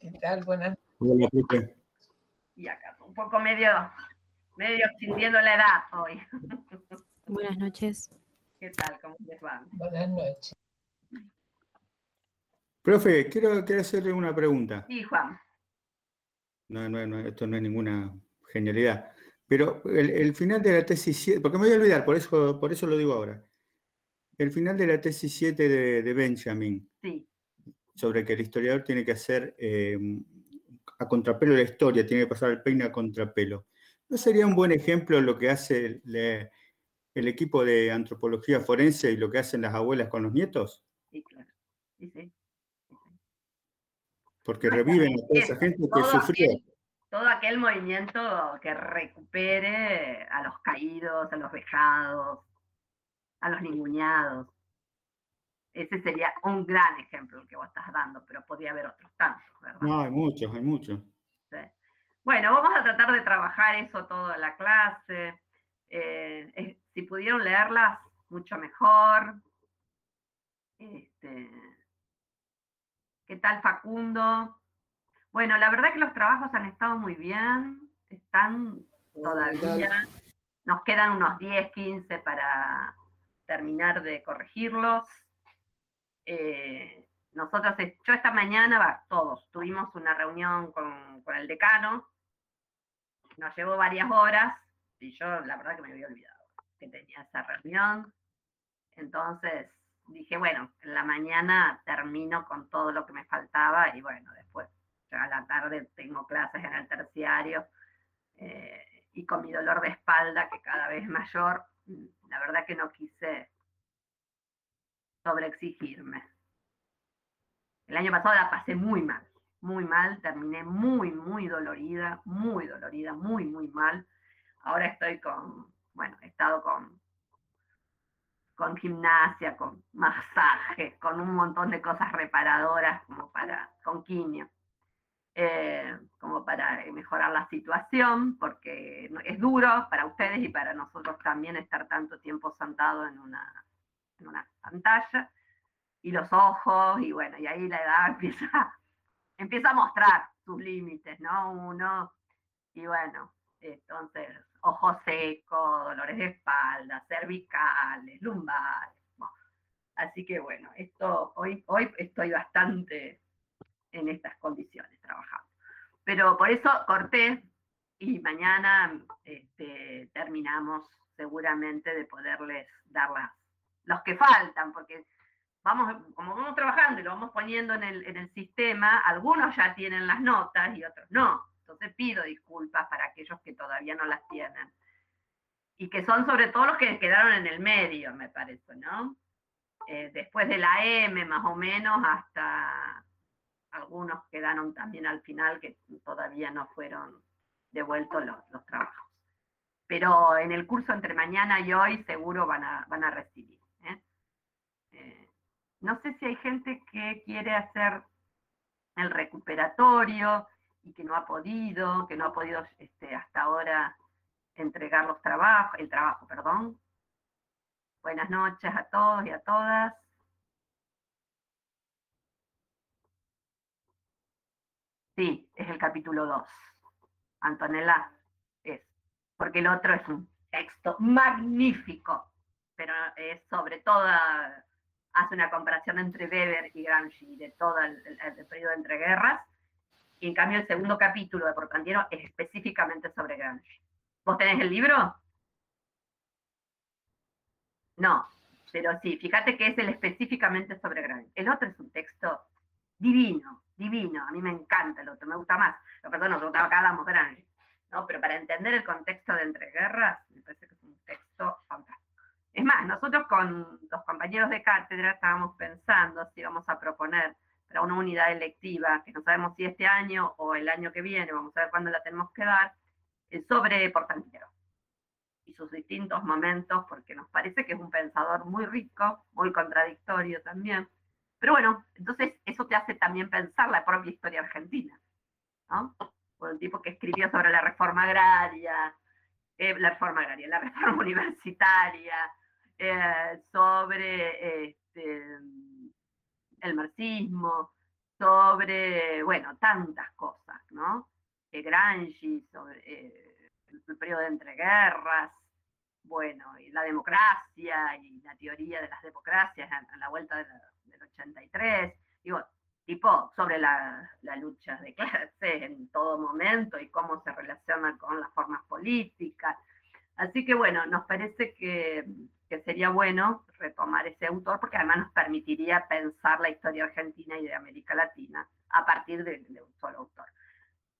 ¿Qué tal? Buenas. Hola, Pepe. Y acá, un poco medio, medio sintiendo la edad hoy. Buenas noches. ¿Qué tal? ¿Cómo les va? Buenas noches. Profe, quiero, quiero hacerle una pregunta. Sí, Juan. No, no, no, esto no es ninguna genialidad. Pero el, el final de la tesis 7, porque me voy a olvidar, por eso, por eso lo digo ahora. El final de la tesis 7 de, de Benjamin, Sí, sobre que el historiador tiene que hacer eh, a contrapelo la historia, tiene que pasar el peine a contrapelo. ¿No sería un buen ejemplo lo que hace el, le- el equipo de antropología forense y lo que hacen las abuelas con los nietos? sí, claro. Sí, sí. Porque reviven a toda esa gente que sufrió. aquel, todo aquel movimiento que recupere a los caídos, a los vejados, a los ninguneados. Ese sería un gran ejemplo el que vos estás dando, pero podría haber otros tantos, ¿verdad? No, hay muchos, hay muchos. Sí. Bueno, vamos a tratar de trabajar eso toda la clase. Eh, eh, si pudieron leerlas, mucho mejor. Este, ¿Qué tal Facundo? Bueno, la verdad que los trabajos han estado muy bien, están todavía. Nos quedan unos 10, 15 para terminar de corregirlos. Eh, nosotros, yo esta mañana, todos, tuvimos una reunión con, con el decano, nos llevó varias horas y yo la verdad que me había olvidado que tenía esa reunión. Entonces dije, bueno, en la mañana termino con todo lo que me faltaba y bueno, después ya a la tarde tengo clases en el terciario eh, y con mi dolor de espalda que cada vez es mayor, la verdad que no quise sobreexigirme. El año pasado la pasé muy mal, muy mal, terminé muy, muy dolorida, muy dolorida, muy, muy mal. Ahora estoy con, bueno, he estado con, con gimnasia, con masaje, con un montón de cosas reparadoras como para, con quimio, eh, como para mejorar la situación, porque es duro para ustedes y para nosotros también estar tanto tiempo sentado en una, una pantalla y los ojos, y bueno, y ahí la edad empieza, empieza a mostrar sus límites, ¿no? Uno, y bueno, entonces, ojos secos, dolores de espalda, cervicales, lumbares. Así que bueno, esto, hoy, hoy estoy bastante en estas condiciones trabajando. Pero por eso corté y mañana este, terminamos seguramente de poderles dar las, los que faltan, porque vamos, como vamos trabajando y lo vamos poniendo en el, en el sistema, algunos ya tienen las notas y otros no. Entonces pido disculpas para aquellos que todavía no las tienen. Y que son sobre todo los que quedaron en el medio, me parece, ¿no? Eh, después de la M, más o menos, hasta algunos quedaron también al final que todavía no fueron devueltos los, los trabajos. Pero en el curso entre mañana y hoy seguro van a, van a recibir. No sé si hay gente que quiere hacer el recuperatorio y que no ha podido, que no ha podido este, hasta ahora entregar los trabajos, el trabajo, perdón. Buenas noches a todos y a todas. Sí, es el capítulo 2. Antonella es, porque el otro es un texto magnífico, pero es sobre todo, hace una comparación entre Weber y Gramsci de todo el, periodo entre guerras, y en cambio el segundo capítulo de Portantiero es específicamente sobre Gramsci. ¿Vos tenés el libro? No, pero sí, fíjate que es el específicamente sobre Gramsci. El otro es un texto divino, divino, a mí me encanta el otro, me gusta más. Lo perdón, nos gustaba acá Gramsci, ¿no? Pero para entender el contexto de entreguerras, me parece que es un texto fantástico. Es más, nosotros con los compañeros de cátedra estábamos pensando si vamos a proponer para una unidad electiva, que no sabemos si este año o el año que viene, vamos a ver cuándo la tenemos que dar, eh, sobre Portantiero y sus distintos momentos, porque nos parece que es un pensador muy rico, muy contradictorio también. Pero bueno, entonces eso te hace también pensar la propia historia argentina, ¿no? Por un tipo que escribió sobre la reforma agraria, eh, la reforma agraria, la reforma universitaria, eh, sobre este, el marxismo, sobre, bueno, tantas cosas, ¿no? Granji, sobre eh, el periodo de entreguerras, bueno, y la democracia y la teoría de las democracias a, la vuelta del 83, digo, tipo sobre la, lucha de clases en todo momento y cómo se relaciona con las formas políticas. Así que bueno, nos parece que, sería bueno retomar ese autor porque además nos permitiría pensar la historia argentina y de América Latina a partir de, de un solo autor.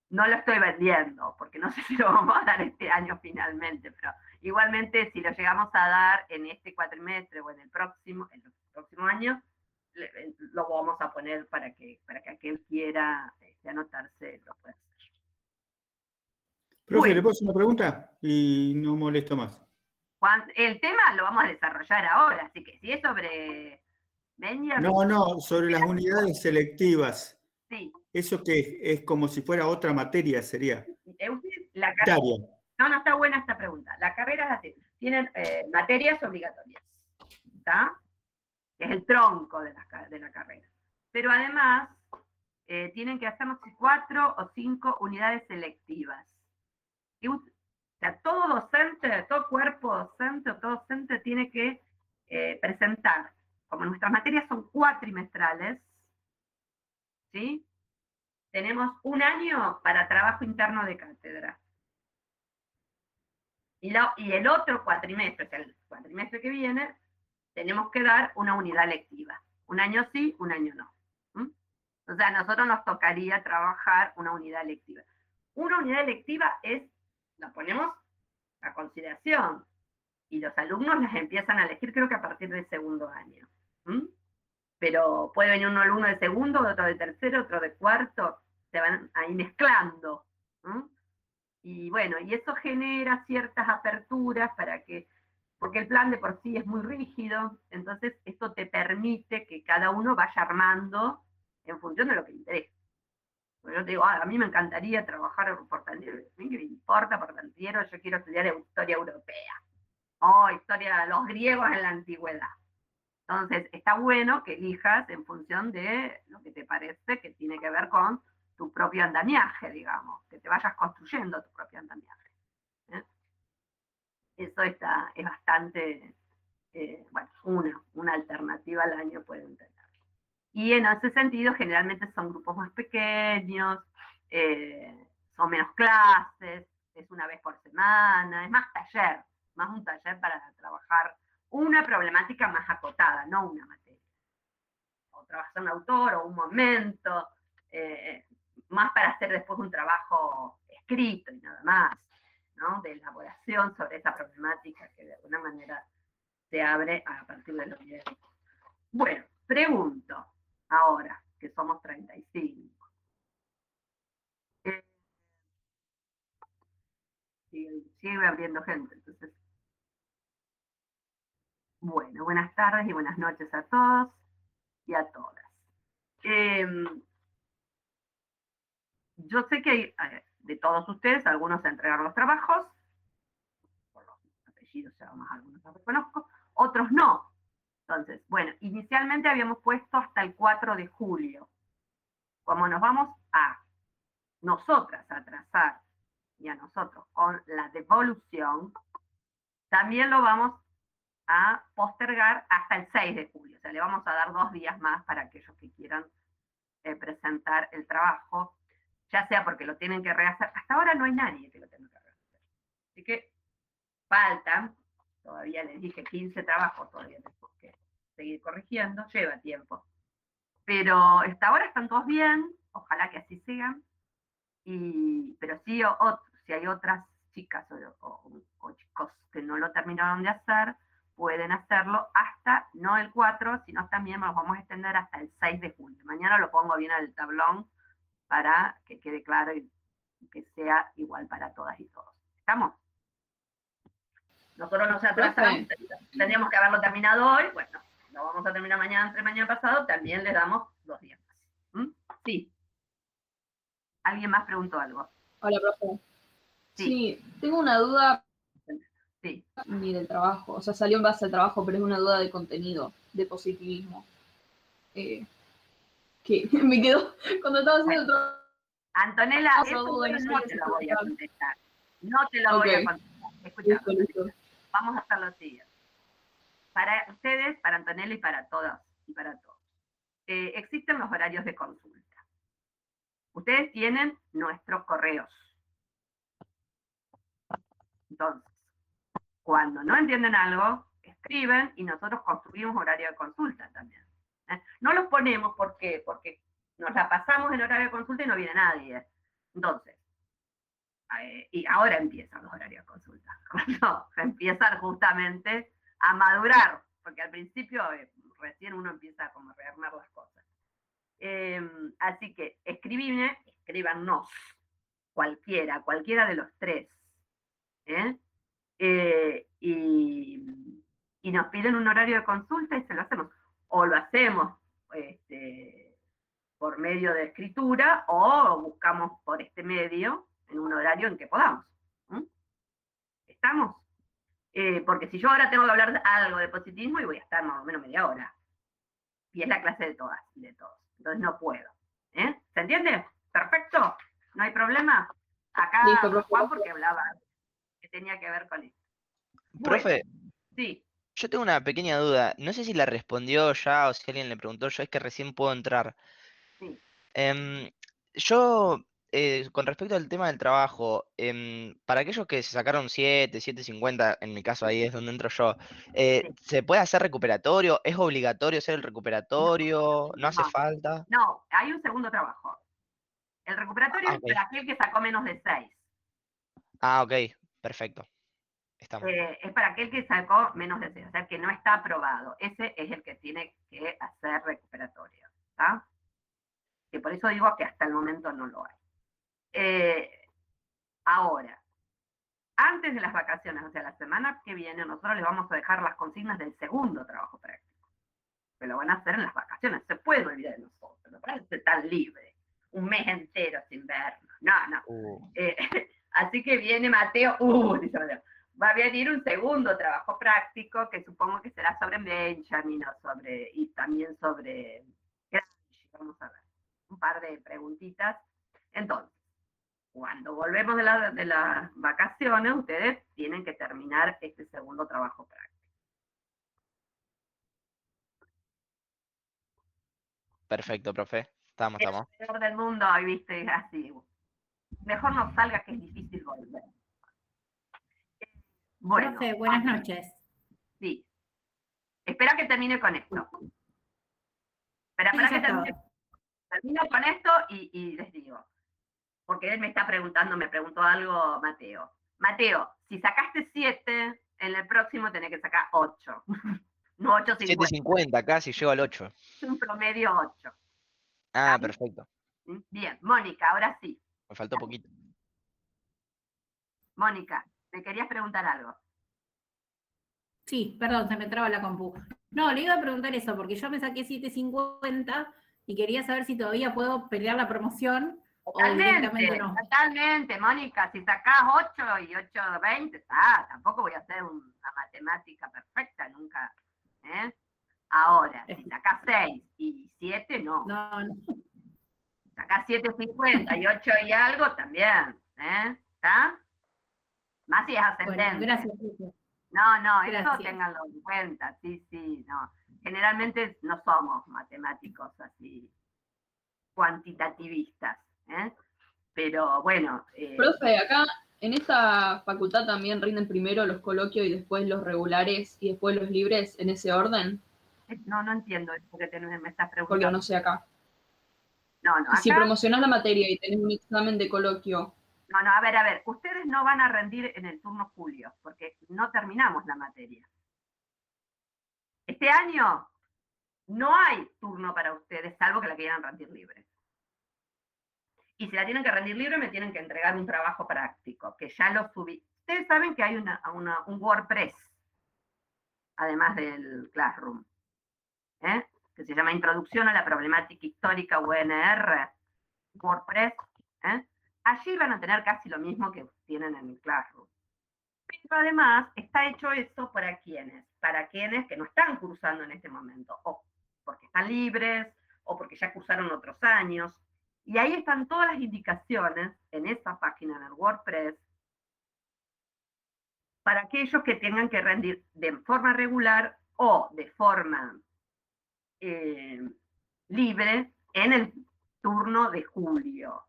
No lo estoy vendiendo porque no sé si lo vamos a dar este año finalmente, pero igualmente si lo llegamos a dar en este cuatrimestre o en el próximo, en el próximo año, lo vamos a poner para que, para que aquel quiera este, anotarse lo pueda hacer. Profe, ¿le puedo hacer una pregunta? Y no molesto más. El tema lo vamos a desarrollar ahora, así que si es sobre No, no, sobre las unidades selectivas. Sí. Eso que es como si fuera otra materia, sería. La no, no está buena esta pregunta. La carrera es así. Tienen eh, materias obligatorias. ¿Está? que es el tronco de la, de la carrera. Pero además, eh, tienen que hacernos cuatro o cinco unidades selectivas. O sea, todo docente, todo cuerpo docente o todo docente tiene que eh, presentar, como nuestras materias son cuatrimestrales, ¿sí? Tenemos un año para trabajo interno de cátedra. Y, el otro cuatrimestre, sea, el cuatrimestre que viene, tenemos que dar una unidad lectiva. Un año sí, un año no. O sea, a nosotros nos tocaría trabajar una unidad lectiva. Una unidad lectiva es, la ponemos a consideración y los alumnos las empiezan a elegir creo que a partir del segundo año. Pero puede venir un alumno de segundo, otro de tercero, otro de cuarto, se van ahí mezclando. Y bueno, y eso genera ciertas aperturas para que porque el plan de por sí es muy rígido, entonces esto te permite que cada uno vaya armando en función de lo que le interesa. Yo te digo, a mí me encantaría trabajar por Tantiero, a mí que me importa por Tantiero, yo quiero estudiar historia europea, o historia de los griegos en la antigüedad. Entonces, está bueno que elijas en función de lo que te parece que tiene que ver con tu propio andamiaje, digamos, que te vayas construyendo tu propio andamiaje. Eso está, es bastante, eh, bueno, una, una alternativa al año pueden tener. Y en ese sentido, generalmente son grupos más pequeños, eh, son menos clases, es una vez por semana, es más taller, más un taller para trabajar una problemática más acotada, no una materia. O trabajar un autor o un momento, eh, más para hacer después un trabajo escrito y nada más de elaboración sobre esa problemática que de alguna manera se abre a partir de los videos. Bueno, pregunto ahora, que somos 35. Eh, sigue, abriendo gente, entonces. Bueno, buenas tardes y buenas noches a todos y a todas. Em, yo sé que hay, de todos ustedes, algunos entregaron los trabajos, por los apellidos ya más algunos los reconozco, otros no. Entonces, bueno, inicialmente habíamos puesto hasta el 4 de julio. Como nos vamos a nosotras a trazar y a nosotros con la devolución, también lo vamos a postergar hasta el 6 de julio. O sea, le vamos a dar dos días más para aquellos que quieran eh, presentar el trabajo ya sea porque lo tienen que rehacer. Hasta ahora no hay nadie que lo tenga que rehacer. Así que faltan, todavía les dije 15 trabajos, todavía que seguir corrigiendo, lleva tiempo. Pero hasta ahora están todos bien, ojalá que así sigan. Y, pero sí, si hay otras chicas o, o, chicos que no lo terminaron de hacer, pueden hacerlo hasta, no el 4, sino también nos vamos a extender hasta el 6 de julio. Mañana lo pongo bien al tablón para que quede claro y que sea igual para todas y todos. ¿Estamos? Nosotros nos atrasamos, tendríamos que haberlo terminado hoy, bueno, lo vamos a terminar mañana, entre mañana pasado, también le damos dos días más. ¿Mm? Sí. ¿Alguien más preguntó algo? Hola, profe. Sí, tengo una duda. Sí. Ni del trabajo, o sea, salió en base al trabajo, pero es una duda de contenido, de positivismo. Eh, que me quedó cuando estaba haciendo el trabajo. Antonella, eso duda, no, no te lo voy a contestar. No te lo voy a contestar. Escucha, vamos a hacer lo siguiente. Para ustedes, para Antonella y para todas y para todos, eh, existen los horarios de consulta. Ustedes tienen nuestros correos. Entonces, cuando no entienden algo, escriben y nosotros construimos horario de consulta también. ¿eh? No los ponemos ¿por qué? porque nos la pasamos en horario de consulta y no viene nadie. Entonces, eh, y ahora empiezan los horarios de consulta, cuando empiezan justamente a madurar, porque al principio eh, recién uno empieza como a rearmar las cosas. Eh, así que escribime, escríbanos, cualquiera, cualquiera de los tres. ¿eh? Eh, y, y nos piden un horario de consulta y se lo hacemos. O lo hacemos este, por medio de escritura o buscamos por este medio en un horario en que podamos. ¿Estamos? Eh, porque si yo ahora tengo que hablar de algo de positivismo y voy a estar más o menos media hora. Y es la clase de todas y de todos. Entonces no puedo. ¿eh? ¿Se entiende? Perfecto. ¿No hay problema? Acá Listo. Juan porque hablaba que tenía que ver con esto. Bueno, Profe, Sí, yo tengo una pequeña duda. No sé si la respondió ya o si alguien le preguntó. Yo es que recién puedo entrar. Sí. Em, yo, eh, con respecto al tema del trabajo, em, para aquellos que se sacaron 7, 7.50, en mi caso ahí es donde entro yo, eh, ¿se puede hacer recuperatorio? ¿Es obligatorio hacer el recuperatorio? ¿No hace no. falta? no, hay un segundo trabajo. El recuperatorio Ah, es ok. para aquel que sacó menos de 6. Ah, ok, perfecto. Estamos. Eh, es para aquel que sacó menos de 6, o sea, que no está aprobado. Ese es el que tiene que hacer recuperatorio. ¿está? Que por eso digo que hasta el momento no lo hay. Eh, ahora, antes de las vacaciones, o sea, la semana que viene, nosotros les vamos a dejar las consignas del segundo trabajo práctico. Que lo van a hacer en las vacaciones. Se puede olvidar de nosotros, no parece tan libre. Un mes entero sin vernos. No, no. Uh, Eh, así que viene Mateo, uh, dice Mateo, va a venir un segundo trabajo práctico que supongo que será sobre Benjamin o sobre, y también sobre vamos a ver, un par de preguntitas. Entonces, cuando volvemos de, la- de las vacaciones, ustedes tienen que terminar este segundo trabajo práctico. perfecto, profe. Estamos, Es estamos. peor del mundo, viste, así. Mejor no salga que es difícil volver. Bueno, Profe, buenas noches. Sí. Espera que termine con esto. Espera, espera que termine. Termino con esto y, y les digo. Porque él me está preguntando, me preguntó algo Mateo. Mateo, si sacaste 7, en el próximo tenés que sacar 8. no 8.50, 7.50, casi llego al 8. es un promedio 8. Ah, perfecto. Bien, Mónica, ahora sí. Me faltó poquito. Mónica, ¿me querías preguntar algo? Sí, perdón, se me traba la compu. No, le iba a preguntar eso, porque yo me saqué 750 y quería saber si todavía puedo pelear la promoción Totalmente, no. totalmente, Mónica. Si sacás 8 y 8, 20, está. Tampoco voy a hacer un- una matemática perfecta, nunca. ¿eh? Ahora, si sacás 6 y 7, no. No, no. Sacás 7,50 y 8 y algo, también. ¿eh? ¿Está? Más si es Bueno, ascendente. gracias. profe. No, no, eso Gracias. ténganlo en cuenta, sí, sí, no. Generalmente no somos matemáticos así cuantitativistas, ¿eh? Pero bueno, eh, Profe, acá en esta facultad también rinden primero los coloquios y después los regulares y después los libres en ese orden, no, no entiendo eso que te- me estás porque preguntando. no sé acá. No, no, Y si acá- promocionás la materia y tenés un examen de coloquio, no, no, a ver, a ver, ustedes no van a rendir en el turno julio, porque no terminamos la materia. Este año no hay turno para ustedes, salvo que la quieran rendir libre. Y si la tienen que rendir libre, me tienen que entregar un trabajo práctico, que ya lo subí. Ustedes saben que hay una, una- un WordPress, además del Classroom, ¿eh? que se llama Introducción a la Problemática Histórica UNR, WordPress. ¿eh? Allí van a tener casi lo mismo que tienen en el Classroom. Pero además está hecho eso para quienes, para quienes que no están cursando en este momento, o porque están libres, o porque ya cursaron otros años. Y ahí están todas las indicaciones en esa página en el WordPress para aquellos que tengan que rendir de forma regular o de forma eh, libre en el turno de julio,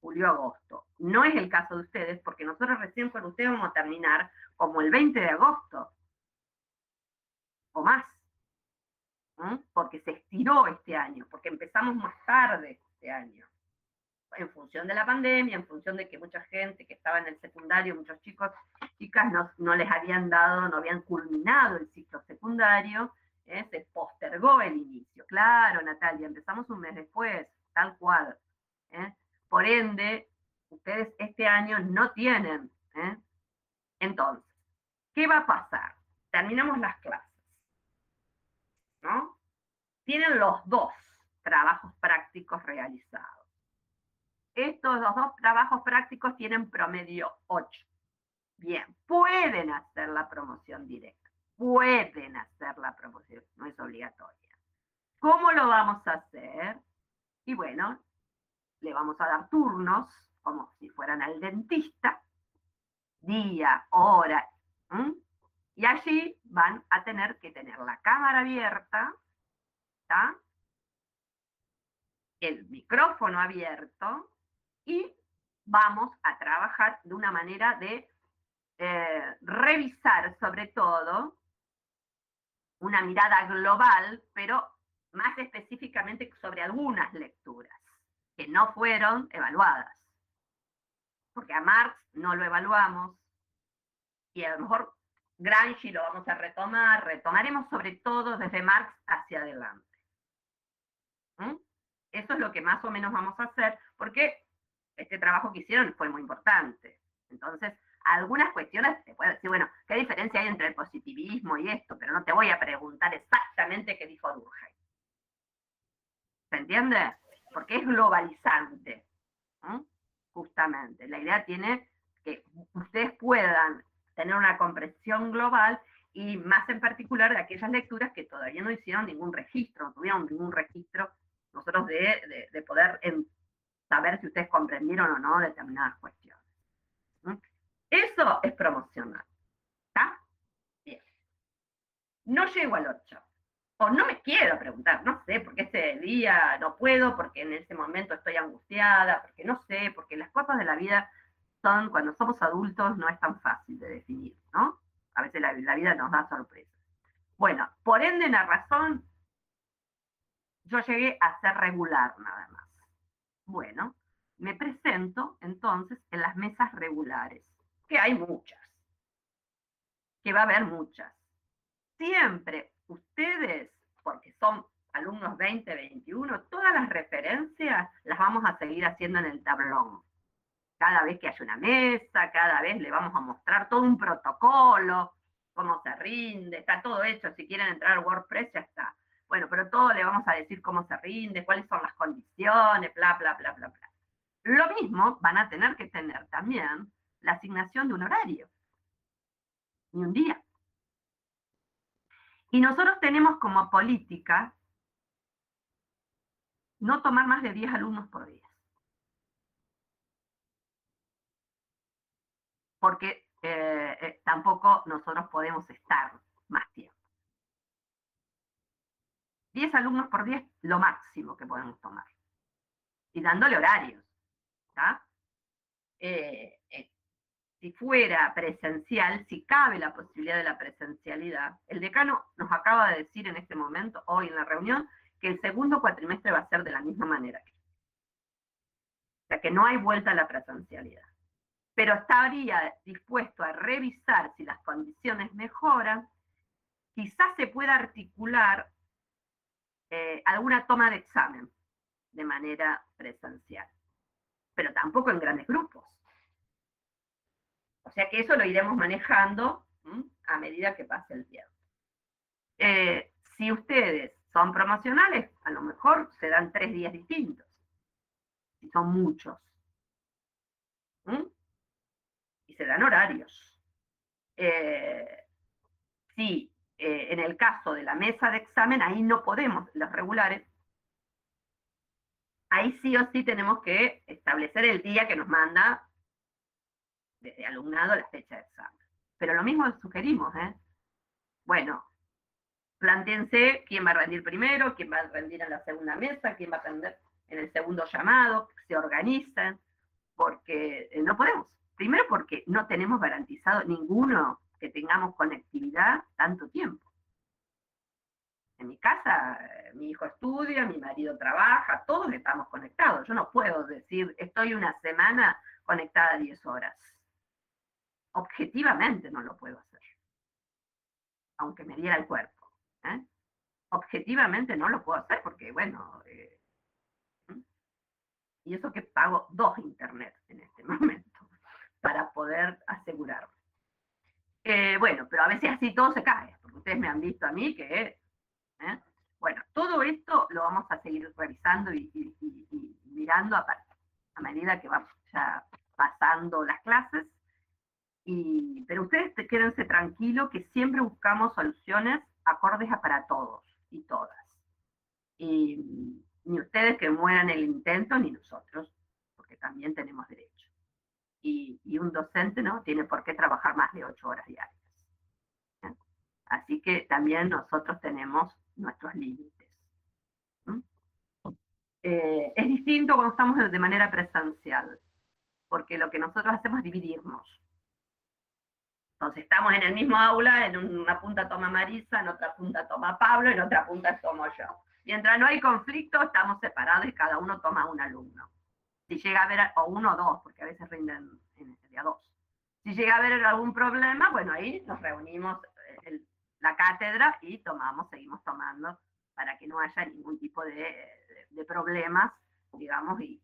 julio-agosto. No es el caso de ustedes, porque nosotros recién con ustedes vamos a terminar como el 20 de agosto. O más, porque se estiró este año, porque empezamos más tarde este año, en función de la pandemia, en función de que mucha gente que estaba en el secundario, muchos chicos, chicas, no, no les habían dado, no habían culminado el ciclo secundario, ¿eh? se postergó el inicio. Claro, Natalia, empezamos un mes después, tal cual. ¿eh? Por ende, ustedes este año no tienen. ¿eh? Entonces, ¿qué va a pasar? Terminamos las clases. ¿No? Tienen los dos trabajos prácticos realizados. Estos dos trabajos prácticos tienen promedio 8. Bien, pueden hacer la promoción directa, pueden hacer la promoción, no es obligatoria. ¿Cómo lo vamos a hacer? Y bueno, le vamos a dar turnos, como si fueran al dentista, día, hora, y allí van a tener que tener la cámara abierta, ¿está? el micrófono abierto y vamos a trabajar de una manera de eh, revisar sobre todo una mirada global, pero más específicamente sobre algunas lecturas que no fueron evaluadas. Porque a Marx no lo evaluamos y a lo mejor Gramsci lo vamos a retomar, retomaremos sobre todo desde Marx hacia adelante. ¿Mm? Eso es lo que más o menos vamos a hacer, porque este trabajo que hicieron fue muy importante. Entonces, algunas cuestiones se puede decir, bueno, ¿qué diferencia hay entre el positivismo y esto? Pero no te voy a preguntar exactamente qué dijo Durkheim. ¿Se entiende? Porque es globalizante. Justamente. La idea tiene que ustedes puedan tener una comprensión global y más en particular de aquellas lecturas que todavía no hicieron ningún registro, no tuvieron ningún registro nosotros de, poder saber si ustedes comprendieron o no determinadas cuestiones. Eso es promocional. ¿Está? Bien. No llego al 8. O no me quiero preguntar, no sé, porque ese día no puedo, porque en ese momento estoy angustiada, porque no sé, porque las cosas de la vida son, cuando somos adultos, no es tan fácil de definir, ¿no? A veces la, la vida nos da sorpresas. Bueno, por ende, la razón yo llegué a ser regular nada más. Bueno, me presento entonces en las mesas regulares, que hay muchas, que va a haber muchas. Siempre ustedes, porque son alumnos 20, 21, todas las referencias las vamos a seguir haciendo en el tablón. Cada vez que haya una mesa, cada vez le vamos a mostrar todo un protocolo, cómo se rinde, está todo hecho. Si quieren entrar al WordPress, ya está. Bueno, pero todo le vamos a decir cómo se rinde, cuáles son las condiciones, bla, bla, bla, bla, bla. Lo mismo van a tener que tener también la asignación de un horario y un día. Y nosotros tenemos como política no tomar más de 10 alumnos por día. Porque eh, eh, tampoco nosotros podemos estar más tiempo. 10 alumnos por 10, lo máximo que podemos tomar. Y dándole horarios. Eh, eh, si fuera presencial, si cabe la posibilidad de la presencialidad, el decano nos acaba de decir en este momento, hoy en la reunión, que el segundo cuatrimestre va a ser de la misma manera. O sea que no hay vuelta a la presencialidad. Pero estaría dispuesto a revisar si las condiciones mejoran, quizás se pueda articular eh, alguna toma de examen de manera presencial, pero tampoco en grandes grupos. O sea que eso lo iremos manejando a medida que pase el tiempo. Eh, si ustedes son promocionales, a lo mejor se dan tres días distintos, si son muchos. Y se dan horarios. Eh, si eh, en el caso de la mesa de examen, ahí no podemos, los regulares, ahí sí o sí tenemos que establecer el día que nos manda desde alumnado la fecha de examen. Pero lo mismo sugerimos, ¿eh? Bueno, planteense quién va a rendir primero, quién va a rendir en la segunda mesa, quién va a rendir en el segundo llamado, se organizan, porque eh, no podemos. Primero porque no tenemos garantizado ninguno que tengamos conectividad tanto tiempo. En mi casa, eh, mi hijo estudia, mi marido trabaja, todos estamos conectados. Yo no puedo decir, estoy una semana conectada 10 horas. Objetivamente no lo puedo hacer, aunque me diera el cuerpo. ¿eh? Objetivamente no lo puedo hacer porque, bueno, eh, y eso que pago dos internet en este momento para poder asegurarme. Bueno, pero a veces así todo se cae, porque ustedes me han visto a mí que ¿eh? Bueno, todo esto lo vamos a seguir revisando y, mirando a, a, medida que vamos ya pasando las clases. Y, pero ustedes quédense tranquilos que siempre buscamos soluciones acordes para todos y todas. Y ni ustedes que mueran el intento, ni nosotros, porque también tenemos derecho. Y, un docente no tiene por qué trabajar más de ocho horas diarias. Así que también nosotros tenemos nuestros límites. Eh, es distinto cuando estamos de manera presencial, porque lo que nosotros hacemos es dividirnos. Entonces estamos en el mismo aula, en una punta toma Marisa, en otra punta toma Pablo, en otra punta tomo yo. Mientras no hay conflicto, estamos separados y cada uno toma un alumno. Si llega a haber, o uno o dos, porque a veces rinden en el día dos. Si llega a haber algún problema, bueno, ahí nos reunimos el la cátedra y tomamos, seguimos tomando para que no haya ningún tipo de, problemas, digamos, y,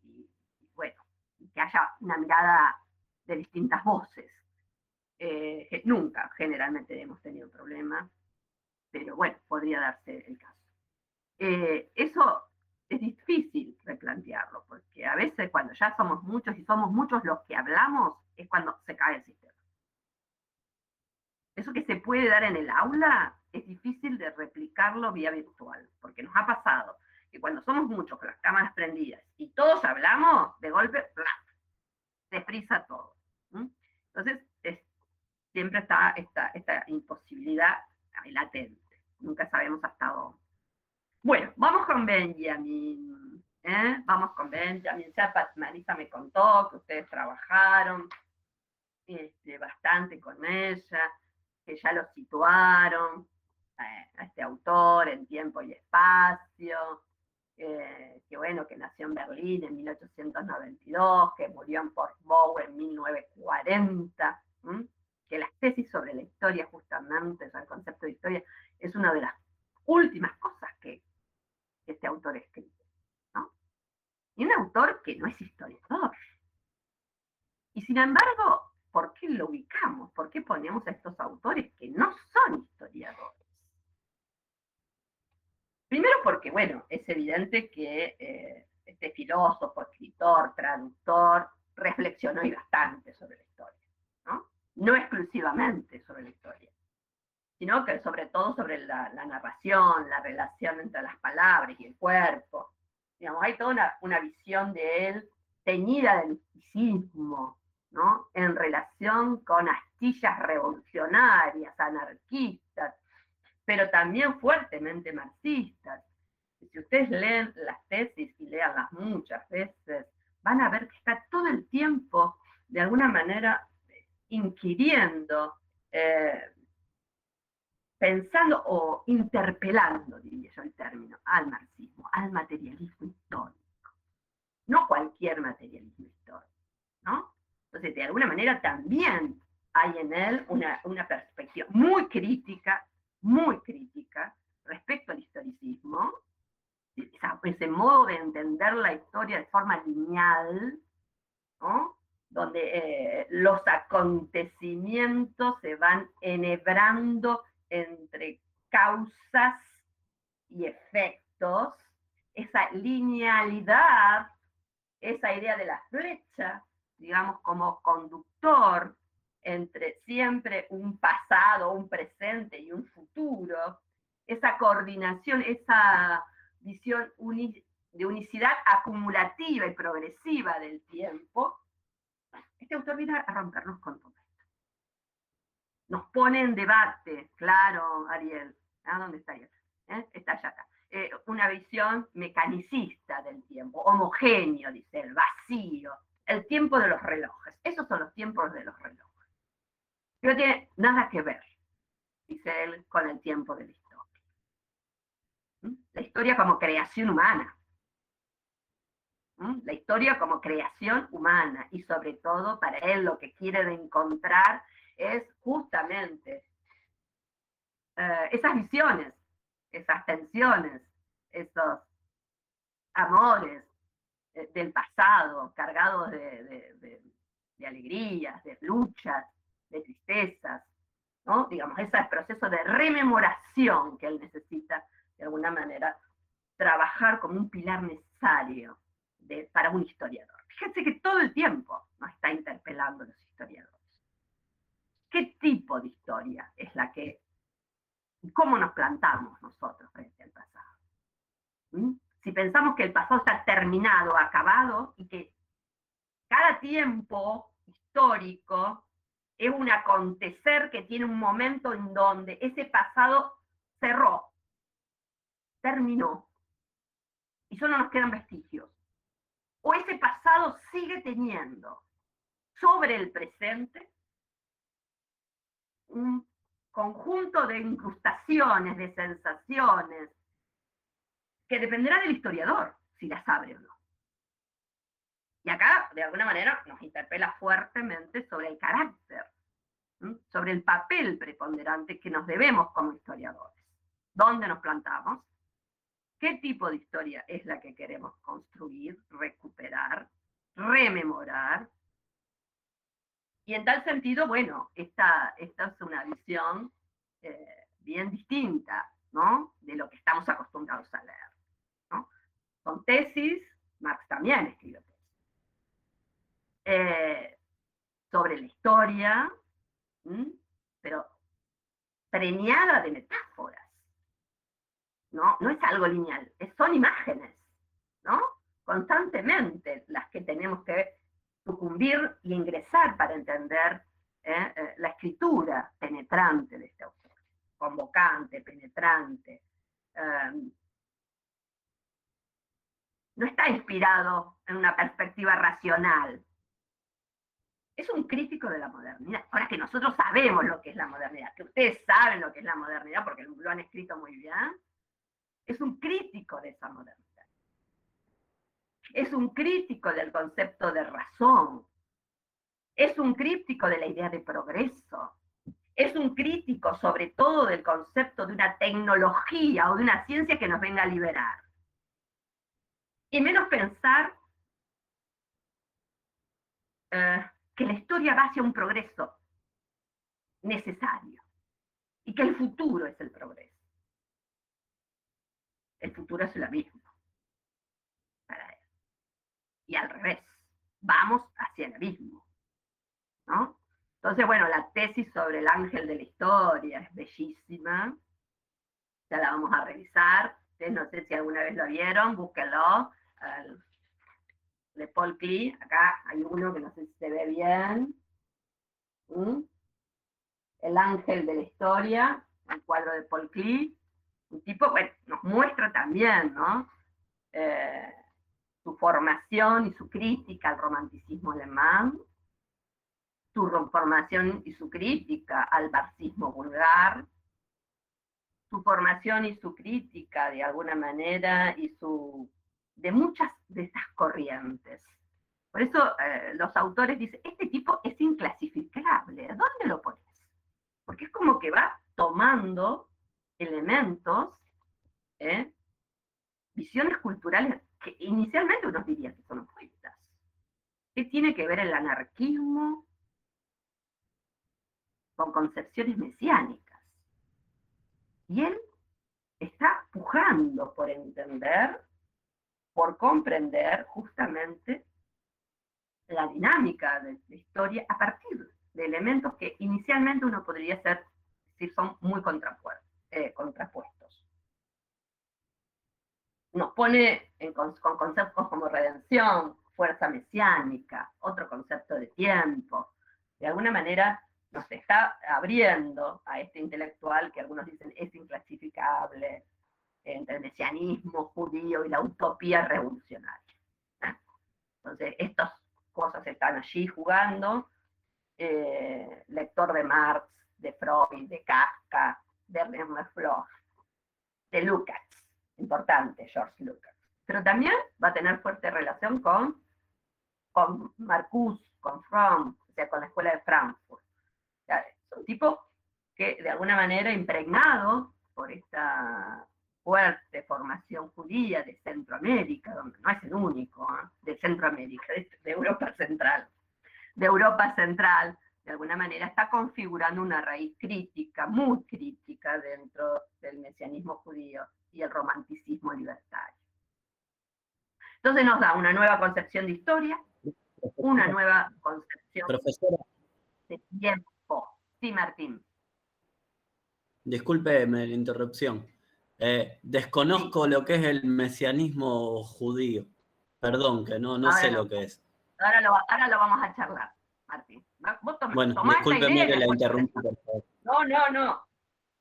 bueno, que haya una mirada de distintas voces. Eh, nunca generalmente hemos tenido problemas, pero bueno, podría darse el caso. Eh, eso es difícil replantearlo, porque a veces cuando ya somos muchos y somos muchos los que hablamos, es cuando se cae el sistema eso que se puede dar en el aula es difícil de replicarlo vía virtual, porque nos ha pasado que cuando somos muchos con las cámaras prendidas y todos hablamos, de golpe, se frisa todo. Entonces, siempre está esta, esta imposibilidad latente. Nunca sabemos hasta dónde. Bueno, vamos con Benjamin. ¿eh? Vamos con Benjamin. Ya Marisa me contó que ustedes trabajaron este, bastante con ella que ya lo situaron, eh, a este autor en tiempo y espacio, eh, que bueno, que nació en Berlín en 1892, que murió en Port Bow en 1940, que las tesis sobre la historia, justamente, sobre el concepto de historia, es una de las últimas cosas autor escribe. ¿no? Y un autor que no es historiador. Y sin embargo, ¿por qué lo ubicamos? ¿Por qué ponemos a estos autores que no son historiadores? Primero porque, bueno, es evidente que eh, este filósofo, escritor, traductor, reflexionó y bastante sobre la historia, ¿no? No exclusivamente sobre la historia, sino que sobre todo sobre la, narración, la relación entre las palabras y el cuerpo. Digamos, hay toda una, una visión de él teñida del misticismo, en relación con astillas revolucionarias, anarquistas, pero también fuertemente marxistas. si ustedes leen las tesis y leanlas muchas veces, van a ver que está todo el tiempo, de alguna manera, inquiriendo, eh, pensando o interpelando, diría yo el término, al marxismo, al materialismo histórico. No cualquier materialismo histórico, ¿no? Entonces, de alguna manera también hay en él una, perspectiva muy crítica, muy crítica respecto al historicismo, ese modo de entender la historia de forma lineal, donde eh, los acontecimientos se van enhebrando entre causas y efectos, esa linealidad, esa idea de la flecha, digamos, como conductor entre siempre un pasado, un presente y un futuro, esa coordinación, esa visión de unicidad acumulativa y progresiva del tiempo, este autor viene a rompernos con todo. Nos pone en debate, claro, Ariel, ¿ah? ¿dónde está Ariel? ¿Eh? Está allá acá. Eh, una visión mecanicista del tiempo, homogéneo, dice él, vacío, el tiempo de los relojes. Esos son los tiempos de los relojes. No tiene nada que ver, dice él, con el tiempo de la historia. ¿Mm? La historia como creación humana. ¿Mm? La historia como creación humana. Y sobre todo, para él lo que quiere encontrar es justamente eh, esas visiones, esas tensiones, esos amores eh, del pasado cargados de, de alegrías, de luchas, de tristezas, ¿no? Digamos, ese proceso de rememoración que él necesita, de alguna manera, trabajar como un pilar necesario de, para un historiador. Fíjense que todo el tiempo nos está interpelando los historiadores. ¿Qué tipo de historia es la que, cómo nos plantamos nosotros frente al pasado? ¿Mm? Si pensamos que el pasado está terminado, acabado, y que cada tiempo histórico es un acontecer que tiene un momento en donde ese pasado cerró, terminó, y solo nos quedan vestigios. O ese pasado sigue teniendo sobre el presente un conjunto de incrustaciones, de sensaciones, que dependerá del historiador si las abre o no. Y acá, de alguna manera, nos interpela fuertemente sobre el carácter, sobre el papel preponderante que nos debemos como historiadores. ¿Dónde nos plantamos? ¿Qué tipo de historia es la que queremos construir, recuperar, rememorar? Y en tal sentido, bueno, esta, esta es una visión eh, bien distinta, ¿no? De lo que estamos acostumbrados a leer, ¿no? Son tesis, Marx también escribió eh, sobre la historia, pero preñada de metáforas. ¿no? no es algo lineal, son imágenes, ¿no? Constantemente las que tenemos que sucumbir y ingresar para entender ¿eh? Eh, la escritura penetrante de este autor, convocante, penetrante. Em, no está inspirado en una perspectiva racional, es un crítico de la modernidad. Ahora que nosotros sabemos lo que es la modernidad, que ustedes saben lo que es la modernidad porque lo han escrito muy bien, es un crítico de esa modernidad. Es un crítico del concepto de razón. Es un crítico de la idea de progreso. Es un crítico sobre todo del concepto de una tecnología o de una ciencia que nos venga a liberar. Y menos pensar eh, que la historia va hacia un progreso necesario y que el futuro es el progreso. El futuro es para él. Y al revés, vamos hacia el abismo. ¿no? Entonces, bueno, la tesis sobre el ángel de la historia es bellísima. Ya la vamos a revisar. No sé si alguna vez lo vieron, búsquenlo de Paul Klee. Acá hay uno que no sé si se ve bien. El ángel de la historia, el cuadro de Paul Klee. Un tipo, bueno, nos muestra también, ¿no? Eh, su formación y su crítica al romanticismo alemán, su formación y su crítica al marxismo vulgar, su formación y su crítica de alguna manera y su de muchas de estas corrientes. Por eso eh, los autores dicen, este tipo es inclasificable, ¿dónde lo pones? Porque es como que va tomando elementos, ¿eh? visiones culturales que inicialmente uno diría que son opuestas. ¿Qué tiene que ver el anarquismo con concepciones mesiánicas? Y él está pujando por entender por comprender justamente la dinámica de la historia a partir de elementos que inicialmente uno podría ser, decir, son muy eh, contrapuestos. Nos pone con, conceptos como redención, fuerza mesiánica, otro concepto de tiempo. De alguna manera nos está abriendo a este intelectual que algunos dicen es inclasificable entre el mesianismo judío y la utopía revolucionaria. Entonces, estas cosas están allí jugando. Eh, lector de Marx, de Freud, de Kafka, de Werner Bloch, de Lukács, importante, George Lucas. Pero también va a tener fuerte relación con, con Marcuse, con Fromm, o sea, con la escuela de Frankfurt. son tipos que de alguna manera impregnados por esta fuerte formación judía de Centroamérica, donde no es el único, ¿eh? de Centroamérica, de Europa Central, de Europa Central, de alguna manera está configurando una raíz crítica, muy crítica dentro del mesianismo judío y el romanticismo libertario. Entonces nos da una nueva concepción de historia, una nueva concepción de tiempo. Sí, Martín. Disculpe la interrupción. Eh, desconozco lo que es el mesianismo judío. Perdón, que no, no sé lo que es. Ahora lo, ahora lo vamos a charlar, Martín bueno, discúlpeme que la interrumpa, No, no, no.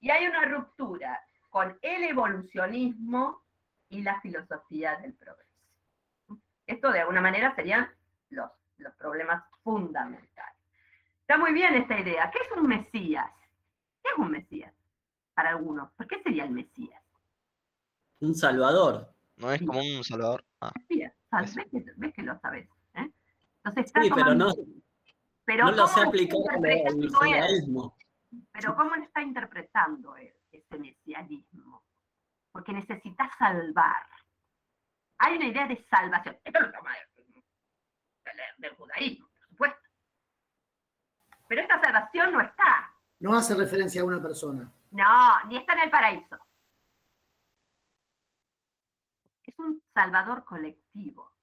Y hay una ruptura con el evolucionismo y la filosofía del progreso. Esto de alguna manera serían los, los problemas fundamentales. Está muy bien esta idea. ¿Qué es un Mesías? ¿Qué es un Mesías? Para algunos. ¿Por qué sería el Mesías? Un Salvador. No es como un Salvador. Ah. ¿Ves, que, lo sabes? ¿eh? Entonces sí, pero no, pero no lo sé aplicar al. Pero ¿cómo está interpretando ese mesianismo? Porque necesita salvar. Hay una idea de salvación. Esto lo toma del, judaísmo, por supuesto. Pero esta salvación no está. No hace referencia a una persona. No, ni está en el paraíso. Es un salvador colectivo.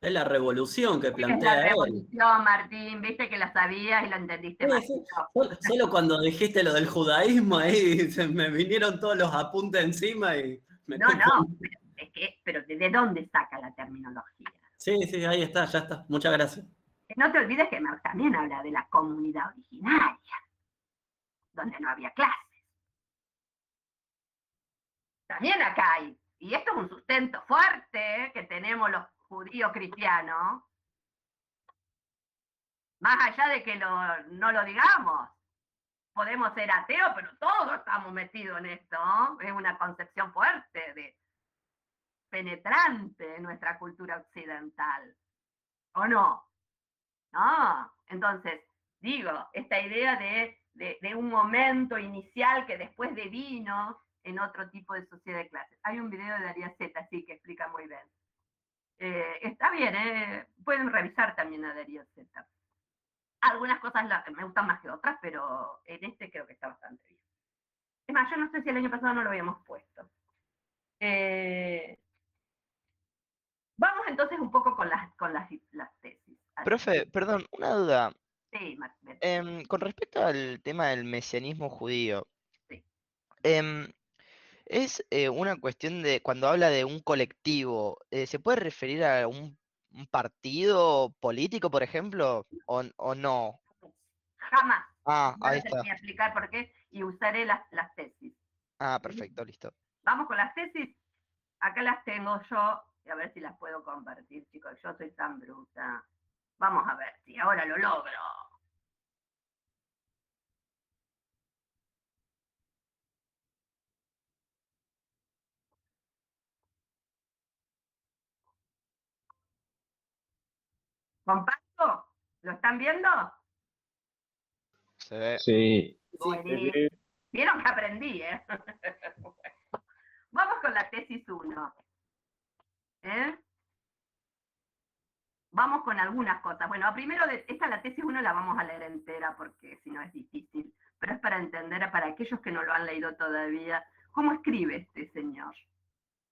Es la revolución que plantea es la revolución, Martín, viste que la sabías y lo entendiste Solo, cuando dijiste lo del judaísmo, ahí se me vinieron todos los apuntes encima y me No, no, pero, es que, pero ¿de dónde saca la terminología? Sí, sí, ahí está, ya está. Muchas gracias. No te olvides que Marx también habla de la comunidad originaria, donde no había clases. También acá hay, y esto es un sustento fuerte ¿eh? que tenemos los judío cristiano, más allá de que no lo digamos, podemos ser ateos, pero todos estamos metidos en esto, es una concepción fuerte, de, penetrante en nuestra cultura occidental, ¿o no? No, entonces, digo, esta idea de, un momento inicial que después devino en otro tipo de sociedad de clases. Hay un video de Daría Z, así que explica muy bien. Eh, está bien, eh, pueden revisar también a Darío Z. Algunas cosas me gustan más que otras, pero en este creo que está bastante bien. Es más, yo no sé si el año pasado no lo habíamos puesto. Eh, vamos entonces un poco con las, con las, tesis. Profe, perdón, una duda. Sí, em, con respecto al tema del mesianismo judío, sí. Es eh, una cuestión de, cuando habla de un colectivo, eh, ¿se puede referir a un, partido político, por ejemplo, o, no? Jamás. Ah, ahí está. Voy a explicar por qué y usaré las, las tesis. Ah, perfecto, listo. Vamos con las tesis. Acá las tengo yo, a ver si las puedo compartir, chicos. Yo soy tan bruta. Vamos a ver si ahora lo logro. ¿Comparto? ¿Lo están viendo? Sí. Vieron que aprendí, ¿eh? Vamos con la tesis 1. ¿Eh? Vamos con algunas cosas. Bueno, primero, esta la tesis 1 la vamos a leer entera porque si no es difícil, pero es para entender, para aquellos que no lo han leído todavía, cómo escribe este señor.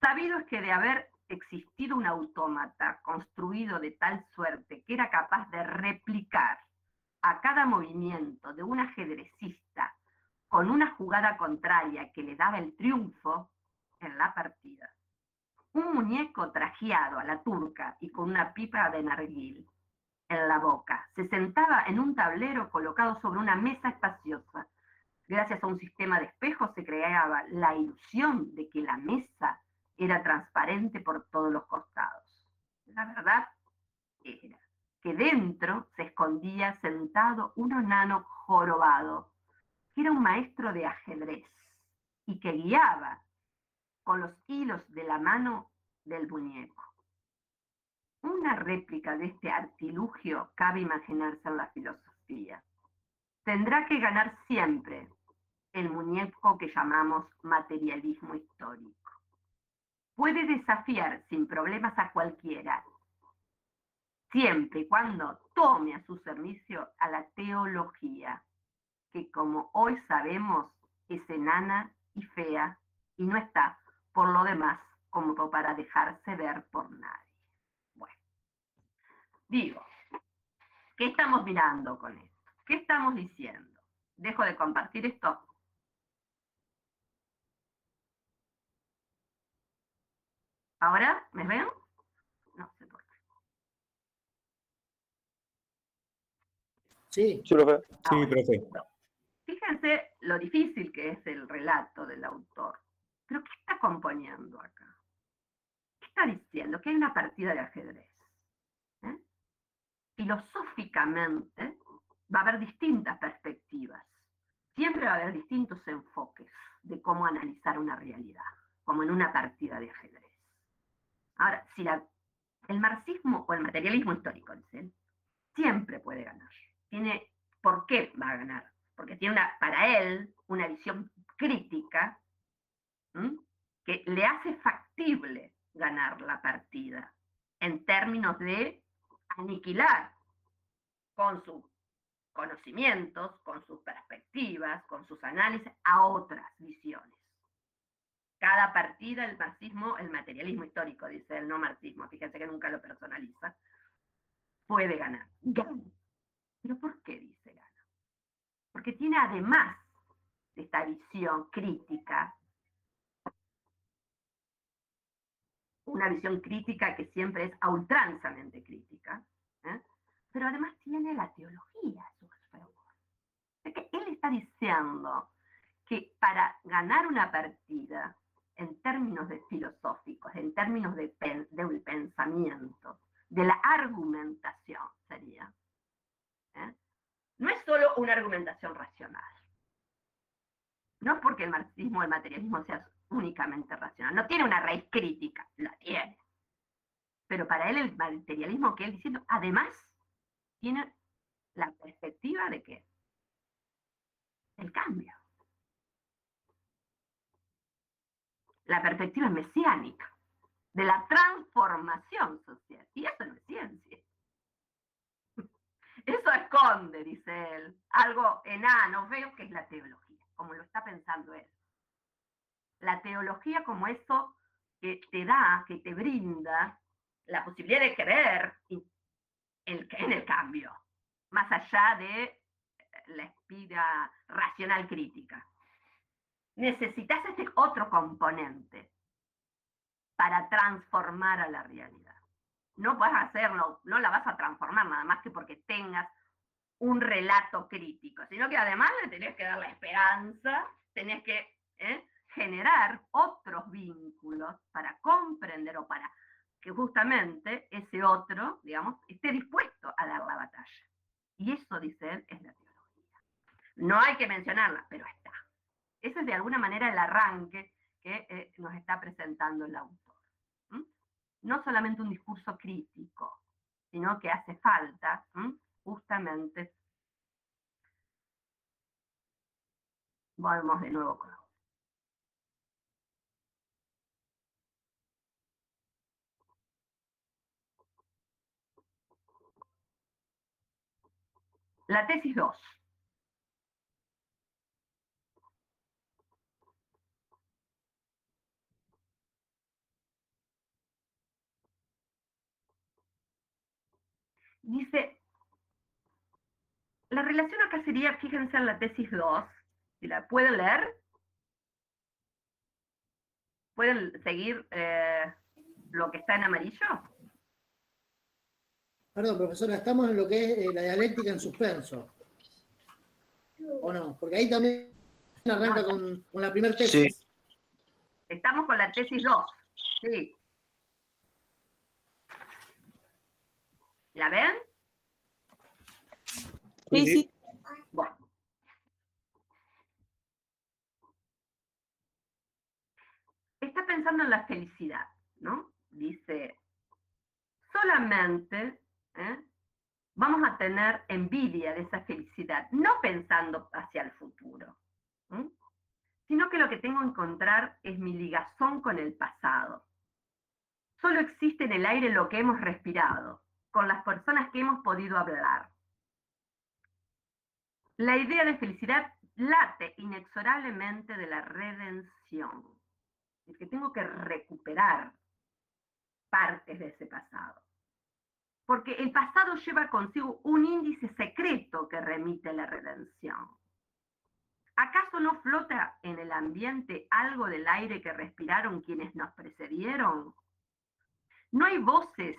Sabido es que de haber existido un autómata construido de tal suerte que era capaz de replicar a cada movimiento de un ajedrecista con una jugada contraria que le daba el triunfo en la partida. un muñeco trajeado a la turca y con una pipa de narguil en la boca. Se sentaba en un tablero colocado sobre una mesa espaciosa. Gracias a un sistema de espejos se creaba la ilusión de que la mesa era transparente por todos los costados. La verdad era que dentro se escondía sentado un enano jorobado, que era un maestro de ajedrez y que guiaba con los hilos de la mano del muñeco. Una réplica de este artilugio cabe imaginarse en la filosofía. Tendrá que ganar siempre el muñeco que llamamos materialismo histórico. Puede desafiar sin problemas a cualquiera, siempre y cuando tome a su servicio a la teología, que como hoy sabemos es enana y fea y no está por lo demás como para dejarse ver por nadie. Bueno, digo, ¿qué estamos mirando con esto? ¿Qué estamos diciendo? Dejo de compartir esto. ¿Ahora? ¿Me ven? No sé por qué. Sí. Sí, profe. Fíjense lo difícil que es el relato del autor. Pero ¿qué está componiendo acá? ¿Qué está diciendo? Que hay una partida de ajedrez. ¿eh? Filosóficamente va a haber distintas perspectivas. Siempre va a haber distintos enfoques de cómo analizar una realidad, como en una partida de ajedrez. Ahora, si el marxismo o el materialismo histórico, siempre puede ganar. Tiene, ¿Por qué va a ganar? Porque tiene para él una visión crítica que le hace factible ganar la partida en términos de aniquilar con sus conocimientos, con sus perspectivas, con sus análisis a otras visiones. Cada partida, el marxismo, el materialismo histórico, dice el no marxismo, fíjense que nunca lo personaliza, puede ganar. Gana. ¿Pero por qué dice gana? Porque tiene además de esta visión crítica una visión crítica que siempre es ultranzamente crítica, ¿eh? pero además tiene la teología a su favor. que él está diciendo que para ganar una partida, en términos de filosóficos, en términos de, un pensamiento, de la argumentación sería, ¿eh? no es solo una argumentación racional. No es porque el marxismo o el materialismo sea únicamente racional. No tiene una raíz crítica, la tiene. Pero para él el materialismo que él diciendo, además, tiene la perspectiva de que el cambio. La perspectiva mesiánica, de la transformación social. Y eso no es ciencia. Eso esconde, dice él, algo enano, veo que es la teología, como lo está pensando él la teología como eso que te da, que te brinda la posibilidad de creer en el cambio, más allá de la espira racional crítica. Necesitas este otro componente para transformar a la realidad. No puedes hacerlo, no la vas a transformar nada más que porque tengas un relato crítico, sino que además le tenés que dar la esperanza, tenés que ¿eh? generar otros vínculos para comprender o para que justamente ese otro, digamos, esté dispuesto a dar la batalla. Y eso, dice él, es la teología. No hay que mencionarla, pero está. De alguna manera el arranque que eh, nos está presentando el autor. No solamente un discurso crítico, sino que hace falta justamente. Volvemos de nuevo con La tesis 2. Dice, la relación acá sería, fíjense en la tesis 2, si la pueden leer, pueden seguir, eh, lo que está en amarillo? Perdón, profesora, estamos en lo que es eh, la dialéctica en suspenso. ¿O no? Porque ahí también arranca con, con la primera tesis. Estamos con la tesis 2. Sí. ¿La ven? Sí, sí. Bueno. Está pensando en la felicidad, ¿no? Dice, solamente ¿eh? vamos a tener envidia de esa felicidad, no pensando hacia el futuro, ¿eh? sino que lo que tengo que encontrar es mi ligazón con el pasado. Solo existe en el aire lo que hemos respirado, con las personas que hemos podido hablar. La idea de felicidad late inexorablemente de la redención. Es que tengo que recuperar partes de ese pasado. Porque el pasado lleva consigo un índice secreto que remite a la redención. ¿Acaso no flota en el ambiente algo del aire que respiraron quienes nos precedieron? ¿No hay voces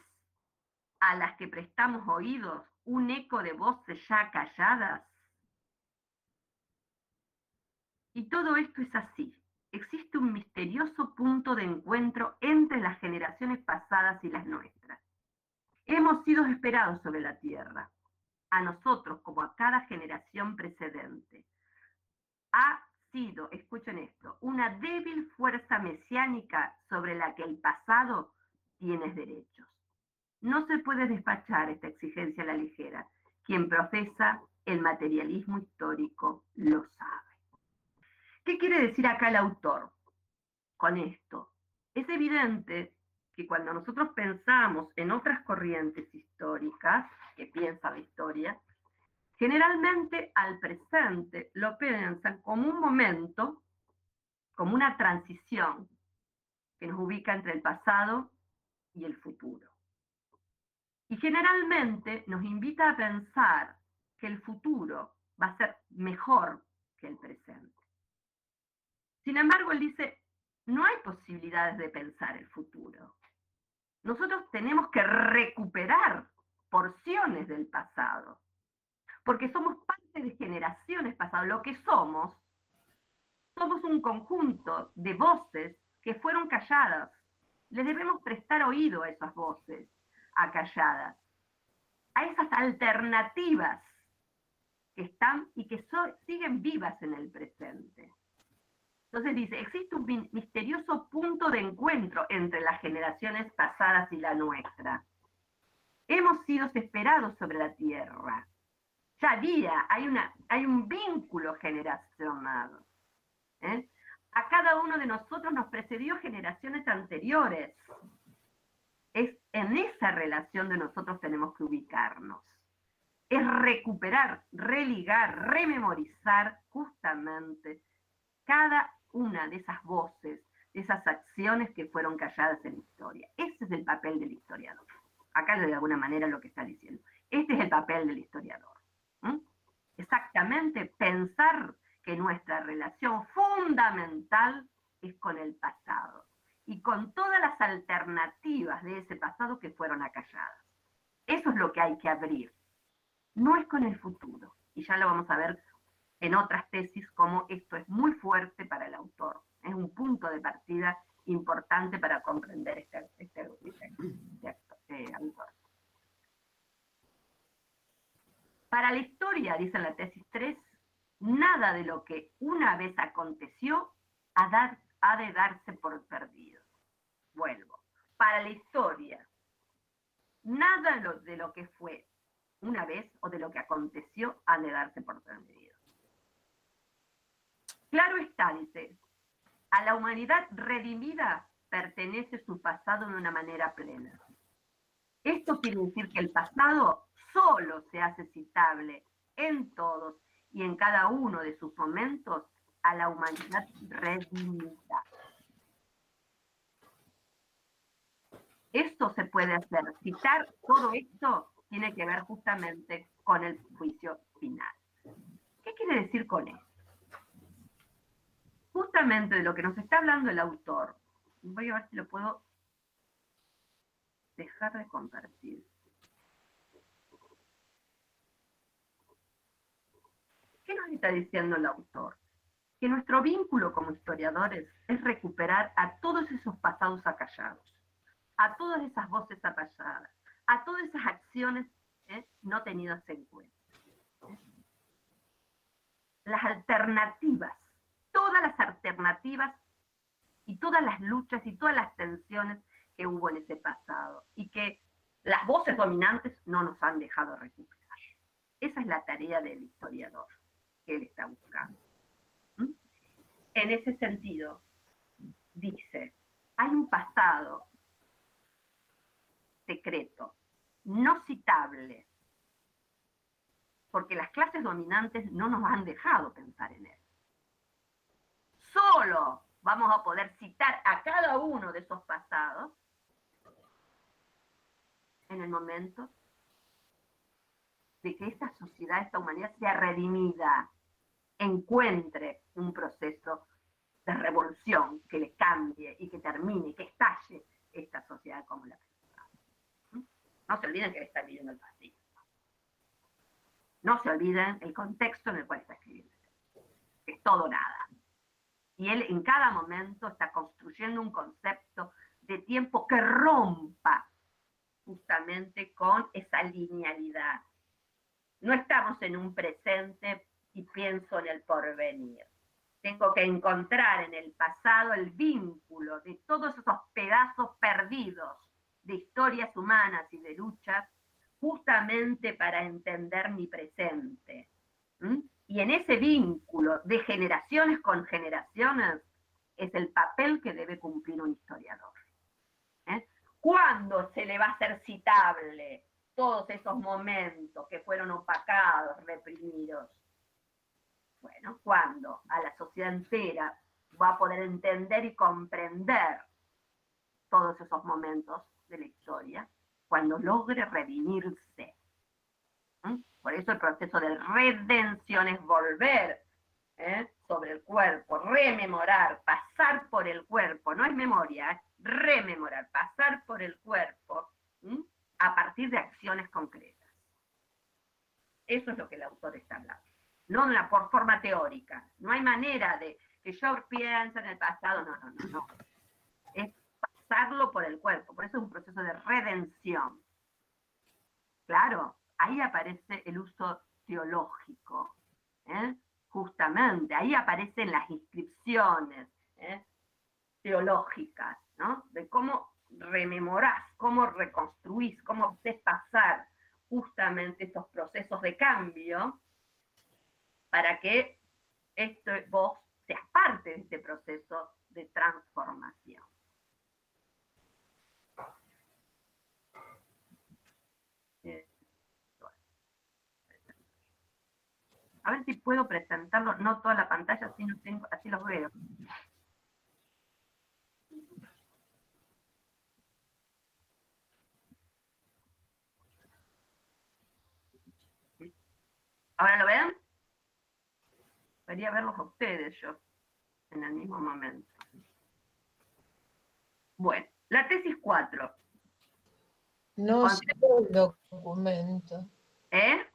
a las que prestamos oídos, un eco de voces ya calladas? Y todo esto es así. Existe un misterioso punto de encuentro entre las generaciones pasadas y las nuestras. Hemos sido esperados sobre la tierra, a nosotros como a cada generación precedente ha sido, escuchen esto, una débil fuerza mesiánica sobre la que el pasado tiene derechos. No se puede despachar esta exigencia a la ligera. Quien profesa el materialismo histórico lo sabe. ¿Qué quiere decir acá el autor con esto? Es evidente que cuando nosotros pensamos en otras corrientes históricas que piensa la historia, Generalmente al presente lo piensan como un momento, como una transición que nos ubica entre el pasado y el futuro. Y generalmente nos invita a pensar que el futuro va a ser mejor que el presente. Sin embargo, él dice, no hay posibilidades de pensar el futuro. Nosotros tenemos que recuperar porciones del pasado porque somos parte de generaciones pasadas. Lo que somos, somos un conjunto de voces que fueron calladas. Le debemos prestar oído a esas voces acalladas, a esas alternativas que están y que siguen vivas en el presente. Entonces dice, existe un misterioso punto de encuentro entre las generaciones pasadas y la nuestra. Hemos sido esperados sobre la tierra ya había, hay, una, hay un vínculo generacional. ¿eh? A cada uno de nosotros nos precedió generaciones anteriores. Es en esa relación de nosotros tenemos que ubicarnos. Es recuperar, religar, rememorizar justamente cada una de esas voces, de esas acciones que fueron calladas en la historia. Ese es el papel del historiador. Acá de alguna manera lo que está diciendo. Este es el papel del historiador. Exactamente, pensar que nuestra relación fundamental es con el pasado y con todas las alternativas de ese pasado que fueron acalladas. Eso es lo que hay que abrir. No es con el futuro. Y ya lo vamos a ver en otras tesis como esto es muy fuerte para el autor. Es un punto de partida importante para comprender este, este, este, este autor. Para la historia, dice en la tesis 3, nada de lo que una vez aconteció ha, de darse por perdido. Vuelvo. Para la historia, nada de lo que fue una vez o de lo que aconteció ha de darse por perdido. Claro está, dice, a la humanidad redimida pertenece su pasado de una manera plena. Esto quiere decir que el pasado solo se hace citable en todos y en cada uno de sus momentos a la humanidad redimida. Esto se puede hacer. Citar todo esto tiene que ver justamente con el juicio final. ¿Qué quiere decir con esto? Justamente de lo que nos está hablando el autor, voy a ver si lo puedo dejar de compartir. ¿Qué nos está diciendo el autor? Que nuestro vínculo como historiadores es recuperar a todos esos pasados acallados, a todas esas voces apalladas, a todas esas acciones ¿eh? no tenidas en cuenta. Las alternativas, todas las alternativas y todas las luchas y todas las tensiones que hubo en ese pasado y que las voces dominantes no nos han dejado recuperar. Esa es la tarea del historiador que él está buscando. En ese sentido, dice, hay un pasado secreto, no citable, porque las clases dominantes no nos han dejado pensar en él. Solo vamos a poder citar a cada uno de esos pasados en el momento de que esta sociedad, esta humanidad sea redimida, encuentre un proceso de revolución que le cambie y que termine, que estalle esta sociedad como la. No se olviden que está viviendo el fascismo. No se olviden el contexto en el cual está escribiendo. Es todo nada. Y él en cada momento está construyendo un concepto de tiempo que rompa justamente con esa linealidad. No estamos en un presente y pienso en el porvenir. Tengo que encontrar en el pasado el vínculo de todos esos pedazos perdidos de historias humanas y de luchas, justamente para entender mi presente. Y en ese vínculo de generaciones con generaciones es el papel que debe cumplir un historiador. ¿eh? ¿Cuándo se le va a hacer citable todos esos momentos que fueron opacados, reprimidos? Bueno, cuando a la sociedad entera va a poder entender y comprender todos esos momentos de la historia, cuando logre redimirse. ¿Mm? Por eso el proceso de redención es volver ¿eh? sobre el cuerpo, rememorar, pasar por el cuerpo, no es memoria, es rememorar, pasar por el cuerpo a partir de acciones concretas. Eso es lo que el autor está hablando no por forma teórica. No hay manera de que yo piense en el pasado, no, no, no, no. Pasarlo por el cuerpo, por eso es un proceso de redención. Claro, ahí aparece el uso teológico, ¿eh? justamente, ahí aparecen las inscripciones ¿eh? teológicas, ¿no? De cómo rememorás, cómo reconstruís, cómo haces pasar justamente estos procesos de cambio para que esto, vos seas parte de este proceso de transformación. A ver si puedo presentarlo, no toda la pantalla, así, no tengo, así los veo. ¿Ahora lo ven? Quería verlos a ustedes yo en el mismo momento. Bueno, la tesis 4. No ve el documento. ¿Eh?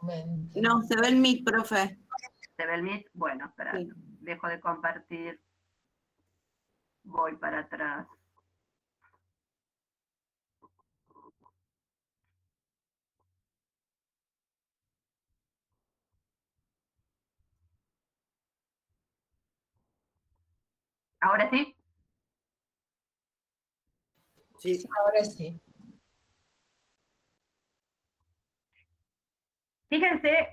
No, se ve el Meet, profe. ¿Se ve el Meet? Bueno, espera, Sí. dejo de compartir. Voy para atrás. ¿Ahora sí? Sí, Ahora sí. Fíjense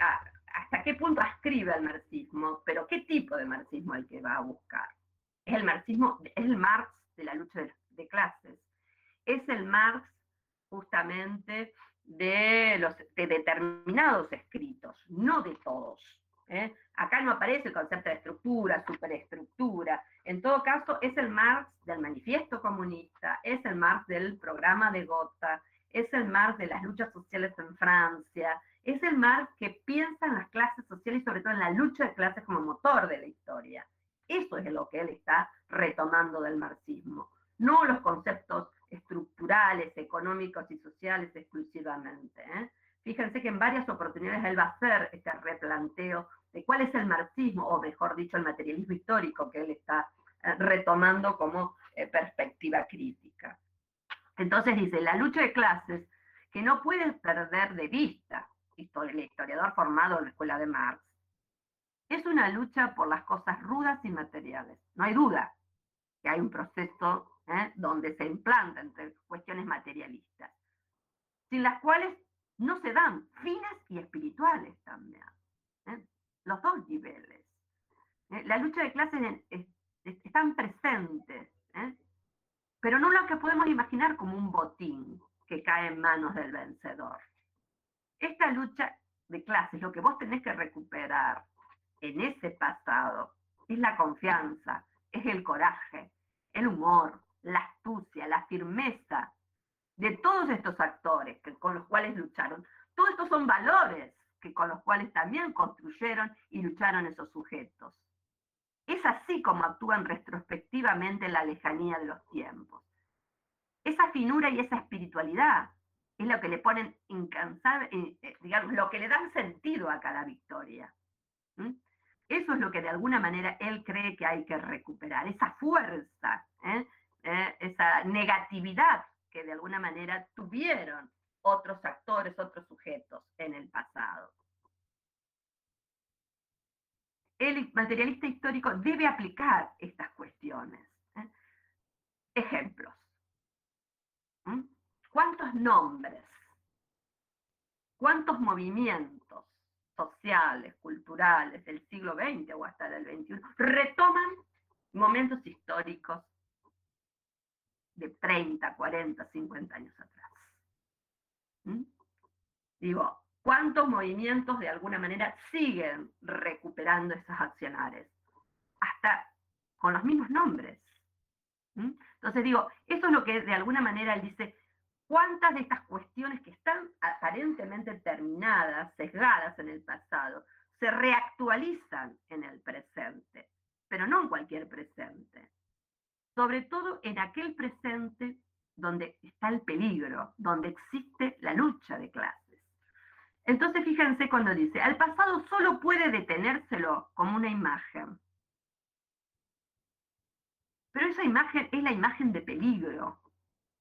hasta qué punto ascribe el marxismo, pero qué tipo de marxismo el que va a buscar. Es el marxismo, es el Marx de la lucha de, de clases. Es el Marx justamente de, los, de determinados escritos, no de todos. ¿eh? Acá no aparece el concepto de estructura, superestructura. En todo caso, es el Marx del manifiesto comunista, es el Marx del programa de Gotha, es el Marx de las luchas sociales en Francia, es el Marx que piensa en las clases sociales y sobre todo en la lucha de clases como motor de la historia. Eso es lo que él está retomando del marxismo, no los conceptos estructurales, económicos y sociales exclusivamente. ¿eh? Fíjense que en varias oportunidades él va a hacer este replanteo de cuál es el marxismo, o mejor dicho, el materialismo histórico que él está eh, retomando como eh, perspectiva crítica. Entonces dice, la lucha de clases que no puede perder de vista el historiador formado en la escuela de Marx, es una lucha por las cosas rudas y materiales. No hay duda que hay un proceso ¿eh? donde se implanta entre cuestiones materialistas, sin las cuales no se dan fines y espirituales también. ¿eh? Los dos niveles. ¿eh? La lucha de clases están presentes, pero no lo que podemos imaginar como un botín que cae en manos del vencedor. Esta lucha de clases, lo que vos tenés que recuperar en ese pasado, es la confianza, es el coraje, el humor, la astucia, la firmeza de todos estos actores que, con los cuales lucharon. Todos estos son valores que con los cuales también construyeron y lucharon esos sujetos. Es así como actúan retrospectivamente en la lejanía de los tiempos. Esa finura y esa espiritualidad es lo que le ponen incansable, eh, eh, digamos, lo que le dan sentido a cada victoria. Eso es lo que de alguna manera él cree que hay que recuperar, esa fuerza, ¿eh? esa negatividad que de alguna manera tuvieron otros actores, otros sujetos en el pasado. El materialista histórico debe aplicar estas cuestiones. Ejemplos. ¿Cuántos nombres? ¿Cuántos movimientos sociales, culturales del siglo XX o hasta del XXI retoman momentos históricos de 30, 40, 50 años atrás? ¿Mm? Digo, ¿cuántos movimientos de alguna manera siguen recuperando esos accionarios? Hasta con los mismos nombres. ¿Mm? Entonces digo, eso es lo que de alguna manera él dice, cuántas de estas cuestiones que están aparentemente terminadas, sesgadas en el pasado, se reactualizan en el presente, pero no en cualquier presente. Sobre todo en aquel presente donde está el peligro, donde existe la lucha de clases. Entonces fíjense cuando dice, al pasado solo puede detenérselo como una imagen. Pero esa imagen es la imagen de peligro,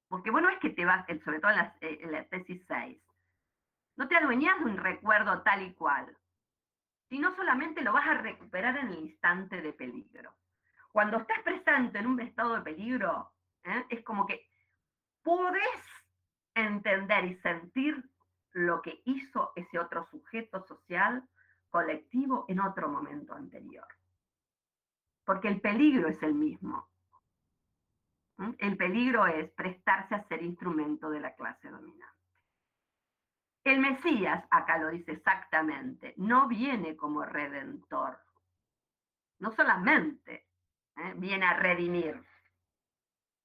porque bueno, es que te vas, sobre todo eh, en la, tesis 6, no te adueñas de un recuerdo tal y cual, sino solamente lo vas a recuperar en el instante de peligro. Cuando estás presente en un estado de peligro, ¿eh? es como que podés entender y sentir lo que hizo ese otro sujeto social colectivo en otro momento anterior. Porque el peligro es el mismo. El peligro es prestarse a ser instrumento de la clase dominante. El Mesías, acá lo dice exactamente, no viene como redentor. No solamente ¿eh? viene a redimir,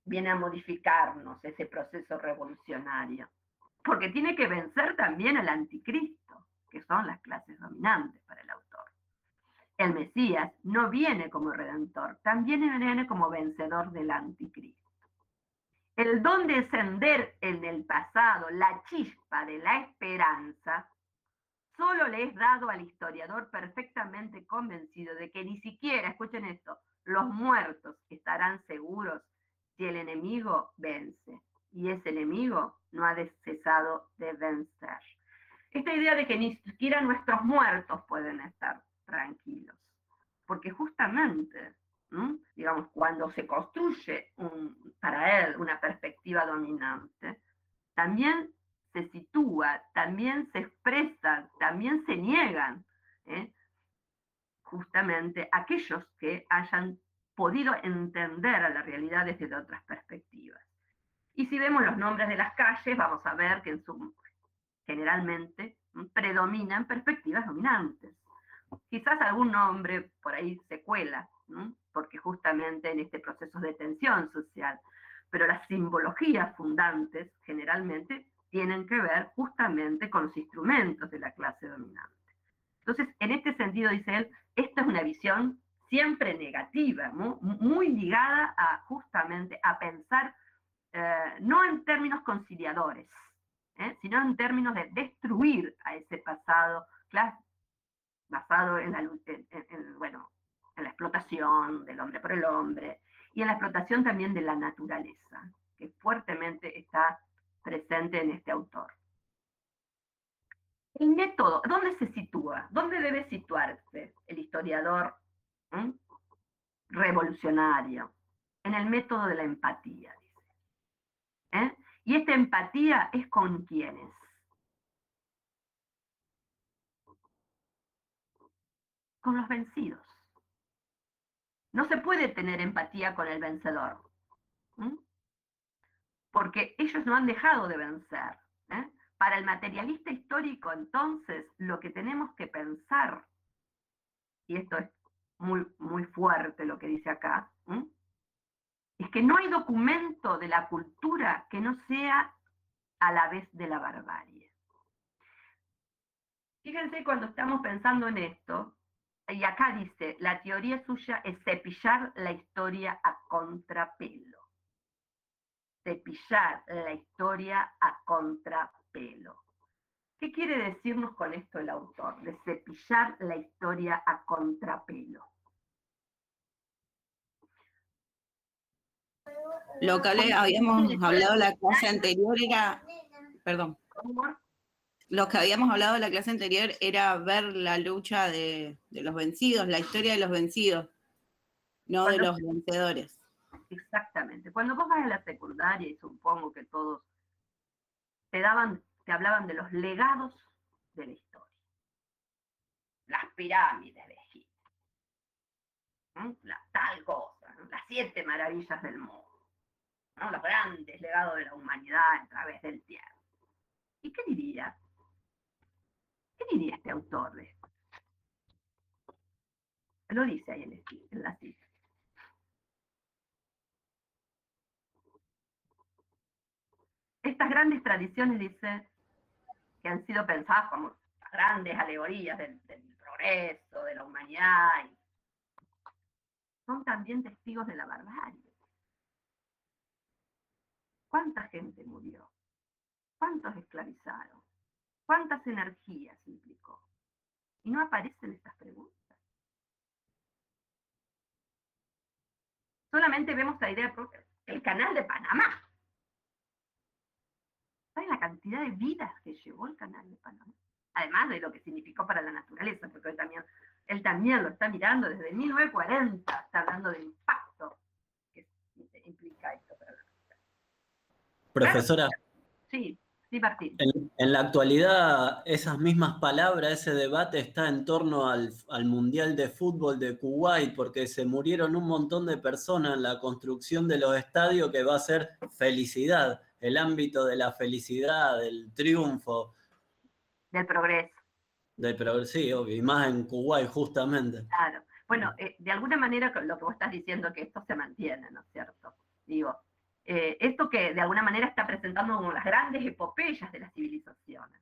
viene a modificarnos ese proceso revolucionario, porque tiene que vencer también al anticristo, que son las clases dominantes para el autor. El Mesías no viene como redentor, también viene como vencedor del anticristo el don de encender en el pasado la chispa de la esperanza, solo le es dado al historiador perfectamente convencido de que ni siquiera, escuchen esto, los muertos estarán seguros si el enemigo vence. Y ese enemigo no ha cesado de vencer. Esta idea de que ni siquiera nuestros muertos pueden estar tranquilos. Porque justamente digamos, cuando se construye para él una perspectiva dominante, también se sitúa, también se expresa, también se niegan ¿eh? justamente aquellos que hayan podido entender a la realidad desde otras perspectivas. Y si vemos los nombres de las calles, vamos a ver que en su, generalmente predominan perspectivas dominantes. Quizás algún nombre por ahí se cuela, porque justamente en este proceso de tensión social, pero las simbologías fundantes generalmente tienen que ver justamente con los instrumentos de la clase dominante. Entonces, en este sentido, dice él, esta es una visión siempre negativa, muy, ligada a justamente a pensar eh, no en términos conciliadores, ¿eh? sino en términos de destruir a ese pasado basado en la, bueno, en la explotación del hombre por el hombre y en la explotación también de la naturaleza, que fuertemente está presente en este autor. El método, ¿dónde se sitúa? ¿Dónde debe situarse el historiador revolucionario? En el método de la empatía, dice. ¿Eh? Y esta empatía es con quienes. Con los vencidos. No se puede tener empatía con el vencedor. Porque ellos no han dejado de vencer. ¿eh? Para el materialista histórico, entonces, lo que tenemos que pensar, y esto es muy, muy fuerte lo que dice acá, es que no hay documento de la cultura que no sea a la vez de la barbarie. Fíjense cuando estamos pensando en esto, y acá dice, la teoría suya es cepillar la historia a contrapelo. Cepillar la historia a contrapelo. ¿Qué quiere decirnos con esto el autor? De cepillar la historia a contrapelo. Lo que habíamos hablado la clase anterior era, perdón, lo que habíamos hablado en la clase anterior era ver la lucha de, los vencidos, la historia de los vencidos, no de los vencedores. Exactamente. Cuando vos vas a la secundaria, y supongo que todos te daban, te hablaban de los legados de la historia. Las pirámides de Egipto. La tal cosa, las siete maravillas del mundo los grandes legados de la humanidad a través del tiempo. ¿Y qué diría? ¿Qué diría este autor de esto? Lo dice ahí en, en la cita. Estas grandes tradiciones, dice, que han sido pensadas como grandes alegorías del, del progreso, de la humanidad, son también testigos de la barbarie. ¿Cuánta gente murió? ¿Cuántos esclavizaron? ¿Cuántas energías implicó? Y no aparecen estas preguntas. Solamente vemos la idea el canal de Panamá. ¿Saben la cantidad de vidas que llevó el canal de Panamá? Además de lo que significó para la naturaleza, porque él también, él también lo está mirando desde 1940, está hablando del impacto que implica esto para la Profesora. Sí, En, la actualidad, esas mismas palabras, ese debate está en torno al, Mundial de Fútbol de Kuwait, porque se murieron un montón de personas en la construcción de los estadios que va a ser felicidad, el ámbito de la felicidad, del triunfo. Del progreso. Del progreso, sí, obvio, y más en Kuwait, justamente. Claro. Bueno, eh, de alguna manera lo que vos estás diciendo que esto se mantiene, ¿no es cierto? Digo, eh, esto que de alguna manera está presentando como las grandes epopeyas de las civilizaciones,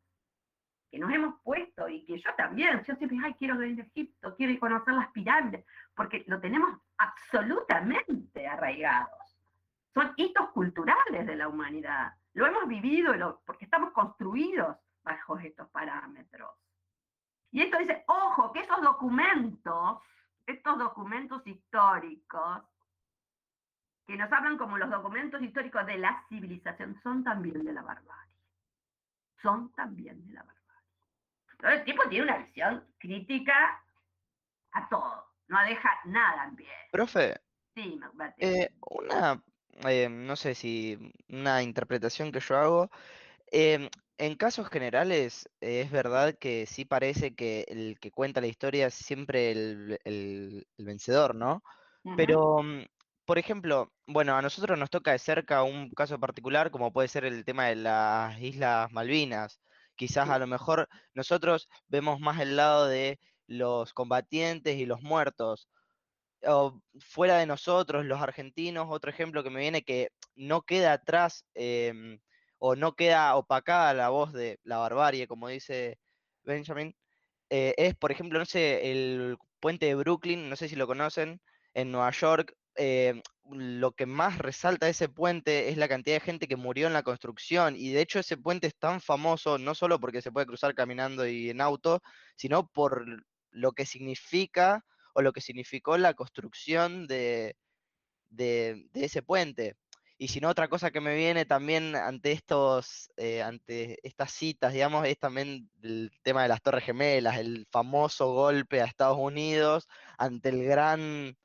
que nos hemos puesto y que yo también, yo siempre, ay, quiero ir a Egipto, quiero conocer las pirámides, porque lo tenemos absolutamente arraigados. Son hitos culturales de la humanidad. Lo hemos vivido porque estamos construidos bajo estos parámetros. Y esto dice, ojo, que esos documentos, estos documentos históricos, que nos hablan como los documentos históricos de la civilización, son también de la barbarie. Son también de la barbarie. Entonces el tipo tiene una visión crítica a todo, no deja nada en pie. Profe, sí, eh, una, eh, no sé si una interpretación que yo hago, em, en casos generales es verdad que sí parece que el que cuenta la historia es siempre el, vencedor, ¿no? Pero mm, por ejemplo, bueno, a nosotros nos toca de cerca un caso particular como puede ser el tema de las Islas Malvinas. Quizás a lo mejor nosotros vemos más el lado de los combatientes y los muertos. O fuera de nosotros, los argentinos, otro ejemplo que me viene que no queda atrás em, o no queda opacada la voz de la barbarie, como dice Benjamin, eh, es, por ejemplo, no sé, el puente de Brooklyn, no sé si lo conocen, en Nueva York, eh, lo que más resalta ese puente es la cantidad de gente que murió en la construcción. Y de hecho ese puente es tan famoso no solo porque se puede cruzar caminando y en auto, sino por lo que significa o lo que significó la construcción de, de, ese puente. Y si no, otra cosa que me viene también ante estos, eh, ante estas citas, digamos, es también el tema de las Torres Gemelas, el famoso golpe a Estados Unidos ante el gran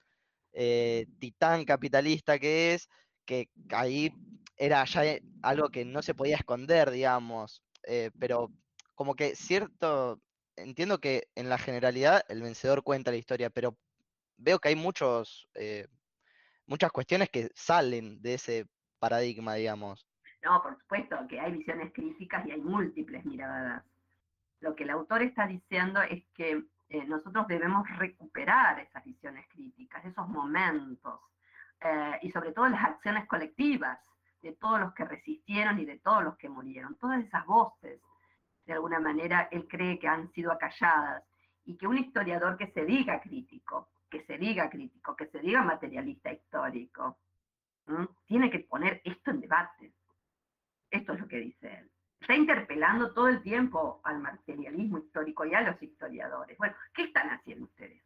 eh, titán capitalista que es, que ahí era ya algo que no se podía esconder, digamos, eh, pero como que cierto, entiendo que en la generalidad el vencedor cuenta la historia, pero veo que hay muchos, eh, muchas cuestiones que salen de ese paradigma, digamos. No, por supuesto que hay visiones críticas y hay múltiples miradas. Lo que el autor está diciendo es que eh, nosotros debemos recuperar esas visiones críticas, esos momentos, eh, y sobre todo las acciones colectivas de todos los que resistieron y de todos los que murieron, todas esas voces, de alguna manera, él cree que han sido acalladas, y que un historiador que se diga crítico, que se diga crítico, que se diga materialista histórico, tiene que poner esto en debate. Esto es lo que dice él está interpelando todo el tiempo al materialismo histórico y a los historiadores. Bueno, ¿qué están haciendo ustedes?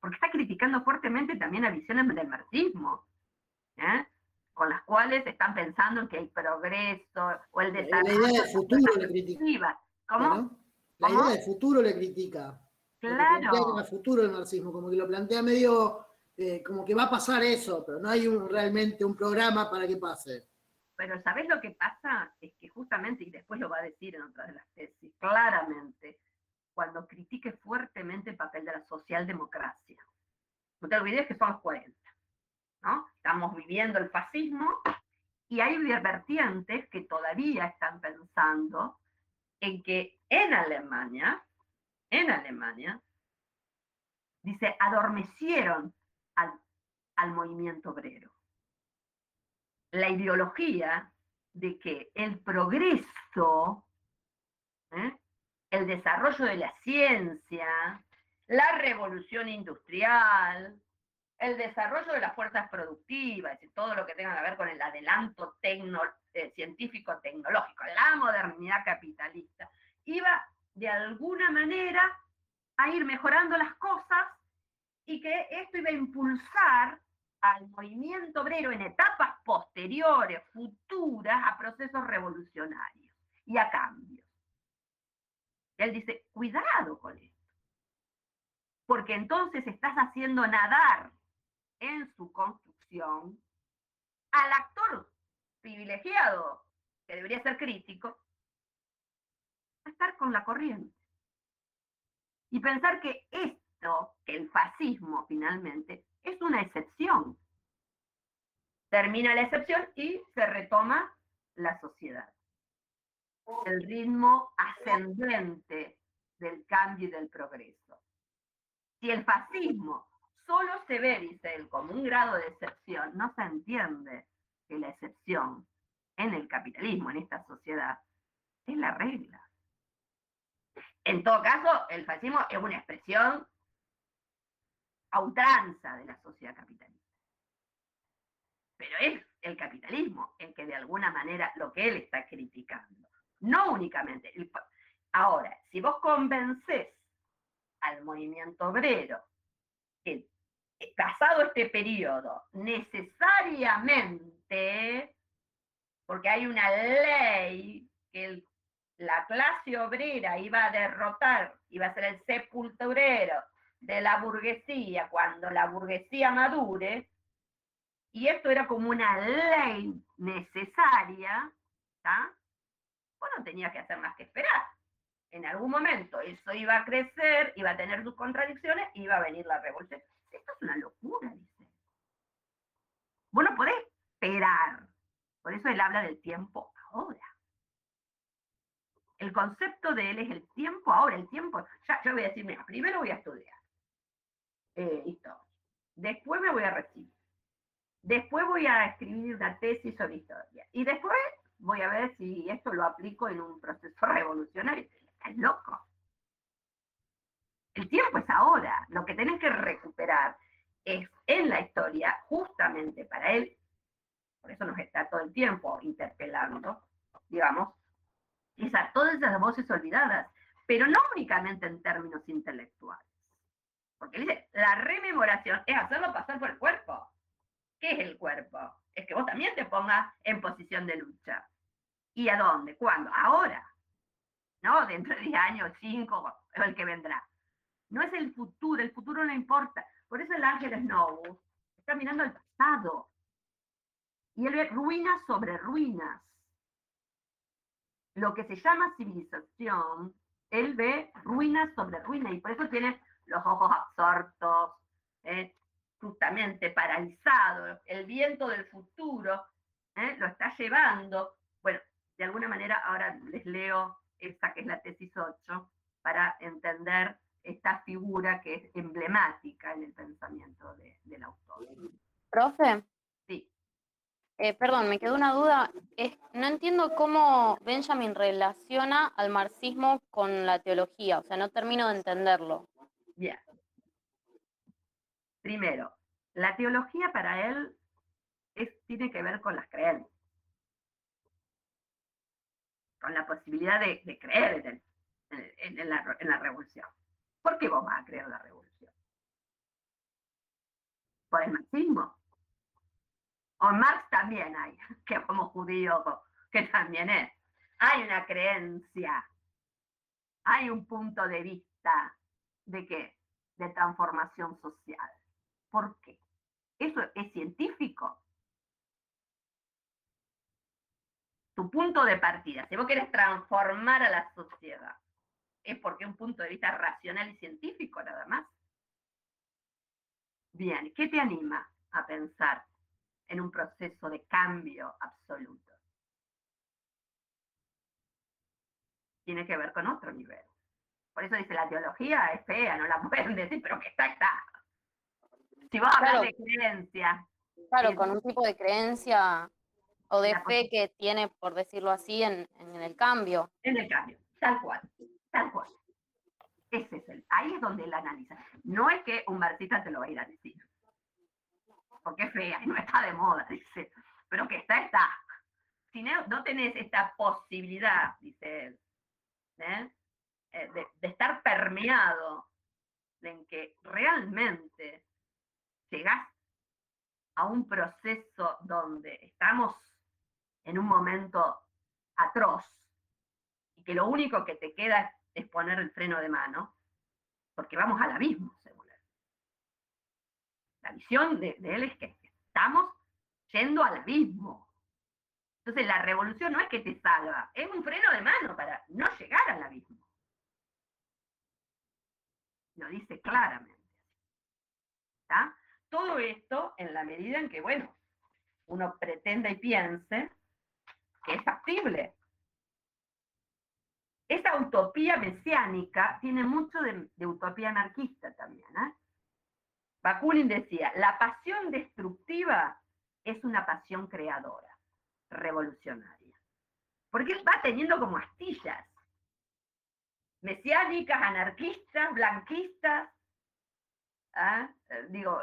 Porque está criticando fuertemente también a visiones del marxismo, ¿eh? con las cuales están pensando en que hay progreso o el desarrollo. La idea de futuro le critica. ¿Cómo? La idea de futuro le critica. Claro. El futuro del marxismo, como que lo plantea medio, eh, como que va a pasar eso, pero no hay un, realmente un programa para que pase. Pero ¿sabés lo que pasa? Es que justamente, y después lo va a decir en otras de las tesis, claramente, cuando critique fuertemente el papel de la socialdemocracia. No te olvides que son los 40, ¿no? Estamos viviendo el fascismo y hay vertientes que todavía están pensando en que en Alemania, en Alemania, dice, adormecieron al, al movimiento obrero la ideología de que el progreso, ¿eh? el desarrollo de la ciencia, la revolución industrial, el desarrollo de las fuerzas productivas, y todo lo que tenga que ver con el adelanto eh, científico tecnológico, la modernidad capitalista, iba de alguna manera a ir mejorando las cosas y que esto iba a impulsar al movimiento obrero en etapas posteriores, futuras, a procesos revolucionarios y a cambios. Él dice, cuidado con esto, porque entonces estás haciendo nadar en su construcción al actor privilegiado, que debería ser crítico, a estar con la corriente. Y pensar que esto, el fascismo finalmente, es una excepción. Termina la excepción y se retoma la sociedad. El ritmo ascendente del cambio y del progreso. Si el fascismo solo se ve, dice él, como un grado de excepción, no se entiende que la excepción en el capitalismo, en esta sociedad, es la regla. En todo caso, el fascismo es una expresión a de la sociedad capitalista. Pero es el capitalismo el que de alguna manera lo que él está criticando. No únicamente. Ahora, si vos convencés al movimiento obrero que pasado este periodo, necesariamente, porque hay una ley que la clase obrera iba a derrotar, iba a ser el sepulturero de la burguesía cuando la burguesía madure, y esto era como una ley necesaria, ¿está? Vos no tenías que hacer más que esperar. En algún momento eso iba a crecer, iba a tener sus contradicciones, iba a venir la revolución. Esto es una locura, dice. Vos no podés esperar. Por eso él habla del tiempo ahora. El concepto de él es el tiempo ahora, el tiempo. Ya, yo voy a decir, mira, primero voy a estudiar eh, historia. Después me voy a recibir. Después voy a escribir una tesis sobre historia. Y después voy a ver si esto lo aplico en un proceso revolucionario. Estás loco. El tiempo es ahora. Lo que tenés que recuperar es en la historia, justamente para él, por eso nos está todo el tiempo interpelando, digamos, esa, todas esas voces olvidadas, pero no únicamente en términos intelectuales. Porque dice, la rememoración es hacerlo pasar por el cuerpo. ¿Qué es el cuerpo? Es que vos también te pongas en posición de lucha. ¿Y a dónde? ¿Cuándo? Ahora. ¿No? Dentro de 10 años, 5, o el que vendrá. No es el futuro, el futuro no importa. Por eso el ángel Snow está mirando al pasado. Y él ve ruinas sobre ruinas. Lo que se llama civilización, él ve ruinas sobre ruinas y por eso tiene los ojos absortos, ¿eh? justamente paralizado. El viento del futuro ¿eh? lo está llevando. Bueno, de alguna manera ahora les leo esta que es la tesis 8 para entender esta figura que es emblemática en el pensamiento del autor. Profe. Sí. Eh, perdón, me quedó una duda. Es, no entiendo cómo Benjamin relaciona al marxismo con la teología, o sea, no termino de entenderlo. Bien. Primero, la teología para él tiene que ver con las creencias, con la posibilidad de, creer en la revolución. ¿Por qué vos vas a creer la revolución? ¿Por el marxismo? O en Marx también hay, que como judío, que también es. Hay una creencia, hay un punto de vista de qué? De transformación social. ¿Por qué? ¿Eso es científico? Tu punto de partida, si vos querés transformar a la sociedad, es porque un punto de vista racional y científico nada más. Bien, ¿qué te anima a pensar en un proceso de cambio absoluto? Tiene que ver con otro nivel. Por eso dice, la teología es fea, no la pueden decir, pero que está, está. Si vos hablas de creencia. Claro, con un tipo de creencia o de fe que tiene, por decirlo así, en, en el cambio. En el cambio, tal cual. Tal cual. Ese es el, ahí es donde él analiza. No es que un marxista te lo va a ir a decir. Porque es fea y no está de moda, dice. Pero que está, está. Si no, tenés esta posibilidad, dice él, ¿eh? Eh, de, de, estar permeado en que realmente llegás a un proceso donde estamos en un momento atroz y que lo único que te queda es poner el freno de mano, porque vamos al abismo, según él. La visión de, él es que estamos yendo al abismo. Entonces la revolución no es que te salga, es un freno de mano para no llegar al abismo. Lo dice claramente. Todo esto en la medida en que, bueno, uno pretenda y piense que es factible, esa utopía mesiánica tiene mucho de, utopía anarquista también. ¿eh? Bakunin decía, la pasión destructiva es una pasión creadora, revolucionaria. Porque va teniendo como astillas. Mesiánicas, anarquistas, blanquistas. ¿ah? Eh, digo,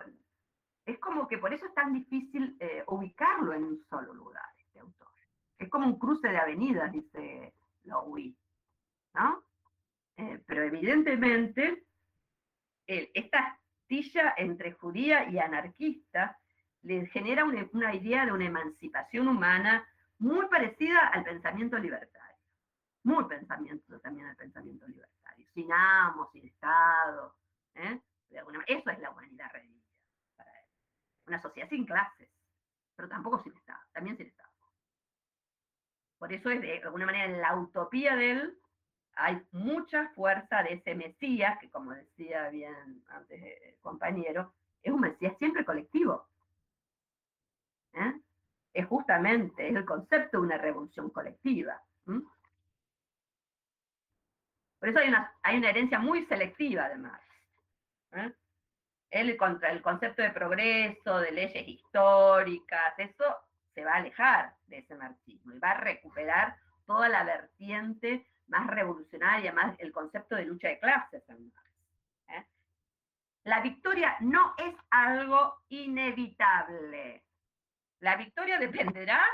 es como que por eso es tan difícil eh, ubicarlo en un solo lugar, este autor. Es como un cruce de avenidas, dice Louis. ¿no? Eh, pero evidentemente, esta astilla entre judía y anarquista le genera una, idea de una emancipación humana muy parecida al pensamiento libertario. Muy pensamiento también al pensamiento libertario. Sin amo, sin Estado. ¿eh? eso es la humanidad redimida para él. Una sociedad sin clases, pero tampoco sin Estado, también sin Estado. Por eso es de alguna manera en la utopía de él hay mucha fuerza de ese Mesías, que como decía bien antes el compañero, es un Mesías siempre colectivo. ¿eh? Es justamente, es el concepto de una revolución colectiva. Por eso hay una, herencia muy selectiva de Marx. ¿eh? Contra el concepto de progreso, de leyes históricas, eso se va a alejar de ese marxismo y va a recuperar toda la vertiente más revolucionaria, más el concepto de lucha de clases en ¿eh? La victoria no es algo inevitable. La victoria dependerá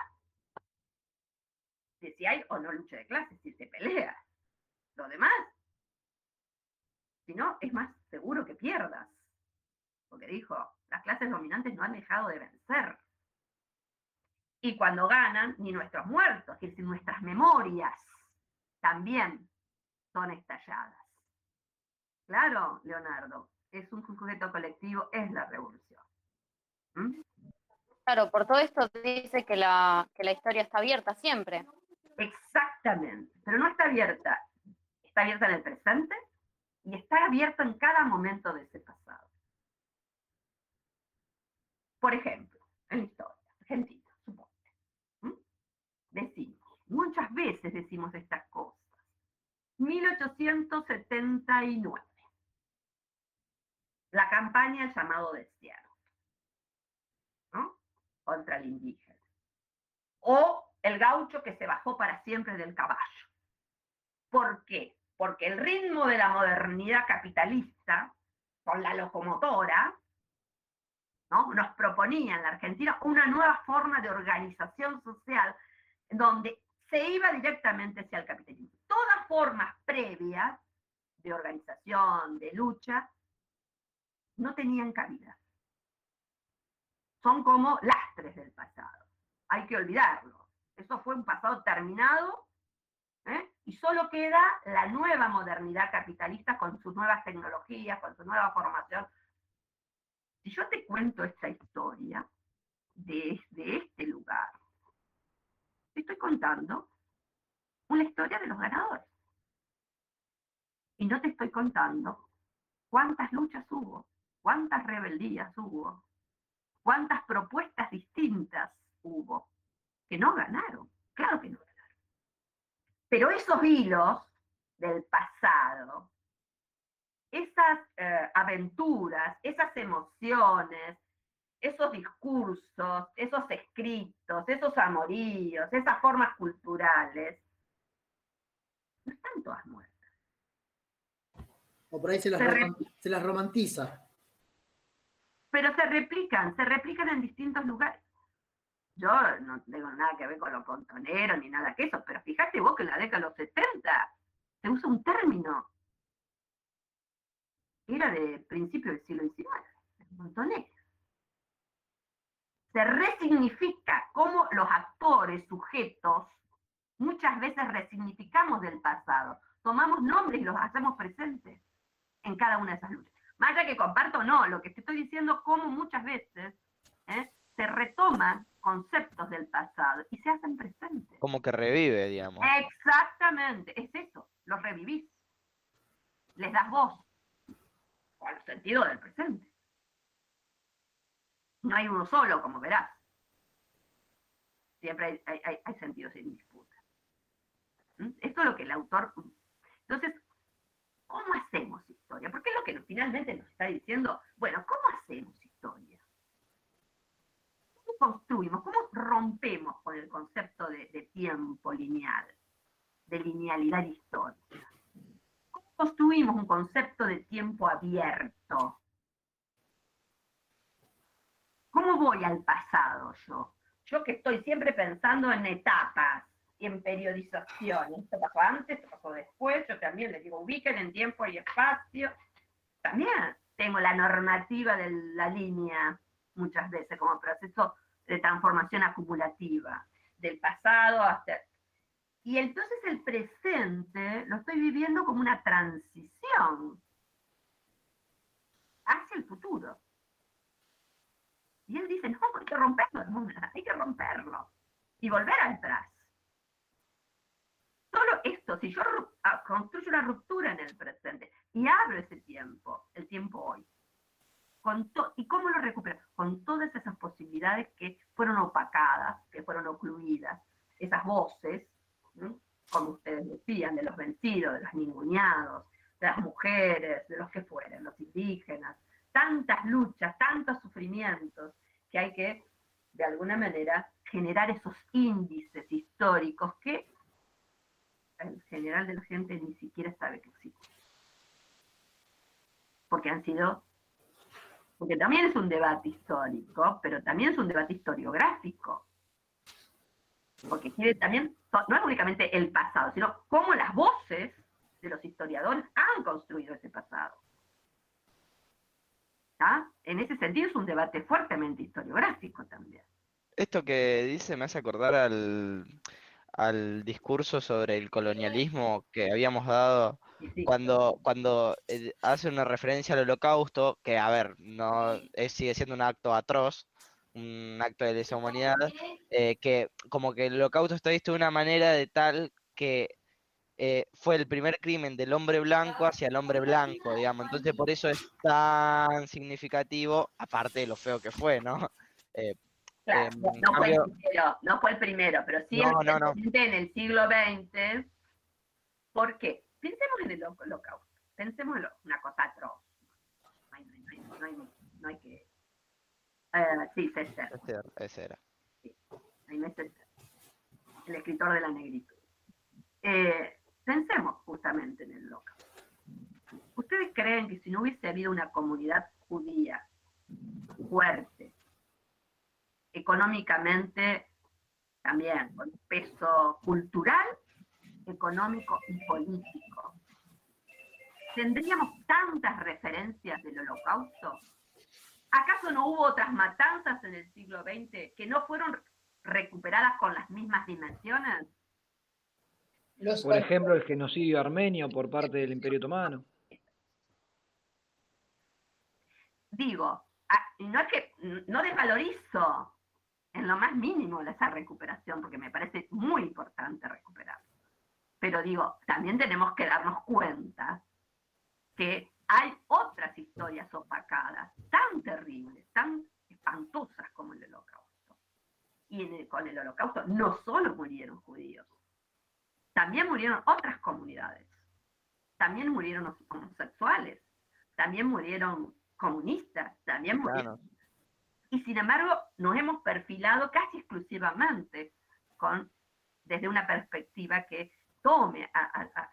de si hay o no lucha de clases, si se pelea. Lo demás, si no, es más seguro que pierdas. Porque dijo, las clases dominantes no han dejado de vencer. Y cuando ganan, ni nuestros muertos, es decir, nuestras memorias también son estalladas. Claro, Leonardo, es un sujeto colectivo, es la revolución. ¿Mm? Claro, por todo esto dice que la, que la historia está abierta siempre. Exactamente, pero no está abierta. Está abierta en el presente y está abierta en cada momento de ese pasado. Por ejemplo, en la historia, Argentina, suponte. Decimos, muchas veces decimos estas cosas. 1879. La campaña El llamado desierto. ¿no? Contra el indígena. O el gaucho que se bajó para siempre del caballo. ¿Por qué? Porque el ritmo de la modernidad capitalista, con la locomotora, ¿no? nos proponía en la Argentina una nueva forma de organización social donde se iba directamente hacia el capitalismo. Todas formas previas de organización, de lucha, no tenían cabida. Son como lastres del pasado. Hay que olvidarlo. Eso fue un pasado terminado ¿eh? Y solo queda la nueva modernidad capitalista con sus nuevas tecnologías, con su nueva formación. Si yo te cuento esta historia de, de este lugar, te estoy contando una historia de los ganadores. Y no te estoy contando cuántas luchas hubo, cuántas rebeldías hubo, cuántas propuestas distintas hubo que no ganaron, claro que no ganaron. Pero esos hilos del pasado, esas eh, aventuras, esas emociones, esos discursos, esos escritos, esos amoríos, esas formas culturales, no están todas muertas. O por ahí se las, se las romantiza. Pero se replican, se replican en distintos lugares. Yo no tengo nada que ver con los contoneros ni nada que eso, pero fíjate vos que en la década de los 70 se usa un término era de principio del siglo XIX, montonero. Se resignifica cómo los actores, sujetos, muchas veces resignificamos del pasado. Tomamos nombres y los hacemos presentes en cada una de esas luchas. Más allá que comparto, no, lo que te estoy diciendo, cómo muchas veces ¿eh? se retoman conceptos del pasado y se hacen presentes. Como que revive, digamos. Exactamente, es eso, los revivís. Les das voz, el sentido del presente. No hay uno solo, como verás. Siempre hay, hay, hay sentidos en disputa. ¿Mm? Esto es lo que el autor... Entonces, ¿cómo hacemos historia? Porque es lo que finalmente nos está diciendo, bueno, ¿cómo hacemos historia? Construimos? ¿Cómo rompemos con el concepto de, tiempo lineal, de linealidad histórica? ¿Cómo construimos un concepto de tiempo abierto? ¿Cómo voy al pasado yo? Yo que estoy siempre pensando en etapas en periodización. Esto pasó antes, esto pasó después. Yo también les digo, ubiquen en tiempo y espacio. También tengo la normativa de la línea muchas veces como proceso de transformación acumulativa, del pasado hasta... Y entonces el presente lo estoy viviendo como una transición hacia el futuro. Y él dice, no, hay que romperlo, hay que romperlo y volver atrás. Solo esto, si yo ah, construyo una ruptura en el presente y abro ese tiempo, el tiempo hoy, ¿Y cómo lo recupero? Con todas esas posibilidades que fueron opacadas, que fueron ocluidas, esas voces, como ustedes decían, de los vencidos, de los ninguneados, de las mujeres, de los que fueren, los indígenas, tantas luchas, tantos sufrimientos que hay que, de alguna manera, generar esos índices históricos que el general de la gente ni siquiera sabe que existen. Porque han sido porque también es un debate histórico, pero también es un debate historiográfico. Porque quiere también, no es únicamente el pasado, sino cómo las voces de los historiadores han construido ese pasado. En ese sentido es un debate fuertemente historiográfico también. Esto que dice me hace acordar al, al discurso sobre el colonialismo que habíamos dado cuando, cuando eh, hace una referencia al holocausto, que a ver, no es, sigue siendo un acto atroz, un acto de lesa humanidad, eh, que como que el holocausto está visto de una manera de tal que eh, fue el primer crimen del hombre blanco hacia el hombre blanco, digamos. Entonces por eso es tan significativo, aparte de lo feo que fue, ¿no? Claro, no, fue el primero, no fue el primero, pero sí en el siglo XX. ¿Por qué? Pensemos en el holocausto, pensemos en una cosa atroz. No hay, no hay, no hay, que... Uh, sí, César. Ese era. Sí, el escritor de la negritud. Eh, pensemos justamente en el holocausto. ¿Ustedes creen que si no hubiese habido una comunidad judía fuerte, económicamente también, con peso cultural, económico y político. ¿Tendríamos tantas referencias del holocausto? ¿Acaso no hubo otras matanzas en el siglo XX que no fueron recuperadas con las mismas dimensiones? por ejemplo, el genocidio armenio por parte del Imperio Otomano. Digo, no es que no desvalorizo en lo más mínimo esa recuperación, porque me parece muy importante recuperar. Pero digo, también tenemos que darnos cuenta que hay otras historias opacadas, tan terribles, tan espantosas como el holocausto. Y con el holocausto no solo murieron judíos, también murieron otras comunidades, también murieron homosexuales, también murieron comunistas, también murieron y sin embargo nos hemos perfilado casi exclusivamente con, desde una perspectiva que tome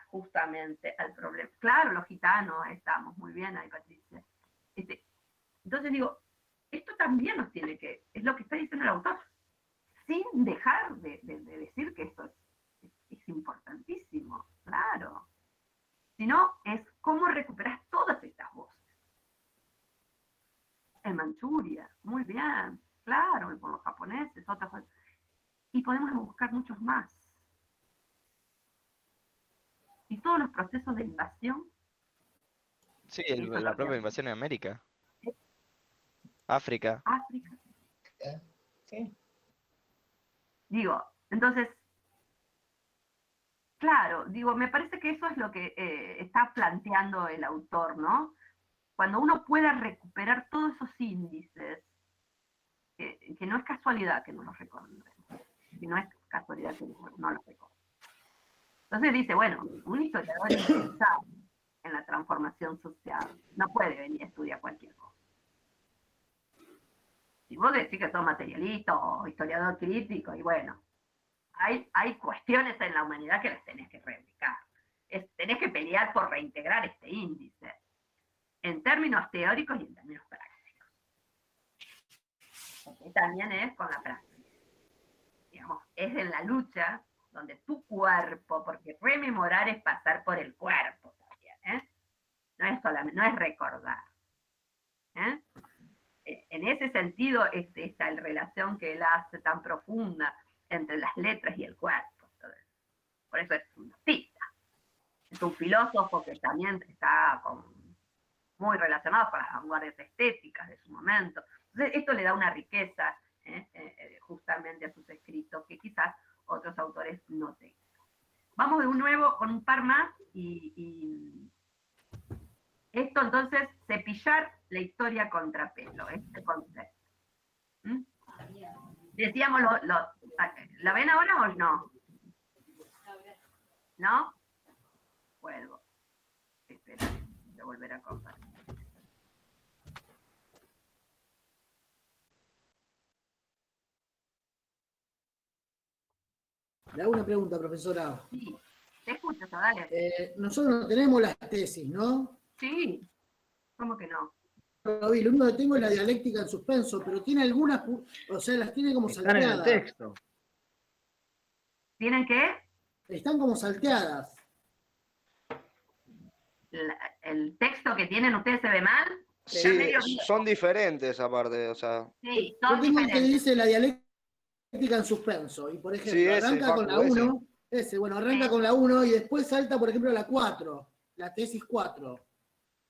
justamente al problema. Claro, los gitanos estamos muy bien ahí, Patricia. Este, entonces digo, esto también nos tiene que, es lo que está diciendo el autor, sin dejar de, decir que esto es, importantísimo, claro. Sino es cómo recuperas todas estas voces en Manchuria, muy bien, claro, por los japoneses, otras Y podemos buscar muchos más. Y todos los procesos de invasión. Sí, la propia invasión en América. África. África. Sí. Digo, entonces, claro, digo, me parece que eso es lo que eh, está planteando el autor, ¿no? cuando uno pueda recuperar todos esos índices, que, no es casualidad que no los recordemos, que no es casualidad que no los recordemos. Entonces dice, bueno, un historiador interesado en la transformación social no puede venir a estudiar cualquier cosa. Si vos decís que sos materialista o historiador crítico, y bueno, hay, hay cuestiones en la humanidad que las tenés que reivindicar. tenés que pelear por reintegrar este índice en términos teóricos y en términos prácticos. Y también es con la práctica. Digamos, es en la lucha donde tu cuerpo, porque rememorar es pasar por el cuerpo también, ¿eh? No es solamente, no es recordar. ¿eh? E, en ese sentido este, está la relación que él hace tan profunda entre las letras y el cuerpo. Por eso es un artista. Es un filósofo que también está con muy relacionados con las vanguardias estéticas de su momento. Entonces, esto le da una riqueza ¿eh? Eh, eh, justamente a sus escritos que quizás otros autores no tengan. Vamos de nuevo con un par más y, esto entonces, cepillar la historia contra pelo, este concepto. ¿Mm? Decíamos, lo, ¿la ven ahora o no? ¿No? Vuelvo. Espera, voy a volver a compartir. Le hago una pregunta, profesora. Sí, te escucho, dale. Eh, nosotros no tenemos las tesis, ¿no? Sí, ¿cómo que no? lo único que tengo es la dialéctica en suspenso, pero tiene algunas, o sea, las tiene como Están en el salteadas. texto. ¿Tienen qué? Están como salteadas. La- ¿El texto que tienen ustedes se ve mal? Sí, son diferentes aparte, o sea. Sí, Yo son tengo el que diferentes. dice la dialéctica en suspenso, y por ejemplo, Sí, ese, arranca con la ese. 1, ese, bueno, arranca con la 1 y después salta, por ejemplo, a la 4, la tesis 4.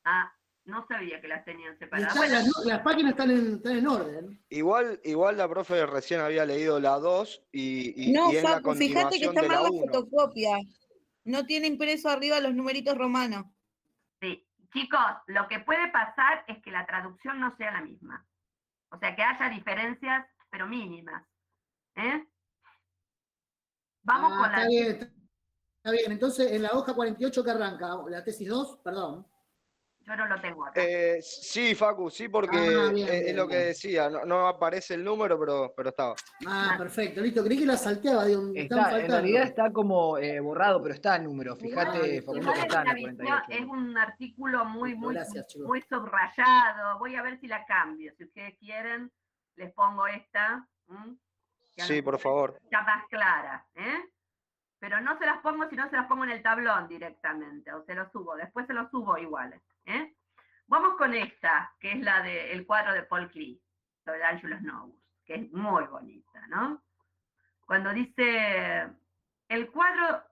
Ah, no sabía que las tenían separadas. Bueno, las, las páginas están en, están en orden. Igual, igual la profe recién había leído la 2 y, y, No, y es la Facu, fíjate que está mal la la 1. fotocopia. No tiene impreso arriba los numeritos romanos. sí. Chicos, lo que puede pasar es que la traducción no sea la misma. O sea, que haya diferencias, pero mínimas. ¿Eh? Vamos Ah, con la... está bien, está- está bien. Entonces, en la hoja 48 que arranca, la tesis 2, perdón. Yo no lo tengo acá. Eh, sí, Facu, sí, porque Ah, bien, es, es bien, lo que decía, no, no aparece el número, pero, pero estaba. Ah, perfecto, listo. Creí que la salteaba, me estaban Está, en realidad está como eh, borrado, pero está el número. Fíjate, igual que es, está en visión- 48. es un artículo muy, muy, Gracias, muy subrayado. Voy a ver si la cambio. Si ustedes quieren, les pongo esta. Que Sí, por favor. está más clara, ¿eh? Pero no se las pongo si no se las pongo en el tablón directamente, o se los subo, después se los subo iguales, ¿eh? Vamos con esta, que es la del cuadro de Paul Klee, sobre Angelus Novus, que es muy bonita, ¿no? Cuando dice, el cuadro,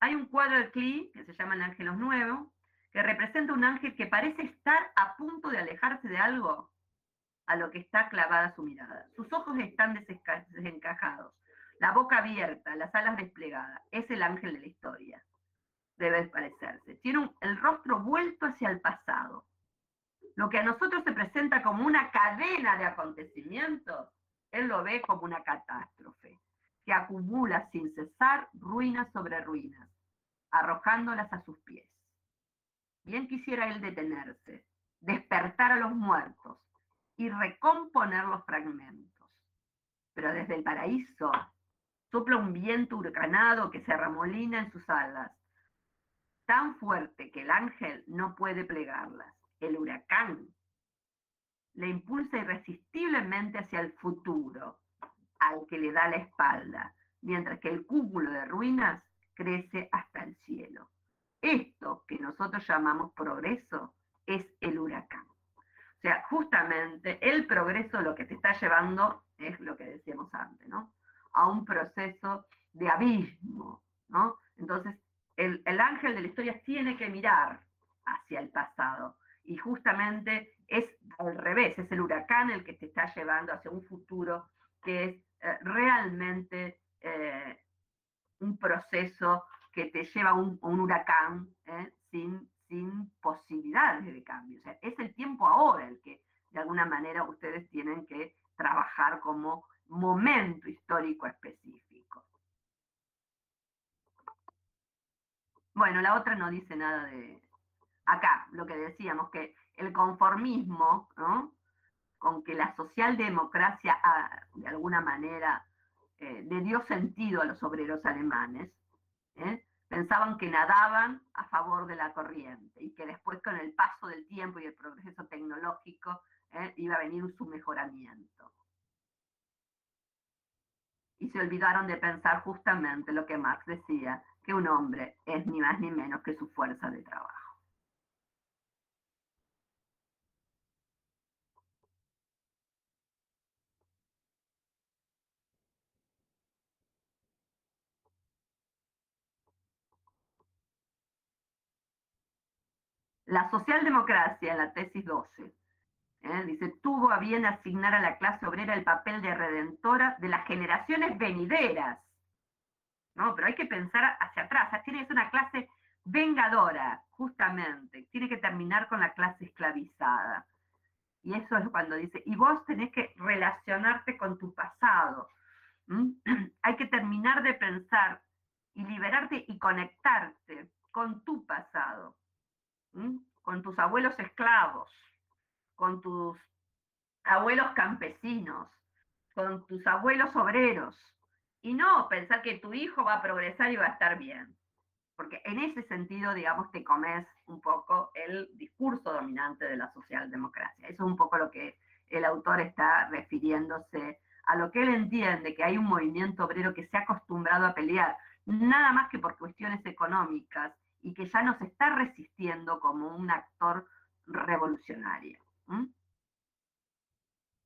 hay un cuadro de Klee, que se llama el Ángelos Nuevo, que representa un ángel que parece estar a punto de alejarse de algo a lo que está clavada su mirada. Sus ojos están desencajados, la boca abierta, las alas desplegadas. Es el ángel de la historia. Debe parecerse. Tiene el rostro vuelto hacia el pasado. Lo que a nosotros se presenta como una cadena de acontecimientos, él lo ve como una catástrofe, que acumula sin cesar ruinas sobre ruinas, arrojándolas a sus pies. Bien quisiera él detenerse, despertar a los muertos y recomponer los fragmentos. Pero desde el paraíso sopla un viento huracanado que se arremolina en sus alas, tan fuerte que el ángel no puede plegarlas. El huracán le impulsa irresistiblemente hacia el futuro, al que le da la espalda, mientras que el cúmulo de ruinas crece hasta el cielo. Esto que nosotros llamamos progreso es el huracán. Sea, justamente el progreso lo que te está llevando es lo que decíamos antes, ¿no? A un proceso de abismo, ¿no? Entonces, el, el ángel de la historia tiene que mirar hacia el pasado y justamente es al revés, es el huracán el que te está llevando hacia un futuro que es eh, realmente eh, un proceso que te lleva a un, a un huracán ¿eh? sin, sin posibilidades de cambio. O sea, es el tiempo ahora el que de alguna manera ustedes tienen que trabajar como momento histórico específico. Bueno, la otra no dice nada de... Acá, lo que decíamos, que el conformismo, ¿no? con que la socialdemocracia ah, de alguna manera eh, le dio sentido a los obreros alemanes, ¿eh? Pensaban que nadaban a favor de la corriente y que después con el paso del tiempo y el progreso tecnológico ¿eh? iba a venir su mejoramiento. Y se olvidaron de pensar justamente lo que Marx decía, que un hombre es ni más ni menos que su fuerza de trabajo. La socialdemocracia, en la tesis 12, ¿eh? dice, tuvo a bien asignar a la clase obrera el papel de redentora de las generaciones venideras. No, pero hay que pensar hacia atrás, tiene que una clase vengadora, justamente, tiene que terminar con la clase esclavizada. Y eso es cuando dice, y vos tenés que relacionarte con tu pasado. Hay que terminar de pensar y liberarte y conectarte con tu pasado, con tus abuelos esclavos, con tus abuelos campesinos, con tus abuelos obreros, y no pensar que tu hijo va a progresar y va a estar bien. porque en ese sentido, digamos, te comes un poco el discurso dominante de la socialdemocracia. Eso es un poco lo que el autor está refiriéndose a lo que él entiende, que hay un movimiento obrero que se ha acostumbrado a pelear, nada más que por cuestiones económicas, y que ya no se está resistiendo como un actor revolucionario.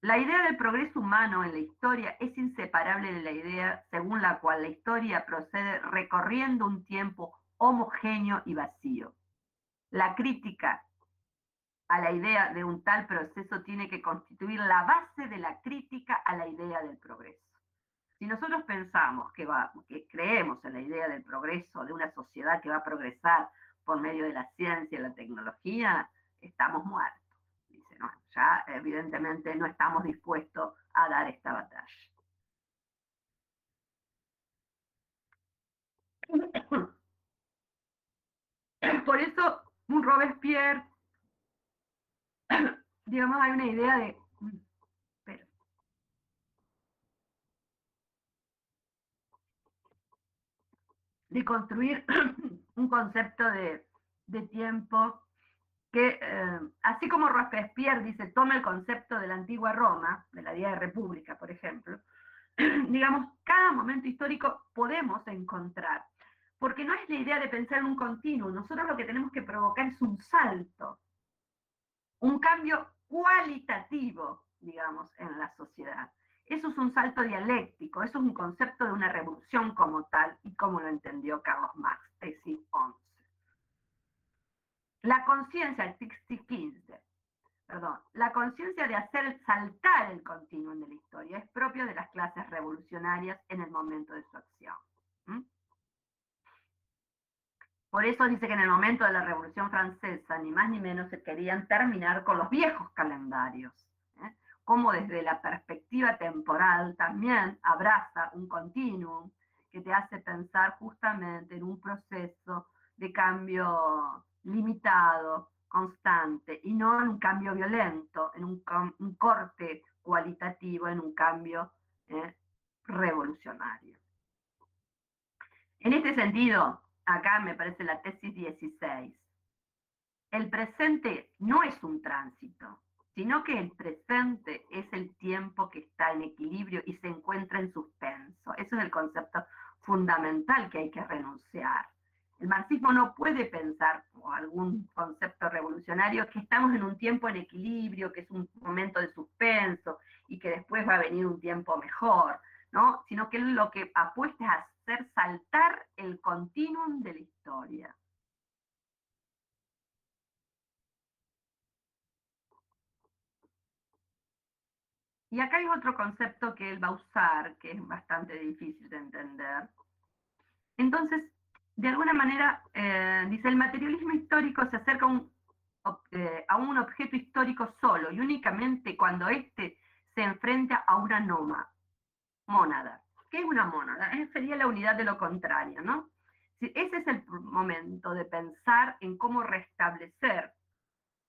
La idea del progreso humano en la historia es inseparable de la idea según la cual la historia procede recorriendo un tiempo homogéneo y vacío. La crítica a la idea de un tal proceso tiene que constituir la base de la crítica a la idea del progreso. Si nosotros pensamos que, creemos en la idea del progreso, de una sociedad que va a progresar por medio de la ciencia y la tecnología, estamos muertos. Ya evidentemente no estamos dispuestos a dar esta batalla. Por eso un Robespierre digamos, hay una idea de... de construir un concepto de, tiempo que, eh, así como Robespierre dice, toma el concepto de la antigua Roma, de la Día de República, por ejemplo, digamos, cada momento histórico podemos encontrar, porque no es la idea de pensar en un continuo, nosotros lo que tenemos que provocar es un salto, un cambio cualitativo, digamos, en la sociedad. Eso es un salto dialéctico, eso es un concepto de una revolución como tal y como lo entendió Carlos Marx, tesis 11. La conciencia, el 15, perdón, la conciencia de hacer saltar el continuo de la historia es propio de las clases revolucionarias en el momento de su acción. Por eso dice que en el momento de la Revolución Francesa, ni más ni menos, se querían terminar con los viejos calendarios. Como desde la perspectiva temporal también abraza un continuum que te hace pensar justamente en un proceso de cambio limitado, constante, y no en un cambio violento, en un, corte cualitativo, en un cambio ¿eh? revolucionario. En este sentido, acá me parece la tesis 16. El presente no es un tránsito, sino que el presente es el tiempo que está en equilibrio y se encuentra en suspenso. Eso es el concepto fundamental que hay que renunciar. El marxismo no puede pensar, o algún concepto revolucionario, que estamos en un tiempo en equilibrio, que es un momento de suspenso y que después va a venir un tiempo mejor, ¿no? Sino que lo que apuesta es a hacer saltar el continuum de la historia. Y acá hay otro concepto que él va a usar, que es bastante difícil de entender. Entonces, de alguna manera, eh, dice, el materialismo histórico se acerca a un, eh, a un objeto histórico solo y únicamente cuando éste se enfrenta a una noma, mónada. ¿Qué es una mónada? Sería la unidad de lo contrario, ¿no? Ese es el momento de pensar en cómo restablecer,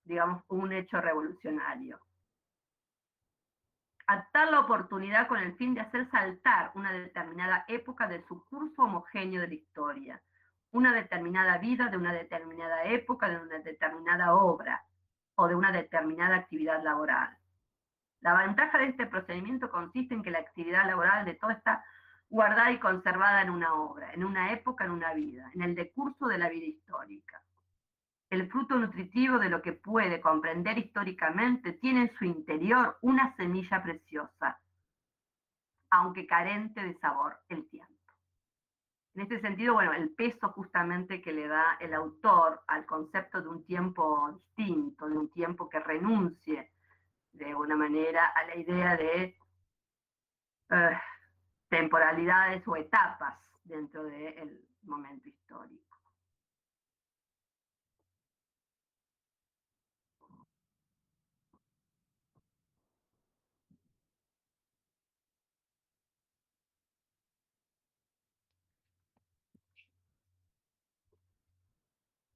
digamos, un hecho revolucionario. Actar la oportunidad con el fin de hacer saltar una determinada época de su curso homogéneo de la historia, una determinada vida de una determinada época, de una determinada obra o de una determinada actividad laboral. La ventaja de este procedimiento consiste en que la actividad laboral de todo está guardada y conservada en una obra, en una época, en una vida, en el decurso de la vida histórica. El fruto nutritivo de lo que puede comprender históricamente tiene en su interior una semilla preciosa, aunque carente de sabor, el tiempo. En este sentido, bueno, el peso justamente que le da el autor al concepto de un tiempo distinto, de un tiempo que renuncie de una manera a la idea de eh, temporalidades o etapas dentro del momento histórico.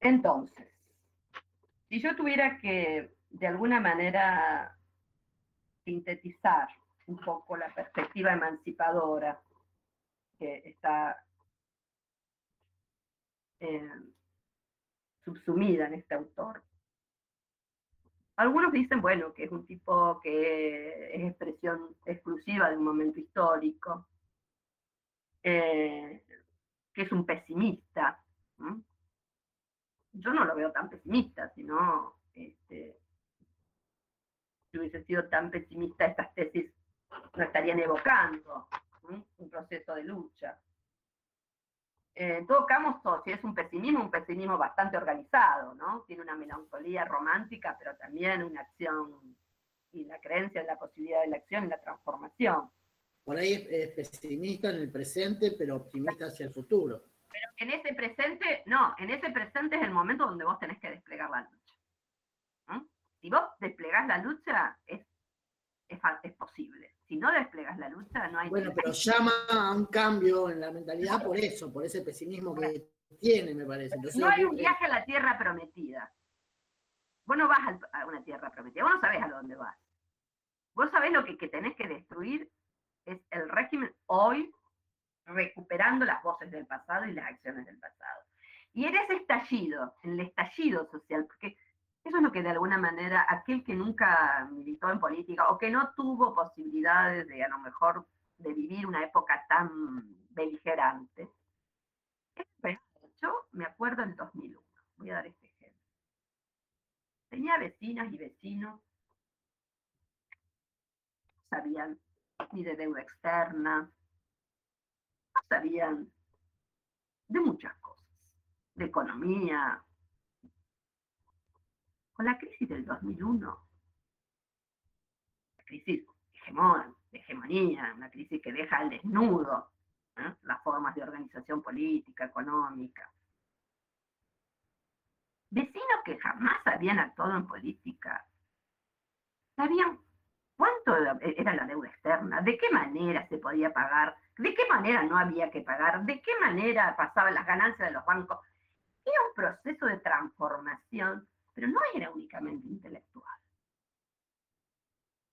Entonces, si yo tuviera que de alguna manera sintetizar un poco la perspectiva emancipadora que está eh, subsumida en este autor. Algunos dicen, bueno, que es un tipo que es expresión exclusiva de un momento histórico, eh, que es un pesimista. Yo no lo veo tan pesimista, sino este, si hubiese sido tan pesimista, estas tesis no estarían evocando un proceso de lucha. Eh, en todo si es un pesimismo, un pesimismo bastante organizado, ¿no? Tiene una melancolía romántica, pero también una acción y la creencia en la posibilidad de la acción y la transformación. Por ahí es, pesimista en el presente, pero optimista hacia el futuro. Pero en ese presente, no, en ese presente es el momento donde vos tenés que desplegar la lucha. Si vos desplegás la lucha, es, es posible si no desplegas la lucha, no hay... Bueno, pero llama a un cambio en la mentalidad por eso, por ese pesimismo que tiene, me parece. no hay un viaje a la tierra prometida. Vos no vas a una tierra prometida, vos no sabés a dónde vas. Vos sabés lo que, que tenés que destruir es el régimen hoy, recuperando las voces del pasado y las acciones del pasado. Y eres estallido, en el estallido social, porque eso es lo que de alguna manera aquel que nunca militó en política o que no tuvo posibilidades de a lo mejor de vivir una época tan beligerante. Yo me acuerdo en 2001, voy a dar este ejemplo. Tenía vecinas y vecinos, no sabían ni de deuda externa, sabían de muchas cosas, de economía, con la crisis del 2001, la crisis de hegemonía, una crisis que deja al desnudo ¿eh? las formas de organización política, económica. Vecinos que jamás habían actuado en política, sabían cuánto era la deuda externa, de qué manera se podía pagar, de qué manera no había que pagar, de qué manera pasaban las ganancias de los bancos. Era un proceso de transformación pero no era únicamente intelectual.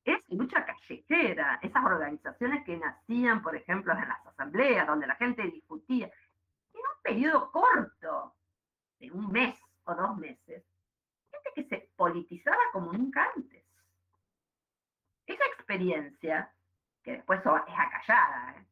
Es lucha callejera, esas organizaciones que nacían, por ejemplo, en las asambleas, donde la gente discutía, en un periodo corto, de un mes o dos meses, gente que se politizaba como nunca antes. Esa experiencia, que después es acallada, ¿eh?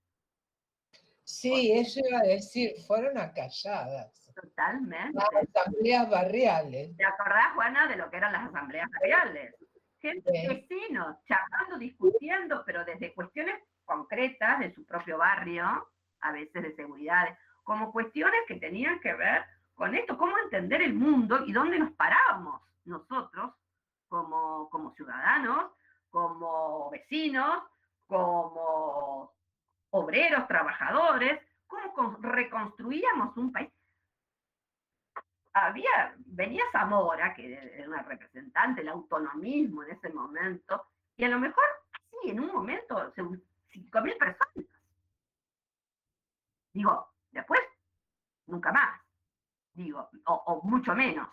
Sí, eso iba a decir, fueron acalladas. Totalmente. Las asambleas barriales. ¿Te acordás, Juana, de lo que eran las asambleas barriales? Gente, vecinos, charlando, discutiendo, pero desde cuestiones concretas de su propio barrio, a veces de seguridad, como cuestiones que tenían que ver con esto, cómo entender el mundo y dónde nos parábamos nosotros como, como ciudadanos, como vecinos, como obreros, trabajadores, cómo reconstruíamos un país. Había, venía Zamora, que era una representante del autonomismo en ese momento, y a lo mejor, sí, en un momento, 5.000 personas. Digo, después, nunca más. Digo, o, mucho menos.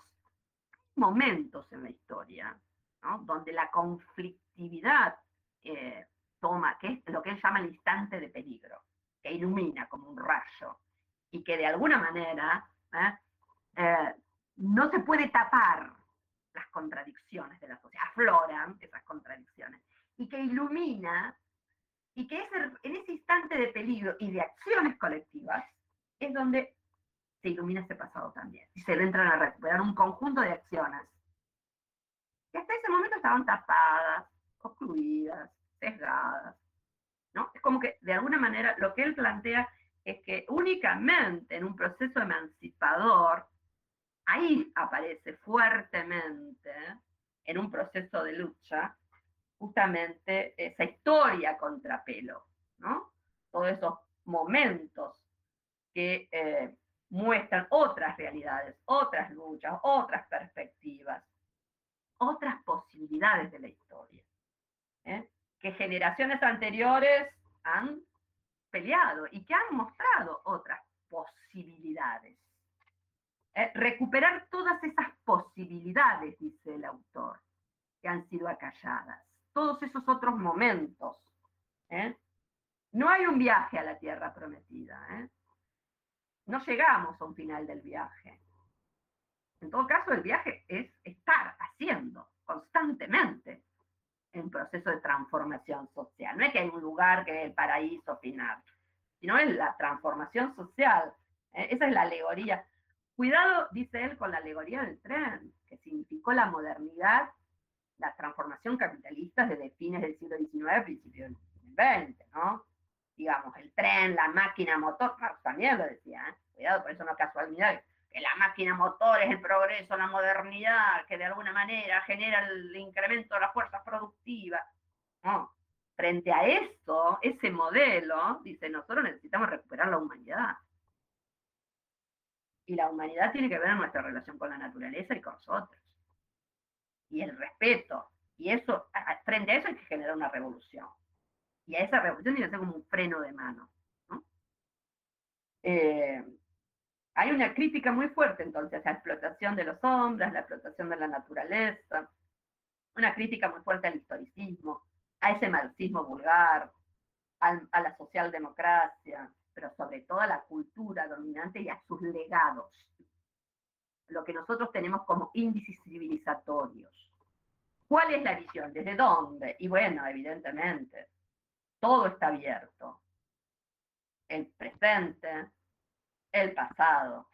Momentos en la historia, ¿no? Donde la conflictividad eh, que es lo que él llama el instante de peligro, que ilumina como un rayo, y que de alguna manera ¿eh? Eh, no se puede tapar las contradicciones de la sociedad, afloran esas contradicciones, y que ilumina, y que en ese instante de peligro y de acciones colectivas es donde se ilumina ese pasado también, y se entran a recuperar un conjunto de acciones que hasta ese momento estaban tapadas, obstruidas, sesgadas. ¿no? Es como que de alguna manera lo que él plantea es que únicamente en un proceso emancipador, ahí aparece fuertemente, en un proceso de lucha, justamente esa historia contrapelo, ¿no? Todos esos momentos que eh, muestran otras realidades, otras luchas, otras perspectivas, otras posibilidades de la historia. ¿eh? Que generaciones anteriores han peleado y que han mostrado otras posibilidades. Eh, recuperar todas esas posibilidades, dice el autor, que han sido acalladas, todos esos otros momentos. ¿eh? No hay un viaje a la tierra prometida. ¿eh? no llegamos a un final del viaje. En todo caso, el viaje es estar haciendo constantemente un proceso de transformación social. No es que hay un lugar que es el paraíso final, sino es la transformación social. ¿eh? Esa es la alegoría. Cuidado, dice él, con la alegoría del tren, que significó la modernidad, la transformación capitalista desde fines del siglo XIX, principios del XX, ¿no? Digamos, el tren, la máquina motor, también lo decía, ¿eh? cuidado, por eso no es casualidad, que la máquina motor es el progreso, la modernidad, que de alguna manera genera el incremento de las fuerzas productivas. No, frente a esto, ese modelo, dice, nosotros necesitamos recuperar la humanidad. Y la humanidad tiene que ver en nuestra relación con la naturaleza y con nosotros. Y el respeto. Y eso, frente a eso hay que generar una revolución. Y a esa revolución tiene que ser como un freno de mano. Eh, hay una crítica muy fuerte entonces a la explotación de los hombres, la explotación de la naturaleza, una crítica muy fuerte al historicismo, a ese marxismo vulgar, a la socialdemocracia, pero sobre todo a la cultura dominante y a sus legados, lo que nosotros tenemos como índices civilizatorios. ¿Cuál es la visión? ¿Desde dónde? Y bueno, evidentemente, todo está abierto. El presente, el pasado.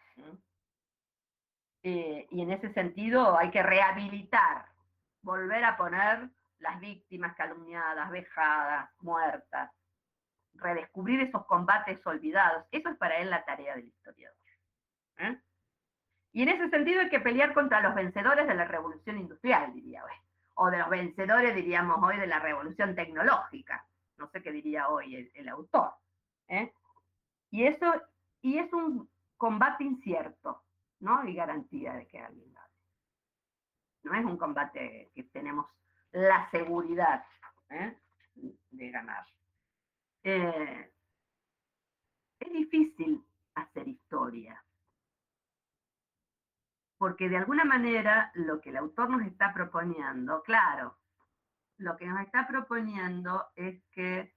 Eh, y en ese sentido hay que rehabilitar, volver a poner las víctimas calumniadas, vejadas, muertas, redescubrir esos combates olvidados. Eso es para él la tarea del historiador. ¿eh? Y en ese sentido hay que pelear contra los vencedores de la revolución industrial, diría hoy, o de los vencedores, diríamos hoy, de la revolución tecnológica. No sé qué diría hoy el, autor. ¿eh? Y eso, y es un combate incierto, no hay garantía de que alguien gane. No es un combate que tenemos la seguridad ¿eh? de ganar. Eh, es difícil hacer historia, porque de alguna manera lo que el autor nos está proponiendo, claro, lo que nos está proponiendo es que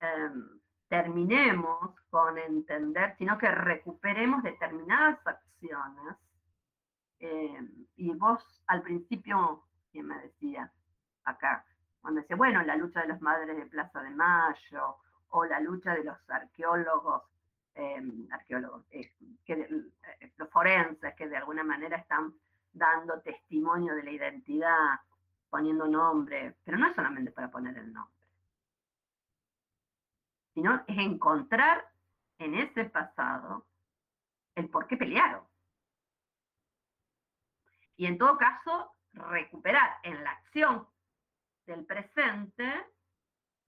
em, terminemos con entender, sino que recuperemos determinadas acciones. Em, y vos al principio, ¿quién me decía? Acá, cuando decía, bueno, la lucha de las madres de Plaza de Mayo, o la lucha de los arqueólogos, arqueólogos, eh, que, eh, los forenses que de alguna manera están dando testimonio de la identidad, poniendo nombre, pero no es solamente para poner el nombre, sino es encontrar en ese pasado el por qué pelearon. Y en todo caso, recuperar en la acción del presente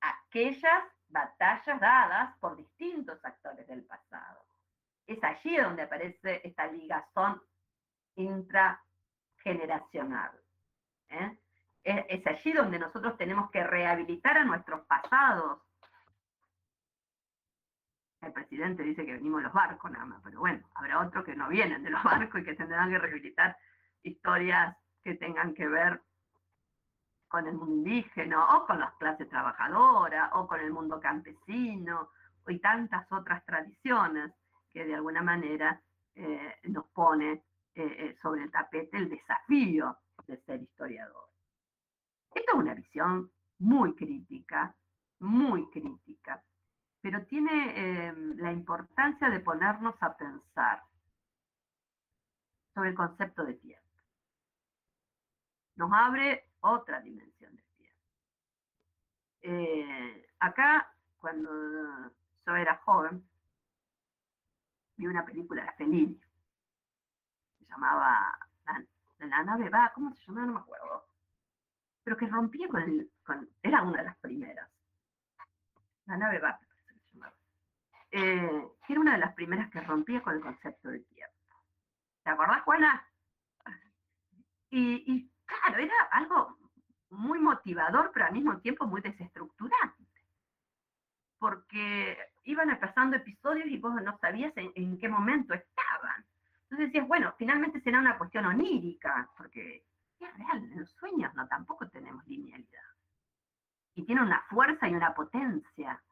aquellas batallas dadas por distintos actores del pasado. Es allí donde aparece esta ligazón intrageneracional. ¿eh? Es, allí donde nosotros tenemos que rehabilitar a nuestros pasados. El presidente dice que venimos los barcos nada más, pero bueno, habrá otros que no vienen de los barcos y que tendrán que rehabilitar historias que tengan que ver con el mundo indígena, o con las clases trabajadoras, o con el mundo campesino, y tantas otras tradiciones que de alguna manera eh, nos pone eh, eh, sobre el tapete el desafío de ser historiador. Esta es una visión muy crítica, muy crítica, pero tiene la importancia de ponernos a pensar sobre el concepto de tiempo. Nos abre otra dimensión de tiempo. Eh, acá, cuando yo era joven, vi una película de Fellini, se llamaba La, nave va, ¿cómo se llamaba? No me acuerdo. Pero que rompía con el, era una de las primeras. La nave va. Eh, era una de las primeras que rompía con el concepto de tiempo. ¿Te acordás, Juana? y claro, era algo muy motivador, pero al mismo tiempo muy desestructurante. Porque iban pasando episodios y vos no sabías en, qué momento estaban. Entonces decías, bueno, finalmente será una cuestión onírica, porque es real, en los sueños no tampoco tenemos linealidad. Y tiene una fuerza y una potencia.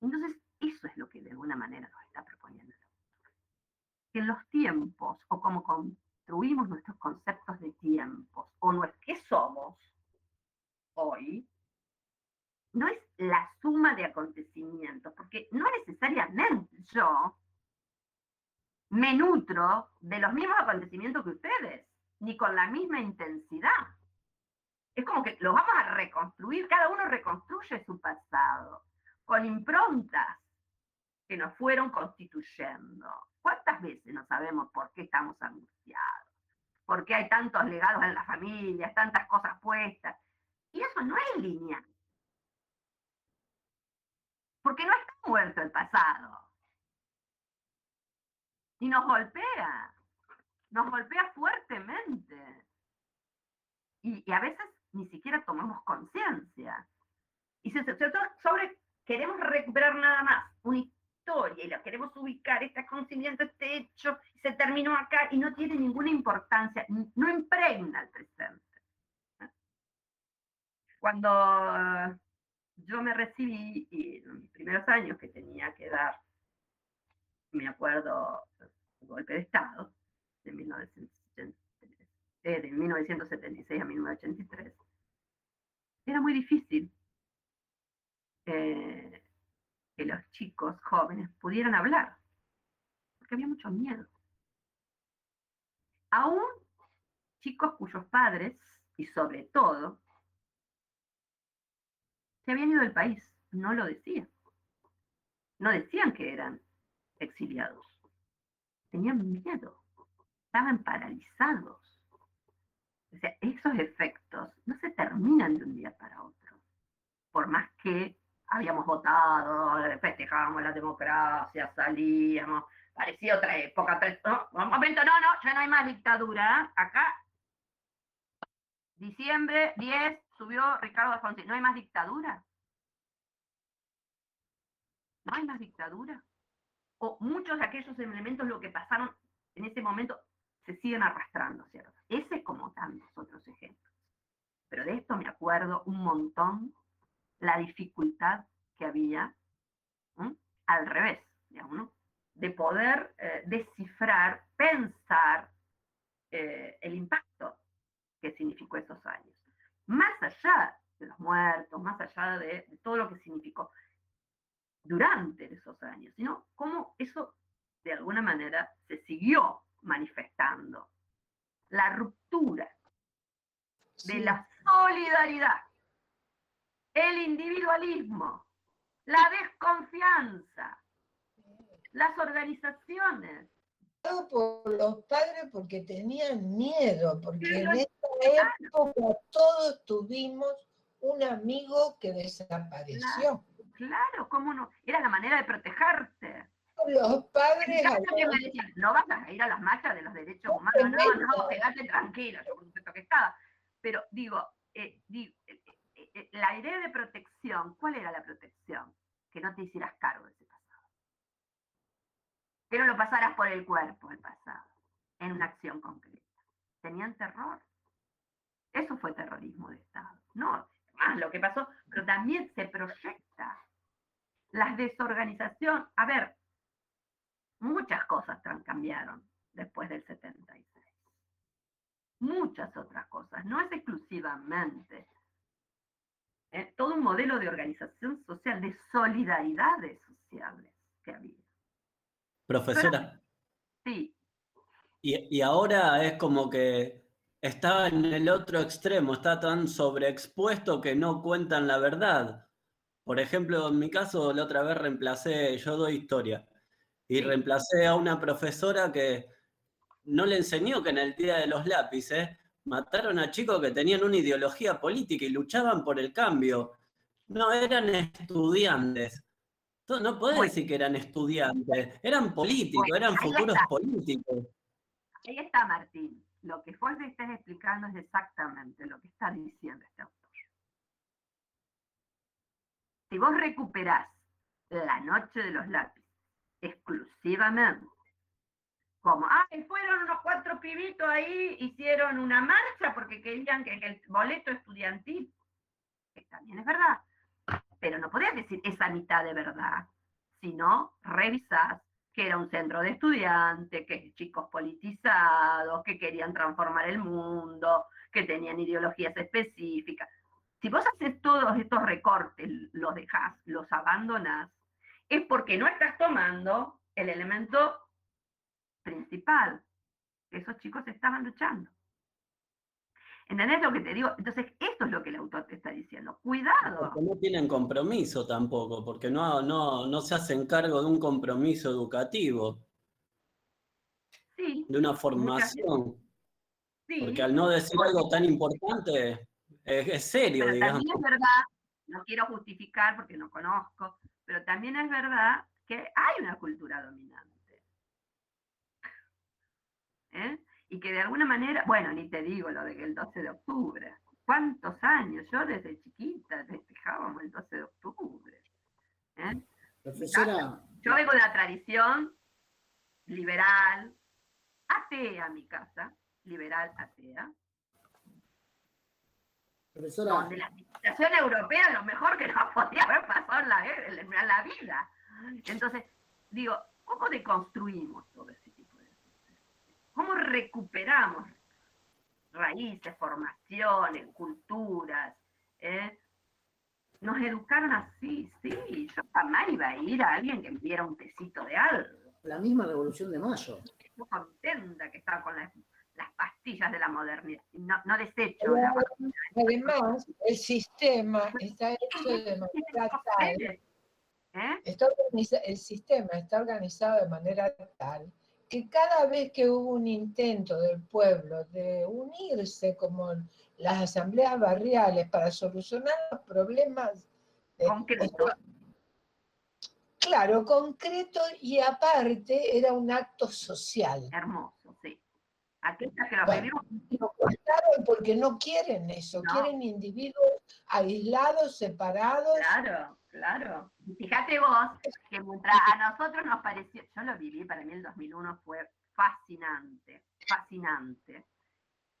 Entonces, eso es lo que de alguna manera nos está proponiendo. que en los tiempos, o como construimos nuestros conceptos de tiempos, o qué somos hoy, no es la suma de acontecimientos, porque no necesariamente yo me nutro de los mismos acontecimientos que ustedes, ni con la misma intensidad. Es como que lo vamos a reconstruir, cada uno reconstruye su pasado, con improntas que nos fueron constituyendo. ¿Cuántas veces no sabemos por qué estamos angustiados? ¿Por qué hay tantos legados en la familia, tantas cosas puestas? Y eso no es lineal. Porque no está muerto el pasado. Y nos golpea. Nos golpea fuertemente. Y, a veces ni siquiera tomamos conciencia. Y sobre todo sobre queremos recuperar nada más una historia y la queremos ubicar, este conocimiento, este hecho, se terminó acá y no tiene ninguna importancia, no impregna el presente. Cuando yo me recibí, y en mis primeros años que tenía que dar, me acuerdo, el golpe de Estado, de, 1976 eh, a 1983, era muy difícil eh, que los chicos jóvenes pudieran hablar, porque había mucho miedo. Aún chicos cuyos padres, y sobre todo, se habían ido del país, no lo decían. No decían que eran exiliados. Tenían miedo, estaban paralizados. O sea, esos efectos no se terminan de un día para otro. Por más que habíamos votado, festejábamos la democracia, salíamos, parecía otra época. Un momento, no, no, ya no hay más dictadura. Acá, diciembre 10, subió Ricardo Alfonsín. ¿No hay más dictadura? ¿No hay más dictadura? O muchos de aquellos elementos, lo que pasaron en ese momento, se siguen arrastrando, ¿cierto? Ese como tantos otros ejemplos. Pero de esto me acuerdo un montón la dificultad que había al revés, digamos, de poder eh, descifrar, pensar eh, el impacto que significó esos años. Más allá de los muertos, más allá de, todo lo que significó durante esos años, sino cómo eso de alguna manera se siguió manifestando. La ruptura de la solidaridad, el individualismo, la desconfianza, las organizaciones. Por los padres porque tenían miedo, porque en época todos tuvimos un amigo que desapareció. Claro, ¿cómo no? Era la manera de protegerse. Los padres... no vas a ir a las marchas de los derechos humanos, no, no, quedate tranquilo, yo por supuesto que estaba. Pero digo, eh, digo la idea de protección, ¿cuál era la protección? Que no te hicieras cargo de ese pasado. Que no lo pasaras por el cuerpo el pasado, en una acción concreta. Tenían terror. Eso fue terrorismo de Estado. No, más lo que pasó, pero también se proyecta la desorganización. A ver, muchas cosas cambiaron después del 76. Muchas otras cosas. No es exclusivamente eh, todo un modelo de organización social, de solidaridades sociales que había. Profesora. sí. y ahora es como que está en el otro extremo, está tan sobreexpuesto que no cuentan la verdad. Por ejemplo, en mi caso, la otra vez reemplacé, yo doy historia, y reemplacé a una profesora que no le enseñó que en el Día de los Lápices mataron a chicos que tenían una ideología política y luchaban por el cambio. No eran estudiantes. No puedes decir que eran estudiantes, eran políticos, eran futuros políticos. Ahí está Martín lo que Fuerte estás explicando es exactamente lo que está diciendo este autor. Si vos recuperás la noche de los lápices exclusivamente, como, ay, fueron unos cuatro pibitos ahí, hicieron una marcha porque querían que, el boleto estudiantil, que también es verdad, pero no podías decir esa mitad de verdad, sino revisás que era un centro de estudiantes, que chicos politizados, que querían transformar el mundo, que tenían ideologías específicas. Si vos haces todos estos recortes, los dejás, los abandonás, es porque no estás tomando el elemento principal. Esos chicos estaban luchando. ¿Entendés lo que te digo? Entonces, esto es lo que el autor te está diciendo. Cuidado. Porque no tienen compromiso tampoco, porque no, no, no se hacen cargo de un compromiso educativo. Sí. De una formación. Porque al no decir algo tan importante, es, serio, pero digamos. También es verdad, no quiero justificar porque no conozco, pero también es verdad que hay una cultura dominante. ¿Eh? y que de alguna manera, bueno, ni te digo lo de que el 12 de octubre, ¿cuántos años? Yo desde chiquita festejábamos el 12 de octubre. ¿eh? Yo vengo de la tradición liberal, atea, mi casa, liberal atea. Profesora. Donde la civilización europea lo mejor que nos podía haber pasado en la, en la vida. Entonces, digo, ¿cómo deconstruimos todo eso? ¿Cómo recuperamos raíces, formaciones, culturas? Eh? Nos educaron así, sí. Yo jamás iba a ir a alguien que me diera un tecito de algo. La misma revolución de mayo. Estoy contenta que estaba con las, pastillas de la modernidad. No, no desecho. Además, el sistema está hecho de manera tal. ¿Eh? el sistema está organizado de manera tal que cada vez que hubo un intento del pueblo de unirse como las asambleas barriales para solucionar los problemas concretos. Claro, concreto y aparte era un acto social. Hermoso, sí. Está que lo bueno, porque no quieren eso, quieren individuos aislados, separados. Claro Claro. Fíjate vos que a nosotros nos pareció, yo lo viví, para mí el 2001 fue fascinante, fascinante.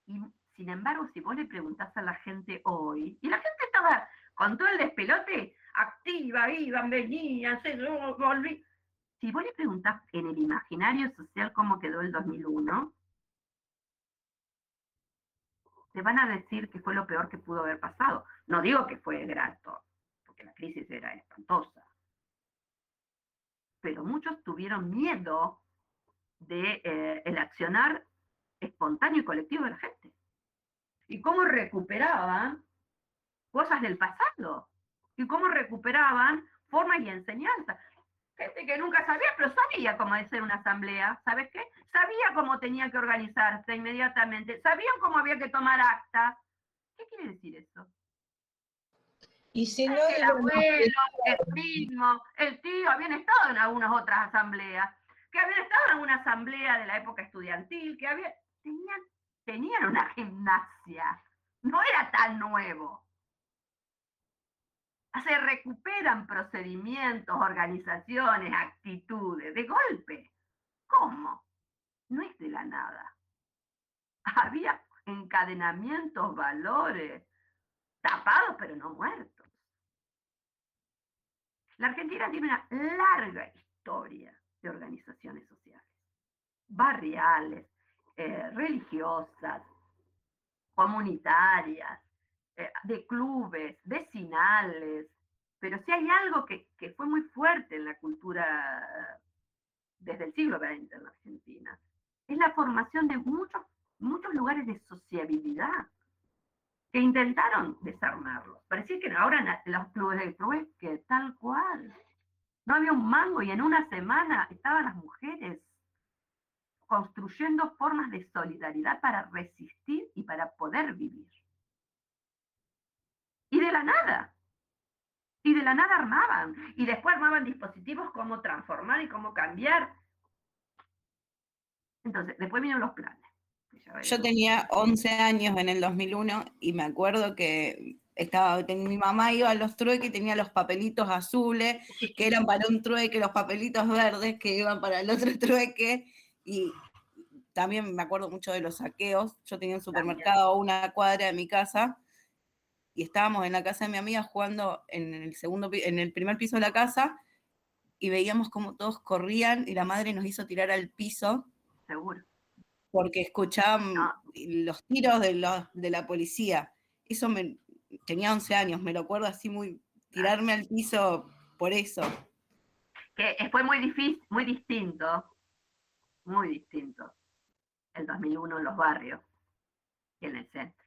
Y sin embargo, si vos le preguntás a la gente hoy, y la gente estaba con todo el despelote, activa, iban, venían, se volví. Si vos le preguntás en el imaginario social cómo quedó el 2001, te van a decir que fue lo peor que pudo haber pasado. No digo que fue grato, la crisis era espantosa. Pero muchos tuvieron miedo de eh, el accionar espontáneo y colectivo de la gente. Y cómo recuperaban cosas del pasado. Y cómo recuperaban formas y enseñanzas. Gente que nunca sabía, pero sabía cómo hacer una asamblea. ¿Sabes qué? Sabía cómo tenía que organizarse inmediatamente. Sabían cómo había que tomar acta. ¿Qué quiere decir eso? Y si no el abuelo, el primo, el tío habían estado en algunas otras asambleas, que habían estado en una asamblea de la época estudiantil, que había, tenían, tenían una gimnasia, no era tan nuevo. Se recuperan procedimientos, organizaciones, actitudes, de golpe. ¿Cómo? No es de la nada. Había encadenamientos, valores, tapados pero no muertos. La Argentina tiene una larga historia de organizaciones sociales, barriales, eh, religiosas, comunitarias, eh, de clubes, vecinales, pero si hay algo que, que, fue muy fuerte en la cultura desde el siglo XX en la Argentina, es la formación de muchos, muchos lugares de sociabilidad que intentaron desarmarlos. Parecía que ahora los clubes de que tal cual. No había un mango y en una semana estaban las mujeres construyendo formas de solidaridad para resistir y para poder vivir. Y de la nada. Y de la nada armaban. Y después armaban dispositivos cómo transformar y cómo cambiar. Entonces, después vinieron los planes. Yo tenía 11 años en el 2001 y me acuerdo que estaba, mi mamá iba a los trueques y tenía los papelitos azules que eran para un trueque, los papelitos verdes que iban para el otro trueque y también me acuerdo mucho de los saqueos. Yo tenía un supermercado a una cuadra de mi casa y estábamos en la casa de mi amiga jugando en el segundo en el primer piso de la casa y veíamos como todos corrían y la madre nos hizo tirar al piso. Seguro. Porque escuchaban los tiros de, de la policía. Eso me, tenía 11 años, me lo acuerdo así muy, tirarme al piso por eso. Que fue muy difícil, muy distinto, muy distinto, el 2001 en los barrios que en el centro.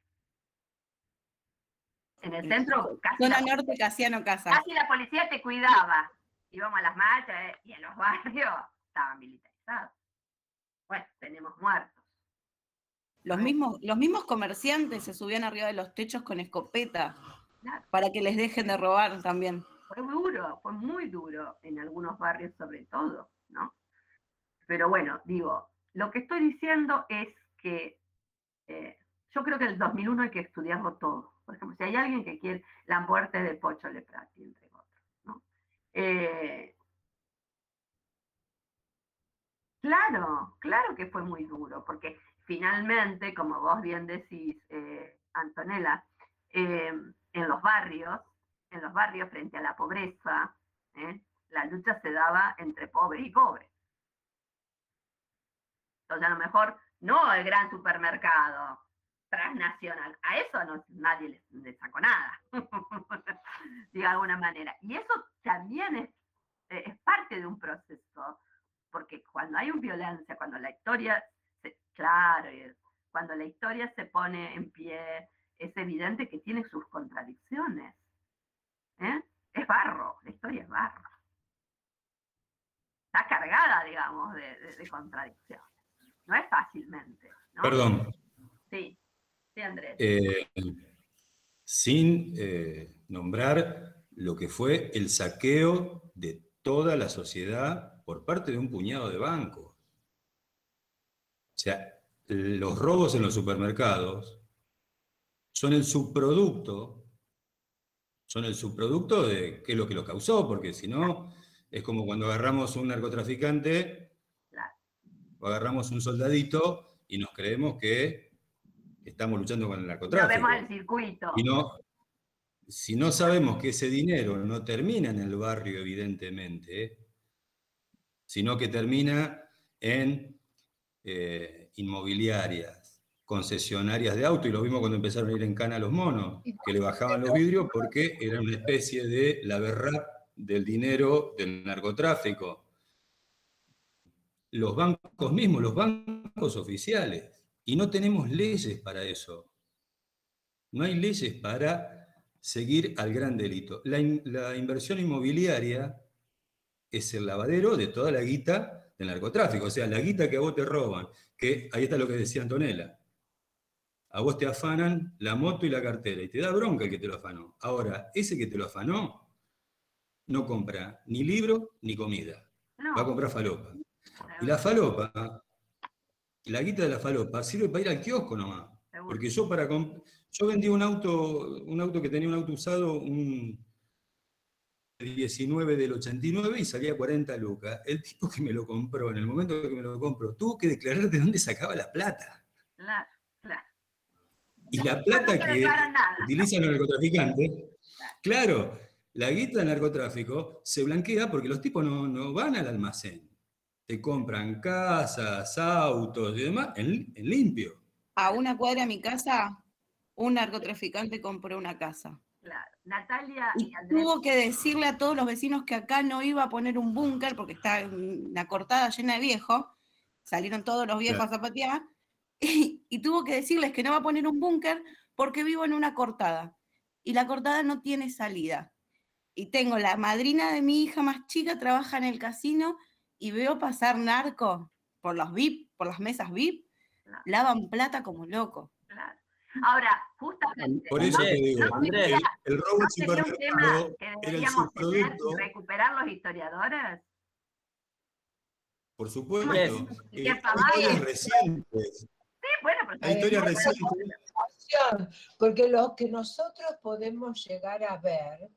En el centro, casi. la, norte, Casiano Casa. Casi la policía te cuidaba. Íbamos a las marchas eh, y en los barrios estaban militarizados. Bueno, tenemos muertos. Los mismos, los mismos comerciantes se subían arriba de los techos con escopeta para que les dejen de robar también. Fue duro, fue muy duro en algunos barrios sobre todo, ¿no? Pero bueno, digo, lo que estoy diciendo es que eh, yo creo que el 2001 hay que estudiarlo todo. Por ejemplo, si hay alguien que quiere la muerte de Pocho Leprati, entre otros, ¿no? Eh, claro, claro que fue muy duro, porque finalmente, como vos bien decís, eh, Antonella, en los barrios, en los barrios frente a la pobreza, la lucha se daba entre pobre y pobre. Entonces, a lo mejor no el gran supermercado transnacional, a eso nadie le, sacó nada, de alguna manera. Y eso también es, es parte de un proceso, porque cuando hay un violencia, cuando la historia, claro, cuando la historia se pone en pie, es evidente que tiene sus contradicciones. ¿eh? Es barro, la historia es barro. Está cargada, digamos, de contradicciones no es fácilmente. Perdón. Sí, sí, Andrés. Eh, sin eh, nombrar lo que fue el saqueo de toda la sociedad por parte de un puñado de bancos. O sea, los robos en los supermercados son el subproducto, son el subproducto de qué es lo que lo causó, porque si no, es como cuando agarramos un narcotraficante o agarramos un soldadito y nos creemos que estamos luchando con el narcotráfico. No vemos el circuito. Y no, si no sabemos que ese dinero no termina en el barrio, evidentemente, sino que termina en eh, inmobiliarias, concesionarias de auto, y lo vimos cuando empezaron a ir en cana los monos, que le bajaban los vidrios porque era una especie de la verdad del dinero del narcotráfico los bancos mismos, los bancos oficiales. Y no tenemos leyes para eso. No hay leyes para seguir al gran delito. La, inversión inmobiliaria es el lavadero de toda la guita del narcotráfico. O sea, la guita que a vos te roban, que ahí está lo que decía Antonella. A vos te afanan la moto y la cartera y te da bronca el que te lo afanó. Ahora, ese que te lo afanó no compra ni libro ni comida. Va a comprar falopa. Y la falopa, la guita de la falopa sirve para ir al kiosco nomás. Porque yo para yo vendí un auto, un auto que tenía un auto usado, un 19 del 89 y salía 40 lucas. El tipo que me lo compró, en el momento que me lo compró, tuvo que declarar de dónde sacaba la plata. Claro, claro. Y la plata que utilizan los narcotraficantes, claro, la guita del narcotráfico se blanquea porque los tipos no, no van al almacén te compran casas, autos y demás en, limpio. A una cuadra de mi casa, un narcotraficante compró una casa. Claro. Natalia y, tuvo que decirle a todos los vecinos que acá no iba a poner un búnker porque está una cortada llena de viejos. Salieron todos los viejos a zapatear. Y, y, tuvo que decirles que no va a poner un búnker porque vivo en una cortada. Y la cortada no tiene salida. Y tengo la madrina de mi hija más chica, trabaja en el casino y veo pasar narco por los VIP, por las mesas VIP, lavan plata como loco. Claro. Ahora, justamente. Por eso te digo, el, robo no supermercado era el subproducto. ¿Recuperar los historiadores? Por supuesto. Eh, historias recientes. Sí, bueno, pero historias recientes. Porque lo que nosotros podemos llegar a ver,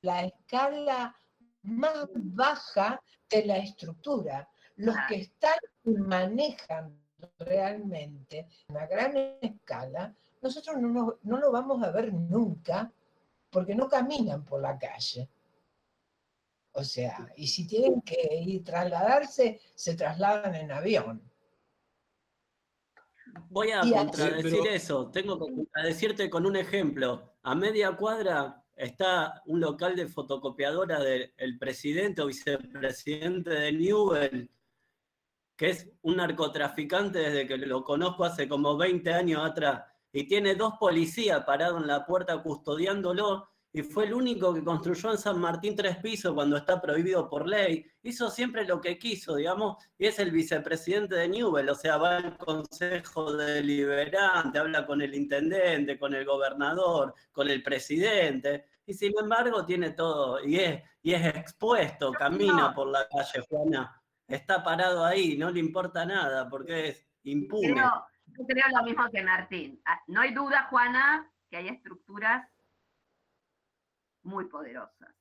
la escala más baja de la estructura. Los que están y manejan realmente a gran escala, nosotros no, no lo vamos a ver nunca porque no caminan por la calle. O sea, y si tienen que ir trasladarse, se trasladan en avión. Voy a contradecir eso, tengo que contradecirte con un ejemplo. A media cuadra está un local de fotocopiadora del presidente o vicepresidente de Newell, que es un narcotraficante desde que lo conozco hace como 20 años atrás, y tiene dos policías parados en la puerta custodiándolo, y fue el único que construyó en San Martín tres pisos cuando está prohibido por ley. Hizo siempre lo que quiso, digamos, y es el vicepresidente de Newell, o sea, va al Consejo Deliberante, habla con el intendente, con el gobernador, con el presidente, y sin embargo tiene todo, y es, y es expuesto, camina por la calle, Juana, está parado ahí, no le importa nada, porque es impune. yo creo lo mismo que Martín. Ah, no hay duda, Juana, que hay estructuras muy poderosas.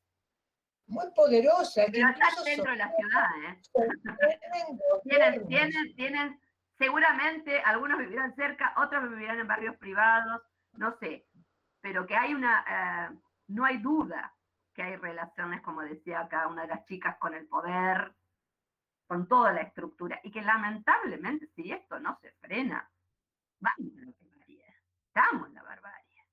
Muy poderosas. Pero están dentro de la ciudad, ¿eh? tienen, tienen, tienen, seguramente algunos vivirán cerca, otros vivirán en barrios privados, no sé, pero que hay una, eh, no hay duda que hay relaciones, como decía acá una de las chicas, con el poder, con toda la estructura, y que lamentablemente si esto no se frena, vamos a la barbarie, estamos en la barbarie.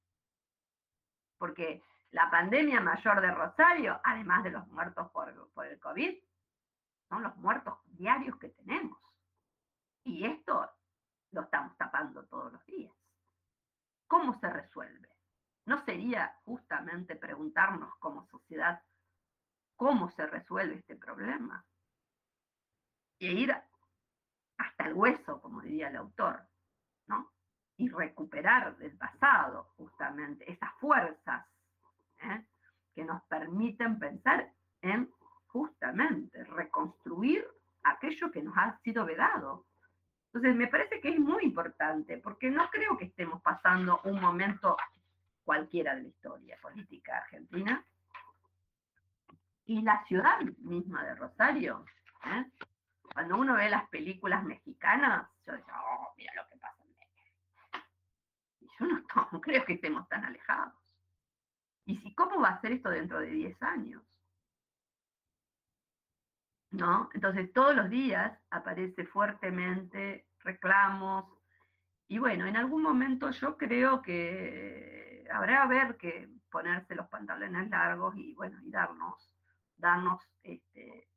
Porque la pandemia mayor de Rosario, además de los muertos por, por el COVID, son los muertos diarios que tenemos. Y esto lo estamos tapando todos los días. ¿Cómo se resuelve? ¿No sería justamente preguntarnos como sociedad cómo se resuelve este problema? Y ir hasta el hueso, como diría el autor, ¿no? Y recuperar del pasado justamente esas fuerzas ¿eh? que nos permiten pensar en justamente reconstruir aquello que nos ha sido vedado. Entonces, me parece que es muy importante, porque no creo que estemos pasando un momento cualquiera de la historia política argentina. Y la ciudad misma de Rosario, ¿eh? Cuando uno ve las películas mexicanas, yo digo, oh, mira lo que pasa en México. Y yo no creo que estemos tan alejados. ¿Y si cómo va a ser esto dentro de 10 años? ¿No? Entonces todos los días aparece fuertemente reclamos. Y bueno, en algún momento yo creo que habrá a que ponerse los pantalones largos y bueno, y darnos, darnos este,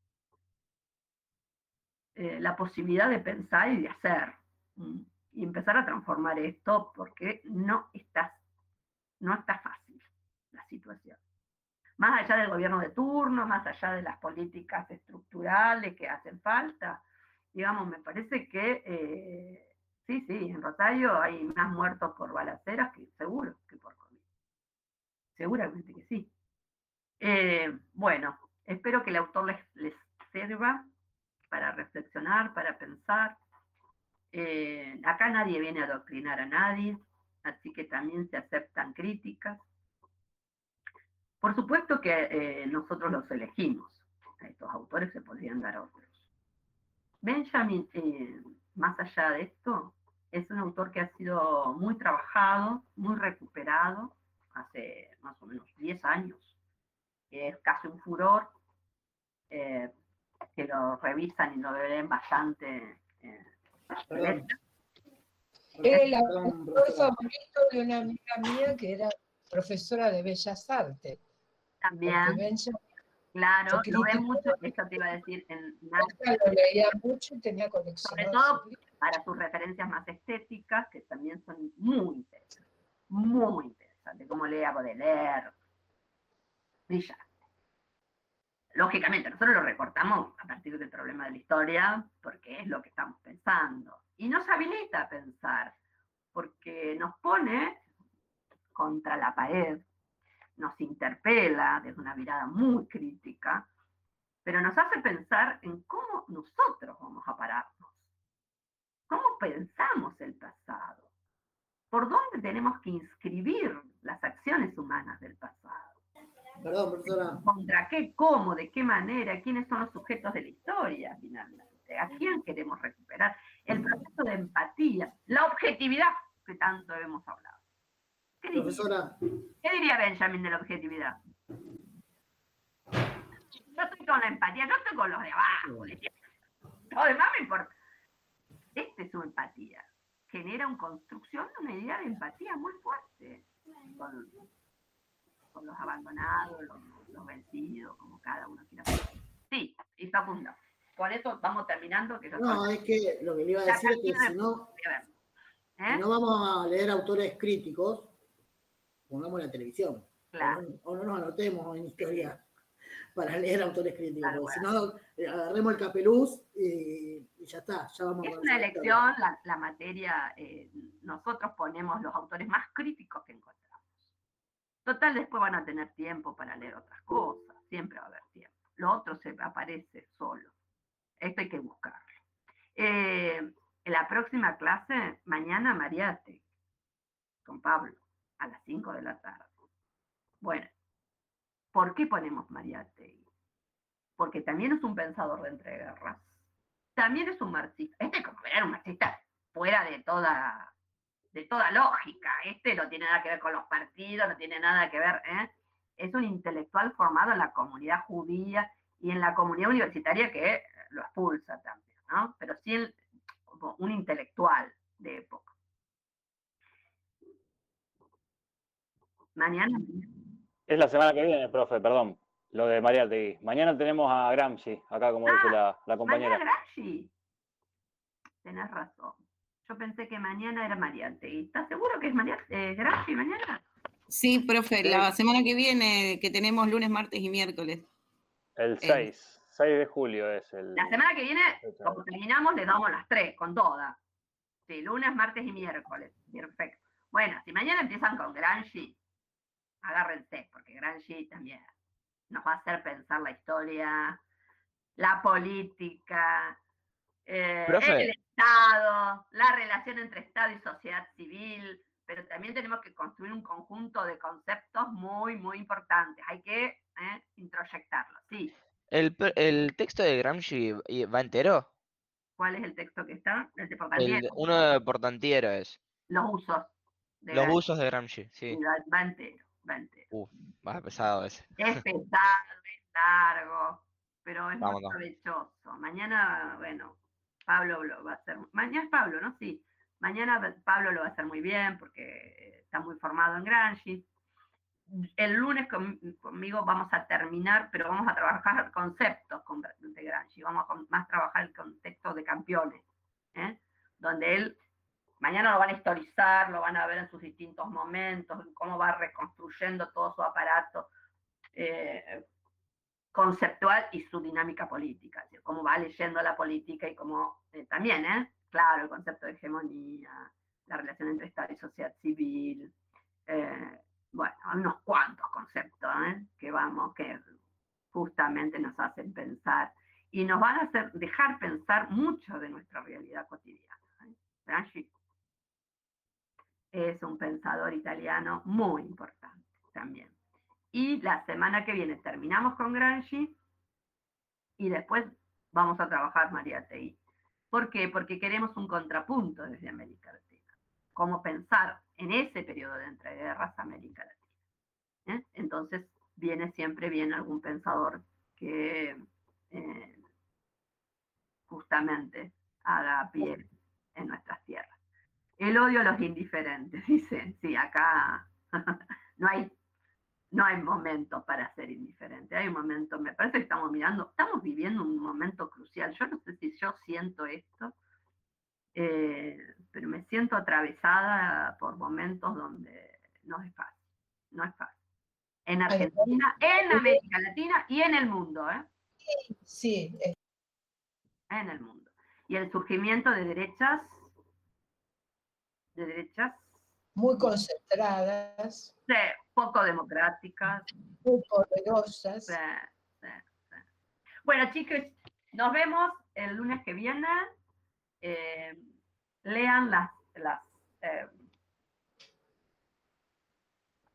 eh, la posibilidad de pensar y de hacer. Y empezar a transformar esto porque no está, no está fácil la situación. Más allá del gobierno de turno, más allá de las políticas estructurales que hacen falta, digamos, me parece que eh, sí, sí, en Rosario hay más muertos por balaceras que seguro que por COVID. Seguramente que sí. Eh, bueno, espero que el autor les, les sirva para reflexionar, para pensar. Eh, acá nadie viene a adoctrinar a nadie, así que también se aceptan críticas. Por supuesto que eh, nosotros los elegimos, a estos autores se podrían dar otros. Benjamin, eh, más allá de esto, es un autor que ha sido muy trabajado, muy recuperado, hace más o menos 10 años. Es casi un furor, que lo revisan y lo ven bastante. Era el autor favorito de una amiga mía que era profesora de Bellas Artes. También. claro, lo ve mucho, esto te iba a decir en Lo leía mucho y tenía conexión. Sobre todo para sus referencias más estéticas, que también son muy interesantes. Muy interesantes, como lea Baudelaire. Brillante. Lógicamente, nosotros lo recortamos a partir del problema de la historia, porque es lo que estamos pensando. Y nos habilita a pensar, porque nos pone contra la pared nos interpela desde una mirada muy crítica, pero nos hace pensar en cómo nosotros vamos a pararnos, cómo pensamos el pasado, por dónde tenemos que inscribir las acciones humanas del pasado. Perdón, profesora. ¿Contra qué, cómo, de qué manera, quiénes son los sujetos de la historia, finalmente? ¿A quién queremos recuperar? El proceso de empatía, la objetividad que tanto hemos hablado. ¿Qué diría? ¿Qué diría Benjamin de la objetividad? Yo estoy con la empatía, yo estoy con los de abajo. Lo demás me importa. Esta es su empatía. Genera una construcción de una idea de empatía muy fuerte con, los abandonados, los, vencidos, como cada uno quiera. Sí, y está apuntado. Con esto vamos terminando. Que no, es que lo que le iba a decir es que si no, ¿Eh? no vamos a leer autores críticos, pongamos la televisión. Claro. O, no, nos anotemos en historia para leer autores críticos. Si no, agarremos el capeluz y, ya está. Ya vamos es una elección, la, materia, eh, nosotros ponemos los autores más críticos que encontramos. Total, después van a tener tiempo para leer otras cosas, siempre va a haber tiempo. Lo otro se aparece solo. Esto hay que buscarlo. Eh, en la próxima clase, mañana Mariate, con Pablo, a las 5 de la tarde. Bueno, ¿por qué ponemos Mariate? Porque también es un pensador de entreguerras. También es un marxista. Este, como verán, un marxista fuera de toda de toda lógica. Este no tiene nada que ver con los partidos, no tiene nada que ver. ¿eh? Es un intelectual formado en la comunidad judía y en la comunidad universitaria que lo expulsa también, ¿no? Pero sí un intelectual de época. Mañana. Es la semana que viene, profe, perdón. Lo de María Tegui. Mañana tenemos a Gramsci, acá como dice ah, la, compañera. Mañana Gramsci. Tenés razón. Yo pensé que mañana era Mariante. ¿Estás seguro que es María, eh, mañana? Sí, profe, la semana que viene, que tenemos lunes, martes y miércoles. El 6, 6 de julio es el... La semana que viene, como terminamos, le damos las tres, con todas. Sí, lunes, martes y miércoles. Perfecto. Bueno, si mañana empiezan con Gramsci, agárrense, porque Gramsci también nos va a hacer pensar la historia, la política, eh, el Estado, la relación entre Estado y sociedad civil, pero también tenemos que construir un conjunto de conceptos muy, muy importantes. Hay que eh, introyectarlos, sí. ¿El, ¿El, texto de Gramsci va entero? ¿Cuál es el texto que está? El de Portantiero. uno de Portantiero es. Los usos. Los usos de Gramsci, sí. Va, entero, va entero. Uf, más pesado ese. Es pesado, es largo, pero es muy provechoso. Mañana, bueno, Pablo lo va a hacer. Mañana es Pablo, ¿no? Sí. Mañana Pablo lo va a hacer muy bien porque está muy formado en Gramsci. El lunes conmigo vamos a terminar, pero vamos a trabajar conceptos de Gramsci. Vamos a más trabajar el contexto de campeones, ¿eh? donde él mañana lo van a historizar, lo van a ver en sus distintos momentos, cómo va reconstruyendo todo su aparato eh, conceptual y su dinámica política, cómo va leyendo la política y cómo eh, también, ¿eh? claro, el concepto de hegemonía, la relación entre Estado y sociedad civil, eh, bueno, unos cuantos conceptos ¿eh? que vamos, que justamente nos hacen pensar y nos van a hacer dejar pensar mucho de nuestra realidad cotidiana. Gramsci es un pensador italiano muy importante también. Y la semana que viene terminamos con Gramsci y después vamos a trabajar María Tei. ¿Por qué? Porque queremos un contrapunto desde América Latina. Cómo pensar en ese periodo de entreguerras América Latina. ¿eh? Entonces viene siempre bien algún pensador que eh, justamente haga pie en nuestras tierras. El odio a los indiferentes, dicen. Sí, acá no hay no hay momento para ser indiferente, hay un momento, me parece que estamos mirando, estamos viviendo un momento crucial. Yo no sé si yo siento esto, eh, pero me siento atravesada por momentos donde no es fácil, no es fácil. En Argentina, en América Latina y en el mundo, ¿eh? Sí. En el mundo. Y el surgimiento de derechas, de derechas. Muy concentradas. Sí, poco democráticas. Muy poderosas. Bueno, chicos, nos vemos el lunes que viene. Eh, lean las, las eh,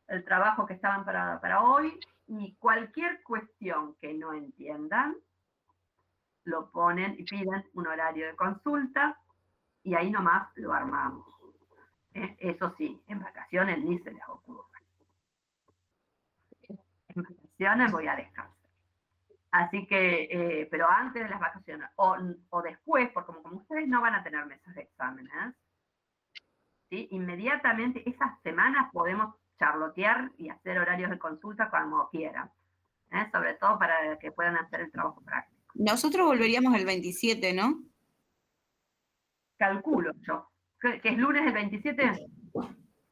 el trabajo que estaban para, para hoy y cualquier cuestión que no entiendan, lo ponen y piden un horario de consulta y ahí nomás lo armamos. Eh, eso sí, en vacaciones ni se les ocurre. En vacaciones voy a descansar. Así que, eh, pero antes de las vacaciones o, o después, porque como, como, ustedes no van a tener mesas de exámenes, ¿sí? inmediatamente esas semanas podemos charlotear y hacer horarios de consulta cuando quieran, ¿eh? sobre todo para que puedan hacer el trabajo práctico. Nosotros volveríamos el 27, ¿no? Calculo yo. ¿Que es lunes el 27?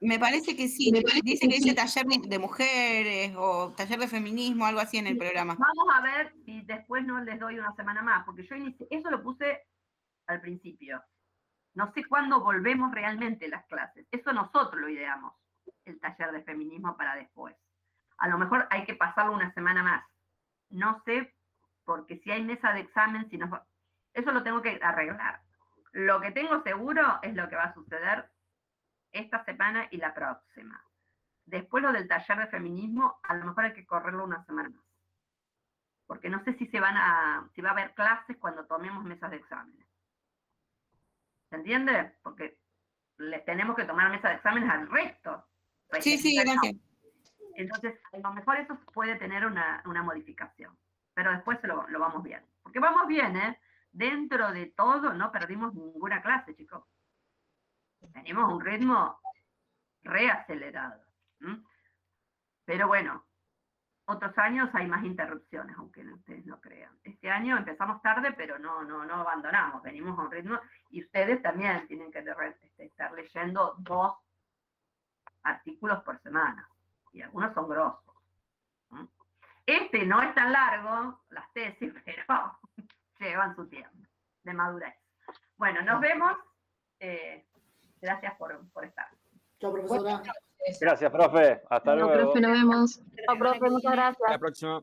Me parece que sí. dice que dice taller de mujeres o taller de feminismo, algo así en el programa. Vamos a ver si después no les doy una semana más, porque yo eso lo puse al principio. No sé cuándo volvemos realmente las clases. Eso nosotros lo ideamos, el taller de feminismo para después. A lo mejor hay que pasarlo una semana más. No sé, porque si hay mesa de examen, si nos... eso lo tengo que arreglar. Lo que tengo seguro es lo que va a suceder esta semana y la próxima. Después lo del taller de feminismo, a lo mejor hay que correrlo una semana más. Porque no sé si se van a, si va a haber clases cuando tomemos mesas de exámenes. ¿Se entiende? Porque les tenemos que tomar mesas de exámenes al resto. Sí, sí, gracias. Entonces, a lo mejor eso puede tener una, modificación. Pero después lo, lo vamos bien. Porque vamos bien, ¿eh? Dentro de todo no perdimos ninguna clase, chicos tenemos un ritmo reacelerado. Pero bueno, otros años hay más interrupciones, aunque ustedes no crean. Este año empezamos tarde, pero no, no, no abandonamos, venimos a un ritmo y ustedes también tienen que este, estar leyendo dos artículos por semana y algunos son grosos. Este no es tan largo, las tesis, pero llevan su tiempo de madurez. Bueno, nos vemos. Eh, Gracias por, por estar. Chao, profesora. Gracias, profe. Hasta luego. Profe, nos vemos. Chao, profe, muchas gracias. Hasta la próxima.